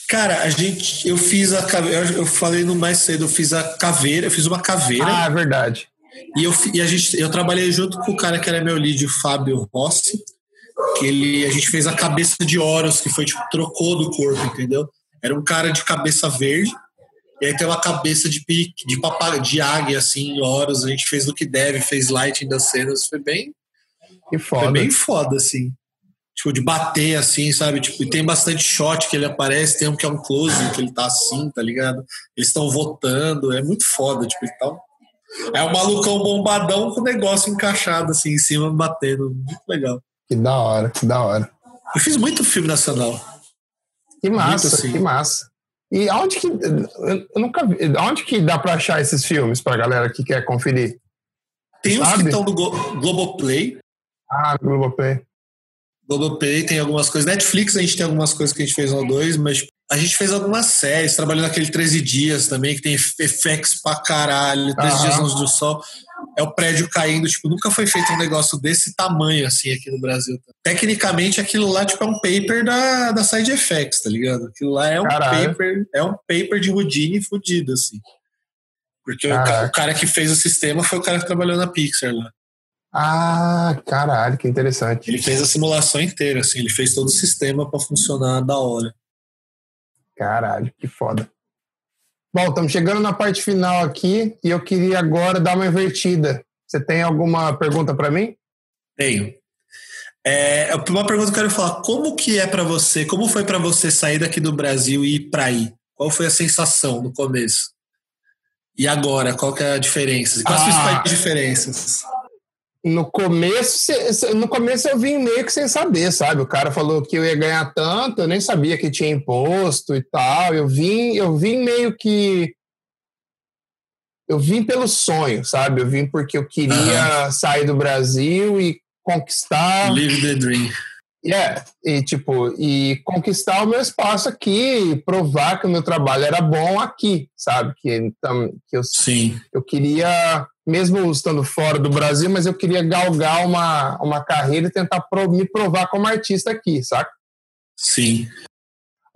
Cara, a gente, eu fiz a caveira, eu falei no mais cedo, eu fiz a caveira, eu fiz uma caveira. Ah, é verdade. E, eu, e a gente, eu trabalhei junto com o cara que era meu lead, o Fábio Rossi, que ele, a gente fez a cabeça de Horus, que foi tipo, trocou do corpo, entendeu? Era um cara de cabeça verde, e aí tem uma cabeça de pique, de papaga, de águia, assim, Horus. A gente fez o que deve, fez lighting das cenas, foi bem. Que foda. Foi bem foda, assim. tipo, de bater assim, sabe? Tipo, e tem bastante shot que ele aparece, tem um que é um close, que ele tá assim, tá ligado? Eles estão votando, é muito foda, tipo, então. É um malucão bombadão com o negócio encaixado assim em cima, batendo. Muito legal. Que da hora, que da hora. Eu fiz muito filme nacional. Que massa, assim. que massa. E onde que. Eu nunca vi. Onde que dá pra achar esses filmes pra galera que quer conferir? Tem uns que estão no Globoplay. Ah, Globoplay. Globoplay tem algumas coisas. Netflix a gente tem algumas coisas que a gente fez um ou dois, mas a gente fez algumas séries, trabalhando naquele 13 Dias também, que tem effects pra caralho, 13 Dias Luz do Sol. É o prédio caindo, tipo, nunca foi feito um negócio desse tamanho, assim, aqui no Brasil. Tecnicamente, aquilo lá, tipo, é um paper da, da Side Effects, tá ligado? Aquilo lá é um caralho. paper, é um paper de Houdini fudido, assim. Porque o, o, cara que fez o sistema foi o cara que trabalhou na Pixar lá. Ah, caralho, que interessante. Ele fez a simulação inteira, assim, ele fez todo o sistema para funcionar da hora. Caralho, que foda. Bom, estamos chegando na parte final aqui e eu queria agora dar uma invertida. Você tem alguma pergunta para mim? Tenho. É, uma pergunta que eu quero falar: como que é para você? Como foi para você sair daqui do Brasil e ir para aí? Qual foi a sensação no começo? E agora, qual que é a diferença? Quais ah, as principais diferenças? No começo, no começo eu vim meio que sem saber, sabe? O cara falou que eu ia ganhar tanto, eu nem sabia que tinha imposto e tal. Eu vim, eu vim meio que eu vim pelo sonho, sabe? Eu vim porque eu queria sair do Brasil e conquistar Live the dream. Yeah, e tipo, e conquistar o meu espaço aqui, e provar que o meu trabalho era bom aqui, sabe? Que, então, que eu, Sim. eu queria mesmo estando fora do Brasil, mas eu queria galgar uma, uma carreira e tentar pro, me provar como artista aqui, saca? Sim.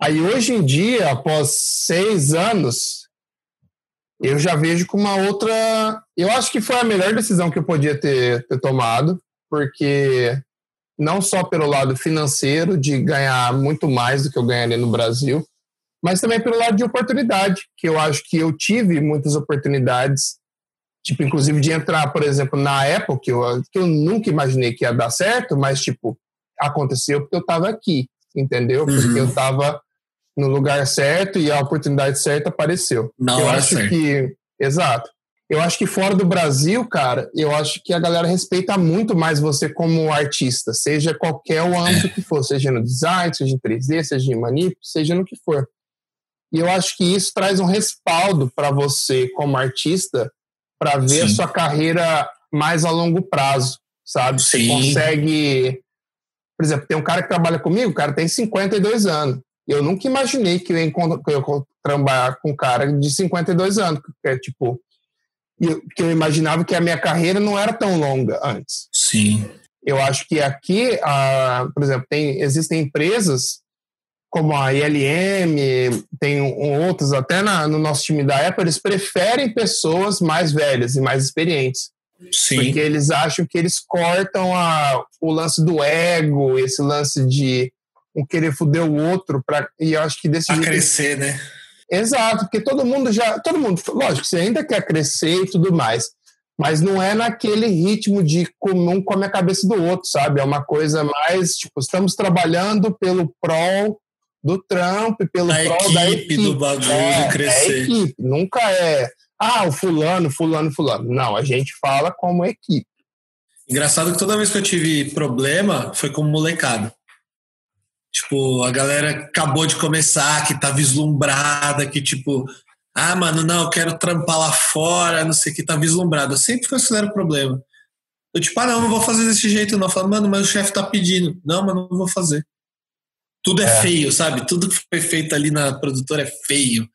Aí hoje em dia, após seis anos, eu já vejo com uma outra. Eu acho que foi a melhor decisão que eu podia ter, ter tomado, porque não só pelo lado financeiro, de ganhar muito mais do que eu ganharia no Brasil, mas também pelo lado de oportunidade, que eu acho que eu tive muitas oportunidades Tipo, inclusive de entrar, por exemplo, na Apple, que eu, que eu nunca imaginei que ia dar certo, mas, tipo, aconteceu porque eu estava aqui, entendeu? Porque uhum. eu estava no lugar certo e a oportunidade certa apareceu. Não, eu é acho certo. que. Exato. Eu acho que fora do Brasil, cara, eu acho que a galera respeita muito mais você como artista, seja qualquer o âmbito é. que for, seja no design, seja em 3D, seja em manip, seja no que for. E eu acho que isso traz um respaldo para você como artista para ver Sim. a sua carreira mais a longo prazo, sabe? Você consegue. Por exemplo, tem um cara que trabalha comigo, o cara tem 52 anos. Eu nunca imaginei que eu ia, que eu ia trabalhar com um cara de 52 anos, que é tipo. Que eu imaginava que a minha carreira não era tão longa antes. Sim. Eu acho que aqui, ah, por exemplo, tem, existem empresas como a ILM, tem outros até na, no nosso time da Apple, eles preferem pessoas mais velhas e mais experientes. Sim. Porque eles acham que eles cortam a, o lance do ego, esse lance de um querer foder o outro, pra, e eu acho que desse jeito. crescer, né? Exato, porque todo mundo já. Todo mundo, lógico, você ainda quer crescer e tudo mais. Mas não é naquele ritmo de um come a cabeça do outro, sabe? É uma coisa mais, tipo, estamos trabalhando pelo prol do Trump, pelo da prol equipe, da equipe do bagulho é, crescer. É equipe, nunca é, ah, o fulano, fulano, fulano. Não, a gente fala como equipe. Engraçado que toda vez que eu tive problema foi como molecada. Tipo, a galera acabou de começar, que tá vislumbrada, que tipo, ah, mano, não, eu quero trampar lá fora, não sei o que, tá vislumbrado. Eu sempre considero problema. Eu tipo, ah, não, não vou fazer desse jeito, não. Eu falo, mano, mas o chefe tá pedindo. Não, mas não vou fazer. Tudo é, é, feio, sabe? Tudo que foi feito ali na produtora é feio.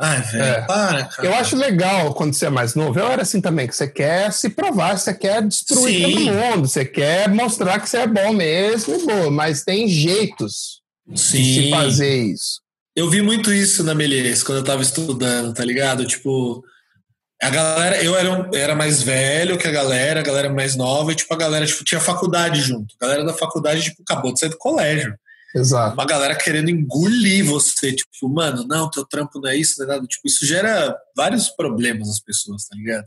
Ai, velho, é. para, cara. Eu acho legal quando você é mais novo. Eu era assim também, que você quer se provar, você quer destruir Sim. todo mundo, você quer mostrar que você é bom mesmo e boa, mas tem jeitos Sim. de se fazer isso. Eu vi muito isso na Melies quando eu tava estudando, tá ligado? Tipo, a galera, eu era, um, era mais velho que a galera, a galera mais nova, e tipo, a galera tipo, tinha faculdade junto. A galera da faculdade, tipo, acabou de sair do colégio. Exato. Uma galera querendo engolir você, tipo, mano, não, teu trampo não é isso, não é nada. Tipo, isso gera vários problemas às pessoas, tá ligado?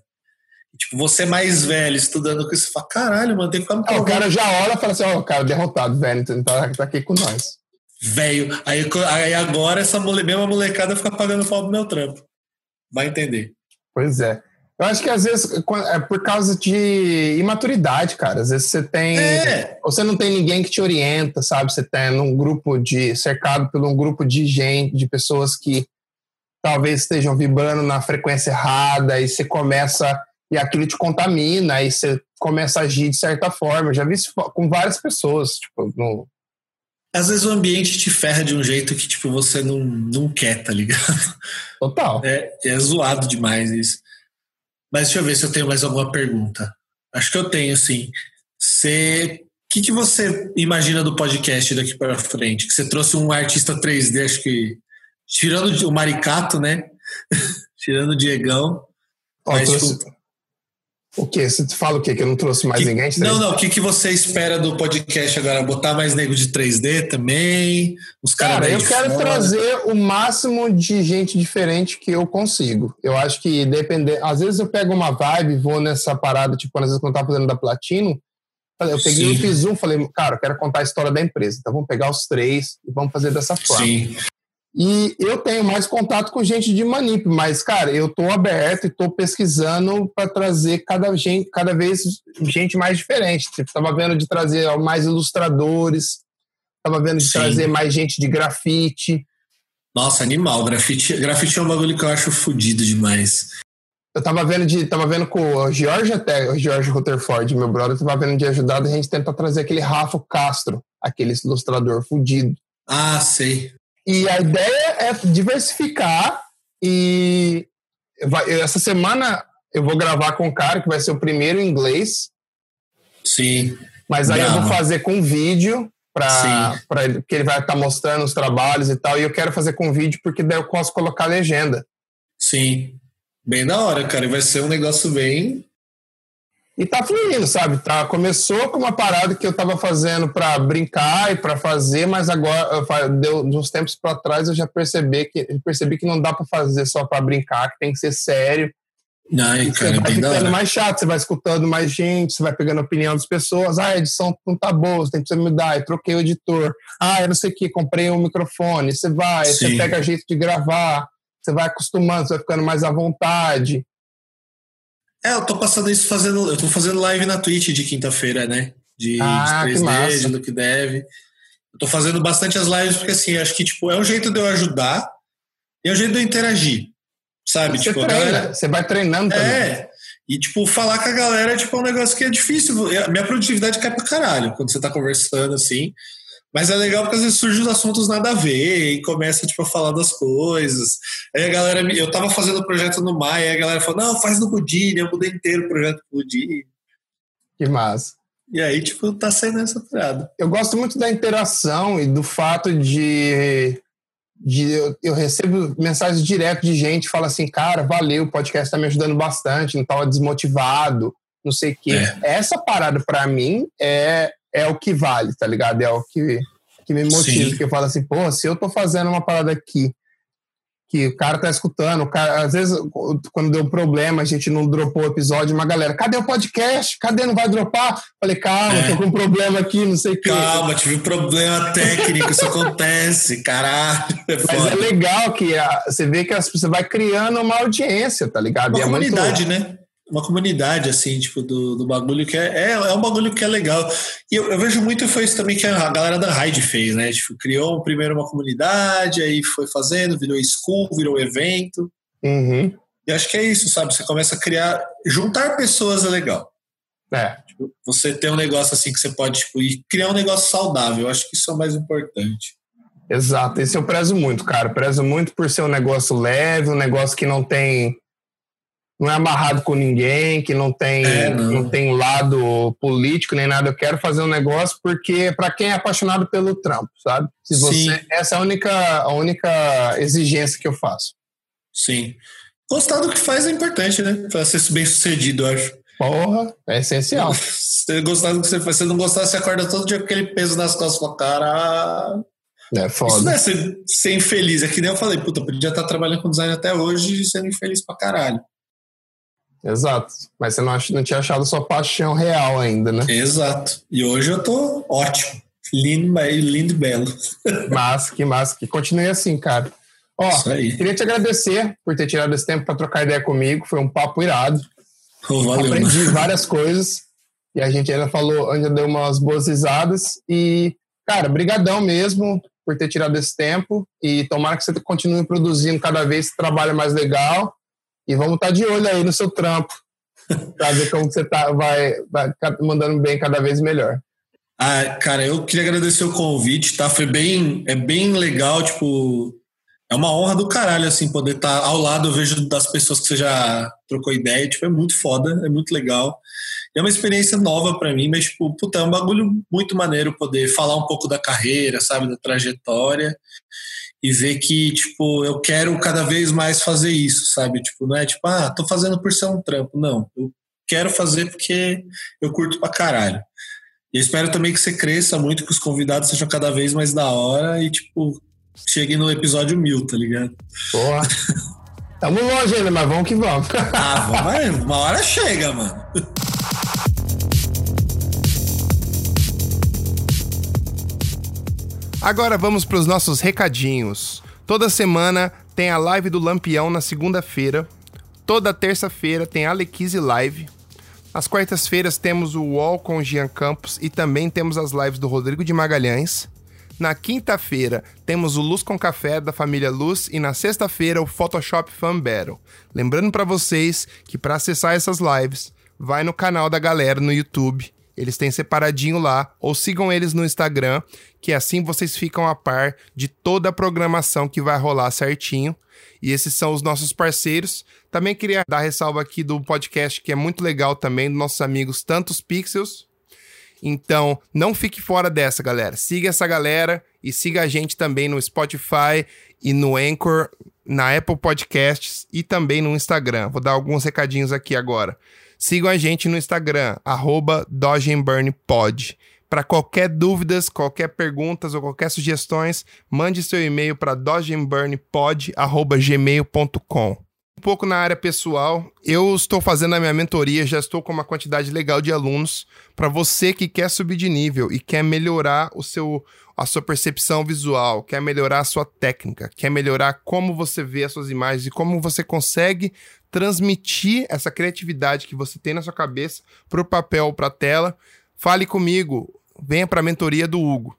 Tipo, você mais velho, estudando com isso, fala, caralho, mano, tem que ficar no ah, O cara já olha e fala assim, ó, oh, cara, derrotado, velho, então tá, tá aqui com nós. Velho. Aí, aí agora essa mole, mesma molecada fica pagando pau do meu trampo. Vai entender. Pois é. Eu acho que às vezes é por causa de imaturidade, cara. Às vezes você tem. É. Você não tem ninguém que te orienta, sabe? Você tem num grupo de. cercado por um grupo de gente, de pessoas que talvez estejam vibrando na frequência errada, e você começa. E aquilo te contamina, e você começa a agir de certa forma. Eu já vi isso com várias pessoas, tipo, no, às vezes o ambiente te ferra de um jeito que, tipo, você não, não quer, tá ligado? Total. É, é zoado demais isso. Mas deixa eu ver se eu tenho mais alguma pergunta. Acho que eu tenho, sim. Você. O que, que você imagina do podcast daqui para frente? Que você trouxe um artista 3D, acho que. Tirando o Maricato, né? <laughs> tirando o Diegão. Ó, mas, trouxe, tipo, o quê? Você fala o quê? Que eu não trouxe mais que, ninguém? Não, não. O que, que você espera do podcast agora? Botar mais nego de 3D também? Os Cara, eu quero fora. trazer o máximo de gente diferente que eu consigo. Eu acho que depender. Às vezes eu pego uma vibe, vou nessa parada, tipo, às vezes quando eu tava fazendo da Platino, eu peguei Sim. e fiz um, falei, cara, eu quero contar a história da empresa. Então vamos pegar os três e vamos fazer dessa forma. Sim. E eu tenho mais contato com gente de Manip, mas, cara, eu estou aberto e estou pesquisando para trazer cada, gente, cada vez gente mais diferente. Tipo, tava vendo de trazer mais ilustradores, tava vendo de Sim. trazer mais gente de grafite. Nossa, animal. Grafite, grafite é um bagulho que eu acho fodido demais. Eu tava vendo de, tava vendo com o George até, o George Rutherford, meu brother, tava vendo de ajudar a gente tentar trazer aquele Rafa Castro, aquele ilustrador fudido. Ah, sei. E a ideia é diversificar e vai, essa semana eu vou gravar com um cara que vai ser o primeiro em inglês. Sim. Mas aí eu vou fazer com vídeo para que ele vai estar tá mostrando os trabalhos e tal. E eu quero fazer com vídeo porque daí eu posso colocar legenda. Sim. Bem da hora, cara. E vai ser um negócio bem e tá fluindo, sabe? Tá, começou com uma parada que eu tava fazendo para brincar e para fazer, mas agora, deu, de uns tempos para trás, eu já percebi que, percebi que não dá para fazer só para brincar, que tem que ser sério. Ai, cara, você vai ficando mais chato, você vai escutando mais gente, você vai pegando a opinião das pessoas. Ah, a edição não tá boa, você tem que mudar. Eu troquei o editor. Ah, eu não sei o que, comprei um microfone. Você vai, Sim. você pega jeito de gravar, você vai acostumando, você vai ficando mais à vontade. É, eu tô passando isso fazendo. Eu tô fazendo live na Twitch de quinta-feira, né? De, ah, de 3D, de Look Dev. Eu tô fazendo bastante as lives porque assim, acho que tipo, é um jeito de eu ajudar e é um jeito de eu interagir. Sabe? Você tipo, treina, galera... você vai treinando também. É. E, tipo, falar com a galera tipo, é um negócio que é difícil. A minha produtividade cai pra caralho quando você tá conversando assim. Mas é legal porque às vezes surgem os assuntos nada a ver e começa tipo, a falar das coisas. Aí a galera. Eu tava fazendo o projeto no Maia, a galera falou: não, faz no Budini, eu mudei inteiro o projeto pro Budini. Que massa. E aí, tipo, tá saindo essa parada. Eu gosto muito da interação e do fato de. de eu, eu recebo mensagens direto de gente fala assim: cara, valeu, o podcast tá me ajudando bastante, não tava desmotivado, não sei o quê. É. Essa parada, para mim, é é o que vale, tá ligado? É o que, que me motiva. Sim. Que eu falo assim, pô, se eu tô fazendo uma parada aqui que o cara tá escutando, o cara, às vezes, quando deu problema, a gente não dropou o episódio, uma galera, cadê o podcast? Cadê? Não vai dropar? Falei, calma, é. tô com um problema aqui, não sei o que. Calma, tive um problema técnico, isso acontece, caralho. É Mas é legal que a, você vê que as, você vai criando uma audiência, tá ligado? Uma é comunidade, muito... né? Uma comunidade, assim, tipo, do, do bagulho que é, é, é um bagulho que é legal. E eu, eu, vejo muito foi isso também que a galera da Raid fez, né? Tipo, criou primeiro uma comunidade, aí foi fazendo, virou school, virou evento. Uhum. E acho que é isso, sabe? Você começa a criar. Juntar pessoas é legal. É. Tipo, você tem um negócio assim que você pode, tipo, e criar um negócio saudável. Eu acho que isso é o mais importante. Exato, esse eu prezo muito, cara. prezo muito por ser um negócio leve, um negócio que não tem não é amarrado com ninguém, que não tem, é, não. não. tem lado político nem nada. Eu quero fazer um negócio porque para quem é apaixonado pelo trampo, sabe? Se você, Sim. essa é a única, a única exigência que eu faço. Sim. Gostar do que faz é importante, né? Para ser bem sucedido, eu acho. Porra, é essencial. <laughs> Você gostar do que você faz, você não gostar, você acorda todo dia com aquele peso nas costas, fala, cara. É foda. Isso não é ser, ser infeliz. É que nem eu falei, puta, podia estar trabalhando com design até hoje e sendo infeliz pra caralho. Exato. Mas você não, não tinha achado sua paixão real ainda, né? Exato. E hoje eu tô ótimo. Lindo, lindo e belo. <laughs> Massa, que massa. Que continue assim, cara. Ó, queria te agradecer por ter tirado esse tempo para trocar ideia comigo. Foi um papo irado. Oh, valeu, Aprendi mano. <laughs> várias coisas. E a gente ainda falou, ainda deu umas boas risadas. E, cara, brigadão mesmo por ter tirado esse tempo. E tomara que você continue produzindo cada vez esse trabalho mais legal. E vamos estar tá de olho aí no seu trampo. <laughs> para ver como você tá, vai, vai mandando bem cada vez melhor. Ah, cara, eu queria agradecer o convite, tá? Foi bem, é bem legal, tipo, é uma honra do caralho, assim, poder estar tá ao lado. Eu vejo das pessoas que você já trocou ideia, tipo, é muito foda, é muito legal. É uma experiência nova para mim, mas, tipo, puta, é um bagulho muito maneiro poder falar um pouco da carreira, sabe, da trajetória e ver que, tipo, eu quero cada vez mais fazer isso, sabe? Tipo, não é tipo, ah, tô fazendo por ser um trampo. Não, eu quero fazer porque eu curto pra caralho. E espero também que você cresça muito, que os convidados sejam cada vez mais da hora e, tipo, cheguem no episódio mil, tá ligado? Boa. <laughs> Tamo longe ainda, mas vamos que vamos. ah, vamos, uma hora chega, mano. <laughs> Agora vamos para os nossos recadinhos. Toda semana tem a live do Lampião na segunda-feira. Toda terça-feira tem a Alequise Live. Às quartas-feiras temos o UOL com Jean Campos e também temos as lives do Rodrigo de Magalhães. Na quinta-feira temos o Luz com Café da família Luz e na sexta-feira o Photoshop Fan Battle. Lembrando para vocês que para acessar essas lives, vai no canal da galera no YouTube eles têm separadinho lá, ou sigam eles no Instagram, que assim vocês ficam a par de toda a programação que vai rolar certinho. E esses são os nossos parceiros. Também queria dar ressalva aqui do podcast que é muito legal também, dos nossos amigos Tantos Pixels. Então, não fique fora dessa, galera. Siga essa galera e siga a gente também no Spotify e no Anchor, na Apple Podcasts e também no Instagram. Vou dar alguns recadinhos aqui agora. Sigam a gente no Instagram, arroba Pod. Para qualquer dúvidas, qualquer perguntas ou qualquer sugestões, mande seu e-mail para dodgeburnpod.gmail.com. Um pouco na área pessoal, eu estou fazendo a minha mentoria, já estou com uma quantidade legal de alunos. Para você que quer subir de nível e quer melhorar o seu, a sua percepção visual, quer melhorar a sua técnica, quer melhorar como você vê as suas imagens e como você consegue transmitir essa criatividade que você tem na sua cabeça para o papel para a tela, fale comigo, venha para a mentoria do Hugo.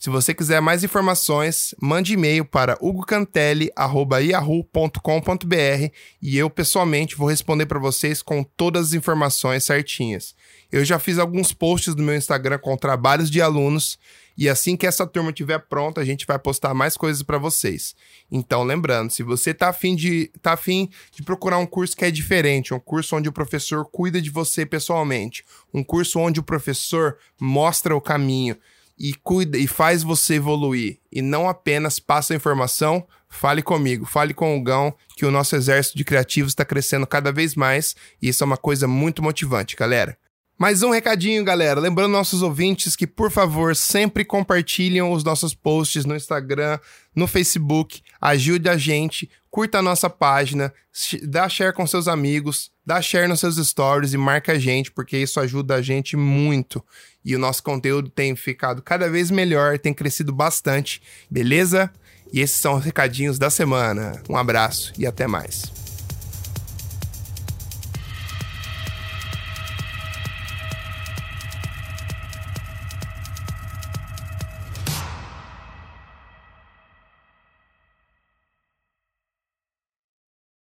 Se você quiser mais informações, mande e-mail para hugocantelli.yahoo.com.br e eu pessoalmente vou responder para vocês com todas as informações certinhas. Eu já fiz alguns posts no meu Instagram com trabalhos de alunos e assim que essa turma estiver pronta, a gente vai postar mais coisas para vocês. Então, lembrando, se você tá afim de tá afim de procurar um curso que é diferente, um curso onde o professor cuida de você pessoalmente, um curso onde o professor mostra o caminho e cuida e faz você evoluir e não apenas passa a informação, fale comigo, fale com o Gão, que o nosso exército de criativos está crescendo cada vez mais e isso é uma coisa muito motivante, galera. Mais um recadinho, galera. Lembrando nossos ouvintes que, por favor, sempre compartilhem os nossos posts no Instagram, no Facebook. Ajude a gente, curta a nossa página, dá share com seus amigos, dá share nos seus stories e marca a gente, porque isso ajuda a gente muito. E o nosso conteúdo tem ficado cada vez melhor, tem crescido bastante, beleza? E esses são os recadinhos da semana. Um abraço e até mais.